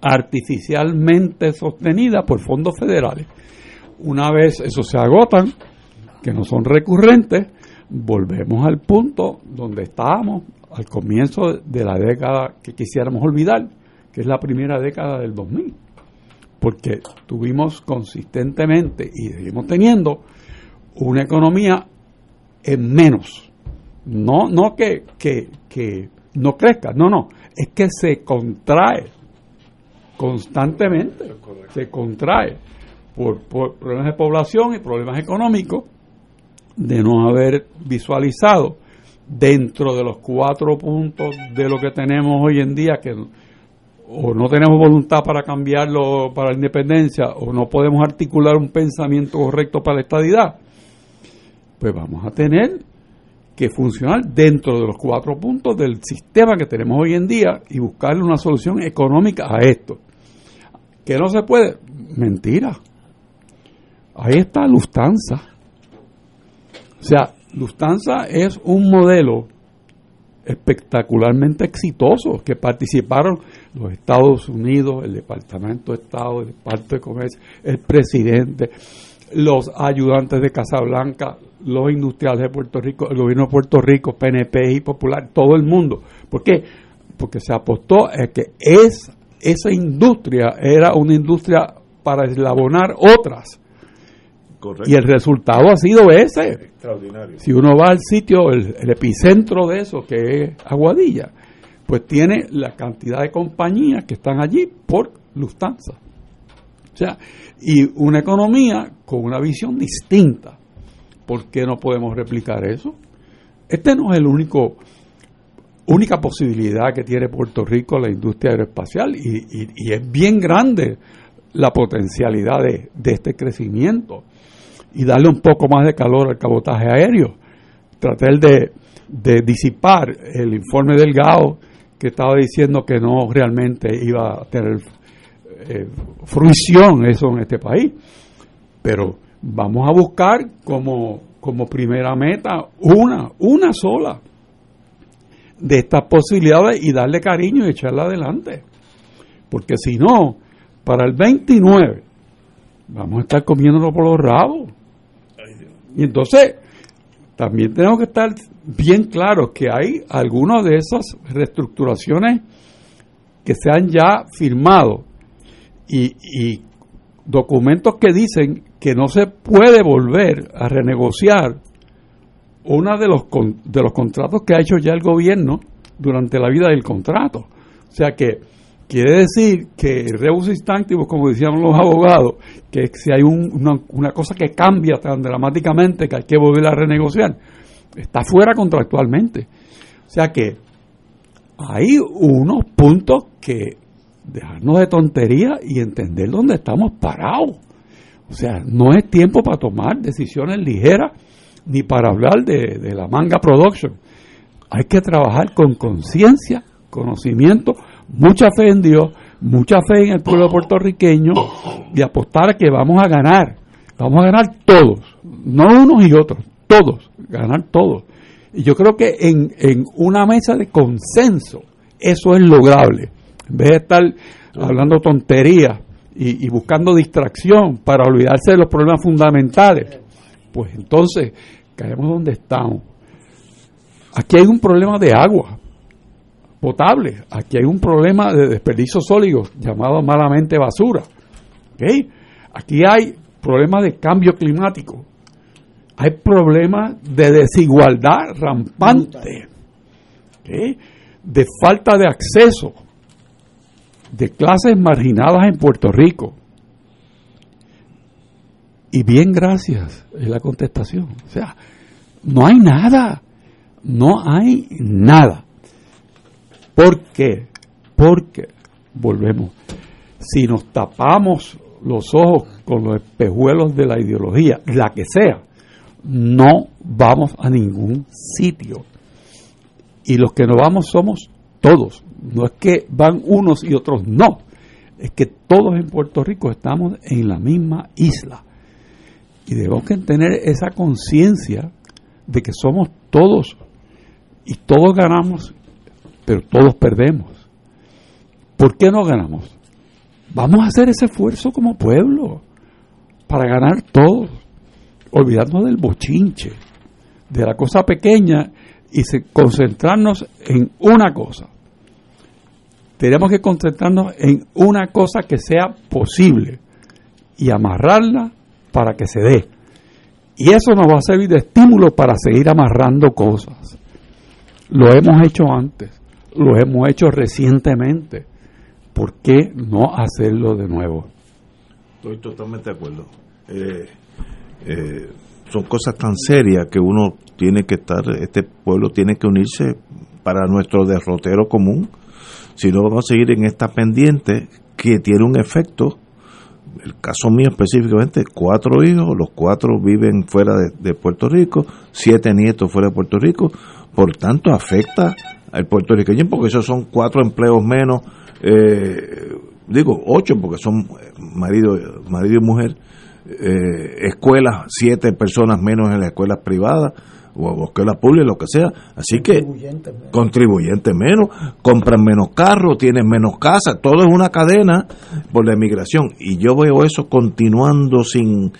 Speaker 6: artificialmente sostenida por fondos federales. Una vez eso se agotan, que no son recurrentes, volvemos al punto donde estábamos al comienzo de la década que quisiéramos olvidar, que es la primera década del 2000, porque tuvimos consistentemente y seguimos teniendo una economía en menos. No, no que, que, no crezca, no, no, es que se contrae constantemente, se contrae por, por problemas de población y problemas económicos de no haber visualizado dentro de los cuatro puntos de lo que tenemos hoy en día que o no tenemos voluntad para cambiarlo para la independencia o no podemos articular un pensamiento correcto para la estadidad pues vamos a tener que funcionar dentro de los cuatro puntos del sistema que tenemos hoy en día y buscarle una solución económica a esto. Que no se puede, mentira. Ahí está Lufthansa. O sea, Lufthansa es un modelo espectacularmente exitoso que participaron los Estados Unidos, el Departamento de Estado, el Departamento de Comercio, el presidente, los ayudantes de Casablanca, los industriales de Puerto Rico, el gobierno de Puerto Rico, PNP y Popular, todo el mundo. ¿Por qué? Porque se apostó a que es, esa industria era una industria para eslabonar otras. Y el resultado ha sido ese.
Speaker 5: Extraordinario.
Speaker 6: Si uno va al sitio, el, epicentro de eso, que es Aguadilla, pues tiene la cantidad de compañías que están allí por Lufthansa. O sea, y una economía con una visión distinta. ¿Por qué no podemos replicar eso? Este no es el único única posibilidad que tiene Puerto Rico la industria aeroespacial y, y, es bien grande la potencialidad de, de, este crecimiento y darle un poco más de calor al cabotaje aéreo. Tratar de, de disipar el informe del GAO que estaba diciendo que no realmente iba a tener eh, fruición eso en este país. Pero vamos a buscar como, como primera meta una, una sola de estas posibilidades y darle cariño y echarla adelante. Porque si no, para el 29 vamos a estar comiéndolo por los rabos. Y entonces, también tenemos que estar bien claros que hay algunas de esas reestructuraciones que se han ya firmado y, y documentos que dicen que no se puede volver a renegociar uno de los, de los contratos que ha hecho ya el gobierno durante la vida del contrato. O sea que quiere decir que el rebus instantivus, como decían los abogados, que si hay una, una, cosa que cambia tan dramáticamente que hay que volver a renegociar, está fuera contractualmente. O sea que hay unos puntos que dejarnos de tontería y entender dónde estamos parados. O sea, no es tiempo para tomar decisiones ligeras ni para hablar de, la manga production. Hay que trabajar con conciencia, conocimiento, mucha fe en Dios, mucha fe en el pueblo puertorriqueño y apostar a que vamos a ganar. Vamos a ganar todos, no unos y otros, todos, ganar todos. Y yo creo que en, en una mesa de consenso eso es lograble. En vez de estar hablando tonterías y, y buscando distracción para olvidarse de los problemas fundamentales, pues entonces caemos donde estamos. Aquí hay un problema de agua potable, aquí hay un problema de desperdicio sólido llamado malamente basura. Aquí hay problemas de cambio climático, hay problemas de desigualdad rampante, de falta de acceso de clases marginadas en Puerto Rico. Y bien, gracias, es la contestación. O sea, no hay nada, no hay nada. ¿Por qué? Porque, volvemos, si nos tapamos los ojos con los espejuelos de la ideología, la que sea, no vamos a ningún sitio. Y los que no vamos somos todos. No es que van unos y otros no. Es que todos en Puerto Rico estamos en la misma isla. Y debemos tener esa conciencia de que somos todos y todos ganamos, pero todos perdemos. ¿Por qué no ganamos? Vamos a hacer ese esfuerzo como pueblo para ganar todos, olvidarnos del bochinche, de la cosa pequeña y concentrarnos en una cosa. Tenemos que concentrarnos en una cosa que sea posible y amarrarla para que se dé. Y eso nos va a servir de estímulo para seguir amarrando cosas. Lo hemos hecho antes, lo hemos hecho recientemente. ¿Por qué no hacerlo de nuevo?
Speaker 5: Estoy totalmente de acuerdo. Eh, eh, son cosas tan serias que uno tiene que estar, este pueblo tiene que unirse para nuestro derrotero común. Si no, vamos a seguir en esta pendiente que tiene un efecto el caso mío específicamente, cuatro hijos, los cuatro viven fuera de, Puerto Rico, siete nietos fuera de Puerto Rico, por tanto afecta al puertorriqueño porque esos son cuatro empleos menos, eh, digo ocho porque son marido, marido y mujer, eh, escuelas, siete personas menos en las escuelas privadas, o escuela pública, lo que sea. Así que contribuyentes menos, compran menos carros, tienen menos casas, todo es una cadena por la emigración. Y yo veo eso continuando sin,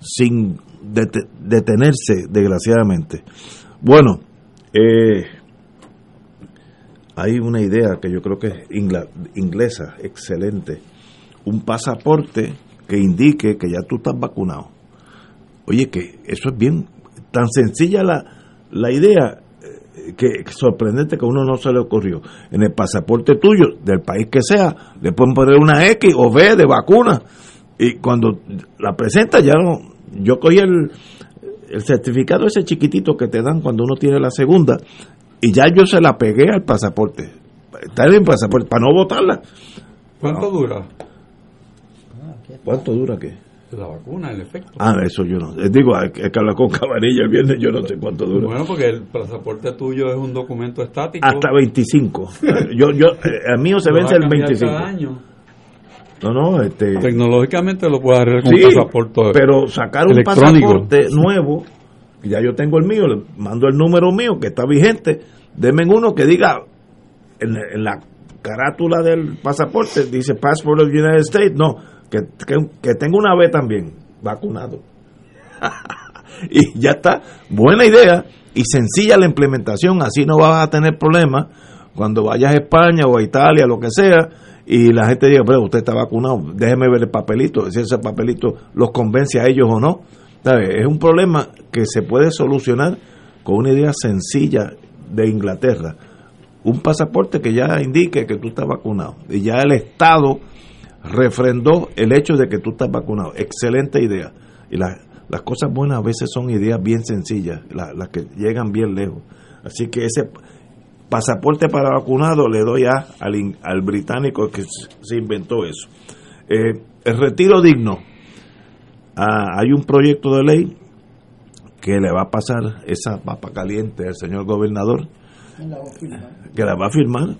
Speaker 5: sin detenerse, desgraciadamente. Bueno, eh, hay una idea que yo creo que es inglesa, excelente. Un pasaporte que indique que ya tú estás vacunado. Oye, que eso es bien tan sencilla la, la idea eh, que sorprendente que a uno no se le ocurrió. En el pasaporte tuyo, del país que sea, le pueden poner una X o B de vacuna. Y cuando la presenta ya no, yo cogí el, el certificado ese chiquitito que te dan cuando uno tiene la segunda y ya yo se la pegué al pasaporte. Está bien pasaporte, para no votarla.
Speaker 6: ¿Cuánto dura?
Speaker 5: ¿Cuánto dura qué?
Speaker 6: La vacuna, el efecto.
Speaker 5: Ah, eso yo no. Eh, Digo, hay que hablar con Cabanilla el viernes, yo no sé cuánto dura.
Speaker 6: Bueno, porque el pasaporte tuyo es un documento estático.
Speaker 5: Hasta 25. (laughs) yo, yo, eh, el mío se vence el
Speaker 6: cambiar
Speaker 5: 25.
Speaker 6: cada año.
Speaker 5: No, no, este.
Speaker 6: Tecnológicamente lo puedes arreglar con
Speaker 5: Sí,
Speaker 6: un pasaporte
Speaker 5: pero sacar un pasaporte nuevo, ya yo tengo el mío, le mando el número mío que está vigente, denme uno que diga en, en la carátula del pasaporte, dice Passport of the United States, no, que, que, tenga una B también, vacunado. (laughs) y ya está, buena idea y sencilla la implementación, así no vas a tener problemas cuando vayas a España o a Italia, lo que sea, y la gente diga, pero usted está vacunado, déjeme ver el papelito, si ese papelito los convence a ellos o no. Es un problema que se puede solucionar con una idea sencilla de Inglaterra. Un pasaporte que ya indique que tú estás vacunado. Y ya el Estado refrendó el hecho de que tú estás vacunado. Excelente idea. Y la- las cosas buenas a veces son ideas bien sencillas, la- las que llegan bien lejos. Así que ese pasaporte para vacunado le doy a, al, al británico que se inventó eso. Eh, el retiro digno. Ah, hay un proyecto de ley que le va a pasar esa papa caliente al señor gobernador, que la va a firmar,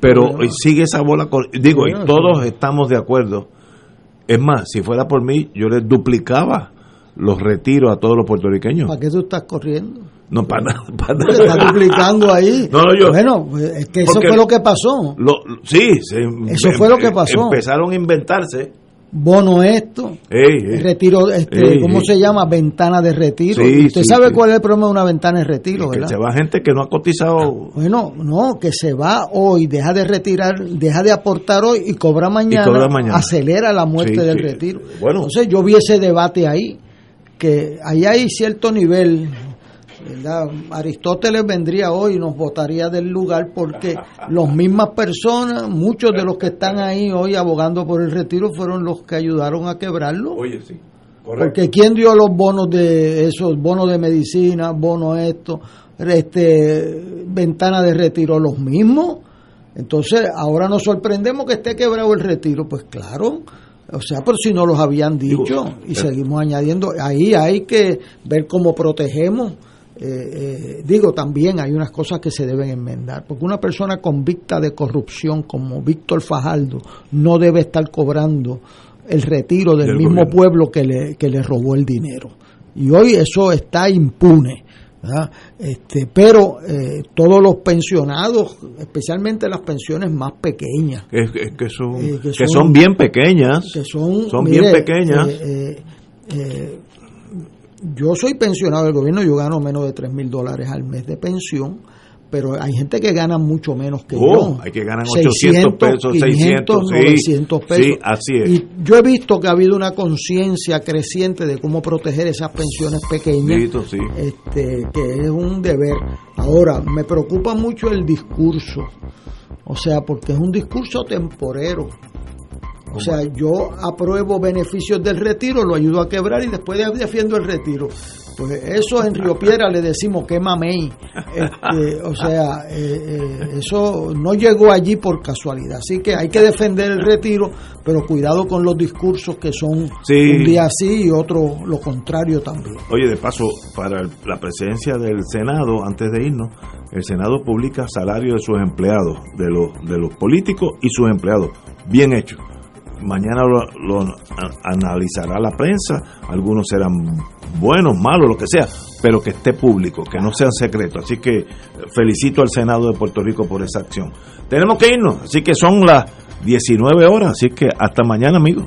Speaker 5: pero sigue esa bola, digo, y todos estamos de acuerdo. Es más, si fuera por mí, yo les duplicaba los retiros a todos los puertorriqueños.
Speaker 7: ¿Para qué tú estás corriendo?
Speaker 5: No, para nada. (laughs) Para
Speaker 7: estás
Speaker 5: nada.
Speaker 7: duplicando ahí.
Speaker 5: No, no, yo-
Speaker 7: Bueno, es que eso fue lo que pasó.
Speaker 5: Lo- sí, se-
Speaker 7: Eso fue lo que pasó.
Speaker 5: Empezaron a inventarse.
Speaker 7: Bono esto,
Speaker 5: Ey, ey.
Speaker 7: retiro, este,
Speaker 5: Ey,
Speaker 7: ¿cómo se llama? Ventana de retiro.
Speaker 5: Sí,
Speaker 7: Usted
Speaker 5: sí,
Speaker 7: sabe
Speaker 5: sí.
Speaker 7: cuál es el problema de una ventana de retiro,
Speaker 5: Que
Speaker 7: ¿verdad?
Speaker 5: se va gente que no ha cotizado.
Speaker 7: Bueno, no, que se va hoy, deja de retirar, deja de aportar hoy y cobra mañana,
Speaker 5: cobra mañana.
Speaker 7: acelera la muerte del retiro.
Speaker 5: Bueno.
Speaker 7: Entonces yo vi ese debate ahí, que ahí hay cierto nivel, ¿verdad? Aristóteles vendría hoy y nos votaría del lugar porque las mismas personas, muchos de los que están ahí hoy abogando por el retiro fueron los que ayudaron a quebrarlo.
Speaker 5: Oye, sí.
Speaker 7: Porque ¿quién dio los bonos de esos bonos de medicina, bonos esto, este ventana de retiro los mismos? Entonces, ahora nos sorprendemos que esté quebrado el retiro, pues claro. O sea, por si no los habían dicho y seguimos añadiendo, ahí hay que ver cómo protegemos. Eh, eh, digo, también hay unas cosas que se deben enmendar, porque una persona convicta de corrupción como Víctor Fajardo no debe estar cobrando el retiro del,
Speaker 5: Del
Speaker 7: mismo
Speaker 5: gobierno.
Speaker 7: pueblo que le, que le robó el dinero. Y hoy eso está impune. ¿verdad? Este, pero eh, todos los pensionados, especialmente las pensiones más pequeñas,
Speaker 5: Es, es que, son,
Speaker 7: Eh, que
Speaker 5: que
Speaker 7: son-
Speaker 5: bien pequeñas.
Speaker 7: que son,
Speaker 5: Son
Speaker 7: mire,
Speaker 5: bien pequeñas.
Speaker 7: eh, eh, yo soy pensionado del gobierno, yo gano menos de 3 mil dólares al mes de pensión, pero hay gente que gana mucho menos que
Speaker 5: Oh,
Speaker 7: yo.
Speaker 5: hay que ganar 800 pesos, 600, sí,
Speaker 7: 900 pesos.
Speaker 5: sí, así es.
Speaker 7: Y yo he visto que ha habido una conciencia creciente de cómo proteger esas pensiones pequeñas,
Speaker 5: sí.
Speaker 7: este, que es un deber. Ahora, me preocupa mucho el discurso, o sea, porque es un discurso temporero. O sea, yo apruebo beneficios del retiro, lo ayudo a quebrar y después defiendo el retiro. Pues eso en Río Piedra le decimos que mamey. Este, o sea, eh, eh, eso no llegó allí por casualidad. Así que hay que defender el retiro, pero cuidado con los discursos que son
Speaker 5: Sí.
Speaker 7: un día así y otro lo contrario también.
Speaker 5: Oye, de paso, para la presidencia del Senado, antes de irnos, el Senado publica salario de sus empleados, de los, de los políticos y sus empleados. Bien hecho. Mañana lo, analizará la prensa, algunos serán buenos, malos, lo que sea, pero que esté público, que no sean secretos. Así que felicito al Senado de Puerto Rico por esa acción. Tenemos que irnos, así que son las 19 horas, así que hasta mañana, amigos.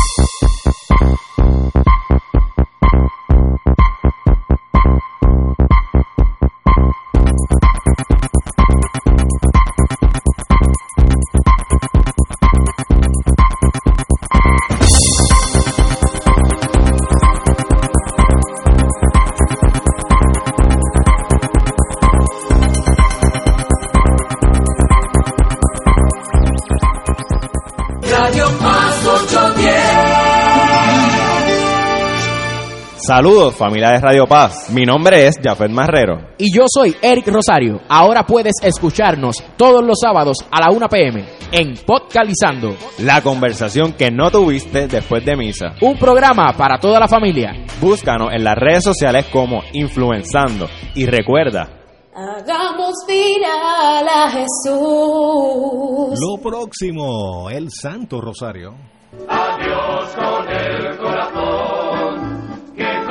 Speaker 12: Saludos familia de Radio Paz, mi nombre es Jafet Marrero.
Speaker 13: Y yo soy Eric Rosario. Ahora puedes escucharnos todos los sábados a la 1 pm en Podcalizando.
Speaker 12: La conversación que no tuviste después de misa.
Speaker 13: Un programa para toda la familia.
Speaker 12: Búscanos en las redes sociales como Influenzando. Y recuerda,
Speaker 14: Hagamos viral a Jesús.
Speaker 15: Lo próximo, el Santo Rosario.
Speaker 9: Adiós con el corazón.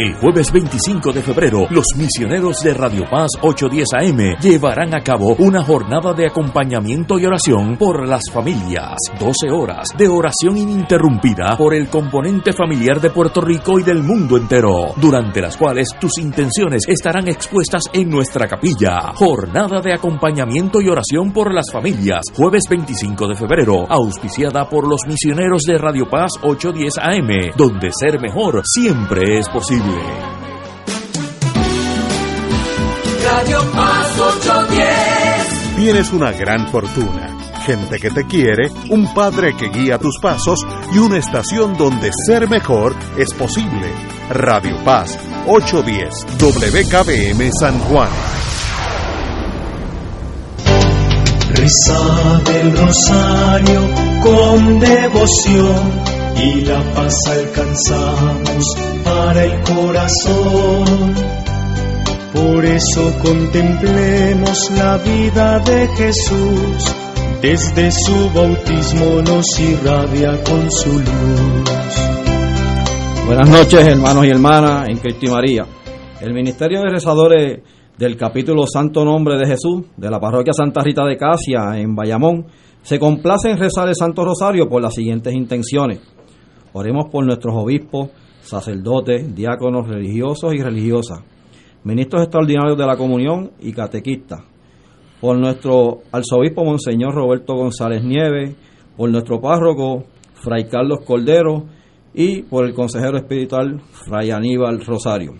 Speaker 4: El jueves 25 de febrero, los misioneros de Radio Paz 810 AM llevarán a cabo una jornada de acompañamiento y oración por las familias. 12 horas de oración ininterrumpida por el componente familiar de Puerto Rico y del mundo entero, durante las cuales tus intenciones estarán expuestas en nuestra capilla. Jornada de acompañamiento y oración por las familias. Jueves 25 de febrero, auspiciada por los misioneros de Radio Paz 810 AM, donde ser mejor siempre es posible.
Speaker 9: Radio Paz 810.
Speaker 3: Tienes una gran fortuna, gente que te quiere, un padre que guía tus pasos y una estación donde ser mejor es posible. Radio Paz 810 WKBM San Juan.
Speaker 9: Reza del rosario con devoción y la paz alcanzamos para el corazón. Por eso contemplemos la vida de Jesús, desde su bautismo nos irradia con su luz.
Speaker 16: Buenas noches, hermanos y hermanas en Cristo y María. El Ministerio de Rezadores del capítulo Santo Nombre de Jesús de la parroquia Santa Rita de Casia en Bayamón se complace en rezar el Santo Rosario por las siguientes intenciones. Oremos por nuestros obispos, sacerdotes, diáconos religiosos y religiosas, ministros extraordinarios de la comunión y catequistas, por nuestro arzobispo Monseñor Roberto González Nieves, por nuestro párroco Fray Carlos Cordero y por el consejero espiritual Fray Aníbal Rosario.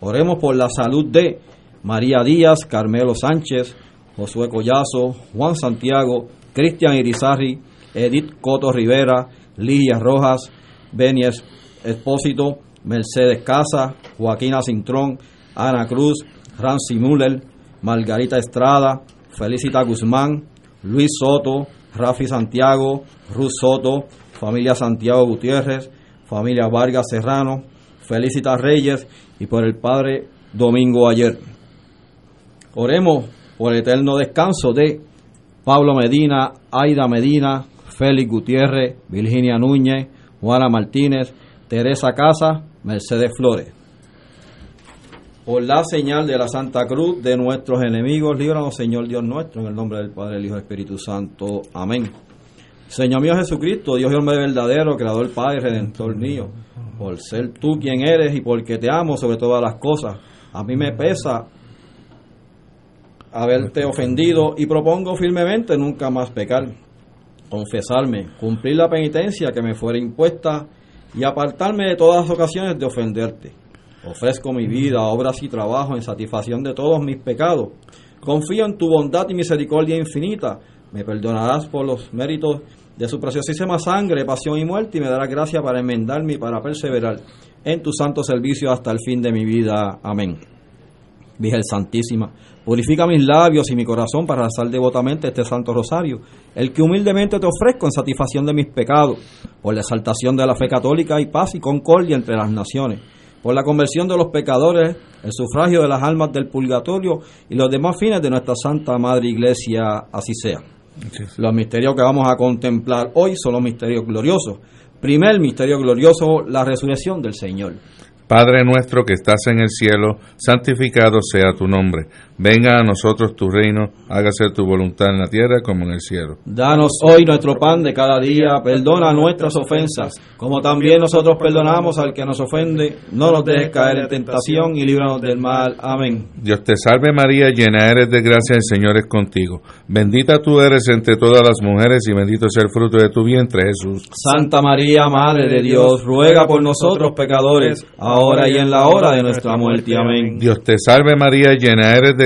Speaker 16: Oremos por la salud de María Díaz, Carmelo Sánchez, Josué Collazo, Juan Santiago, Cristian Irizarri, Edith Coto Rivera, Ligia Rojas, Benies Espósito, Mercedes Casa, Joaquina Cintrón, Ana Cruz, Rancy Müller, Margarita Estrada, Felicita Guzmán, Luis Soto, Rafi Santiago, Ruth Soto, familia Santiago Gutiérrez, familia Vargas Serrano, Felicita Reyes y por el Padre Domingo Ayer. Oremos por el eterno descanso de Pablo Medina, Aida Medina, Félix Gutiérrez, Virginia Núñez, Juana Martínez, Teresa Casa, Mercedes Flores. Por la señal de la Santa Cruz de nuestros enemigos, líbranos, Señor Dios nuestro, en el nombre del Padre, el Hijo y el Espíritu Santo. Amén. Señor mío Jesucristo, Dios y hombre verdadero, Creador, Padre, Redentor mío, por ser tú quien eres y porque te amo sobre todas las cosas. A mí me pesa haberte ofendido y propongo firmemente nunca más pecar, confesarme, cumplir la penitencia que me fuera impuesta y apartarme de todas las ocasiones de ofenderte. Ofrezco mi vida, obras y trabajo en satisfacción de todos mis pecados. Confío en tu bondad y misericordia infinita. Me perdonarás por los méritos de su preciosísima sangre, pasión y muerte y me darás gracia para enmendarme y para perseverar en tu santo servicio hasta el fin de mi vida. Amén. Virgen Santísima, purifica mis labios y mi corazón para rezar devotamente este Santo Rosario, el que humildemente te ofrezco en satisfacción de mis pecados, por la exaltación de la fe católica y paz y concordia entre las naciones, por la conversión de los pecadores, el sufragio de las almas del purgatorio y los demás fines de nuestra Santa Madre Iglesia, así sea. Los misterios que vamos a contemplar hoy son los misterios gloriosos. Primer misterio glorioso, la resurrección del Señor.
Speaker 17: Padre nuestro que estás en el cielo, santificado sea tu nombre. Venga a nosotros tu reino, hágase tu voluntad en la tierra como en el cielo.
Speaker 16: Danos hoy nuestro pan de cada día, perdona nuestras ofensas, como también nosotros perdonamos al que nos ofende. No nos dejes caer en tentación y líbranos del mal. Amén.
Speaker 17: Dios te salve María, llena eres de gracia, el Señor es contigo. Bendita tú eres entre todas las mujeres y bendito es el fruto de tu vientre, Jesús.
Speaker 16: Santa María, Madre de Dios, ruega por nosotros pecadores, ahora y en la hora de nuestra muerte. Amén.
Speaker 17: Dios te salve María, llena eres de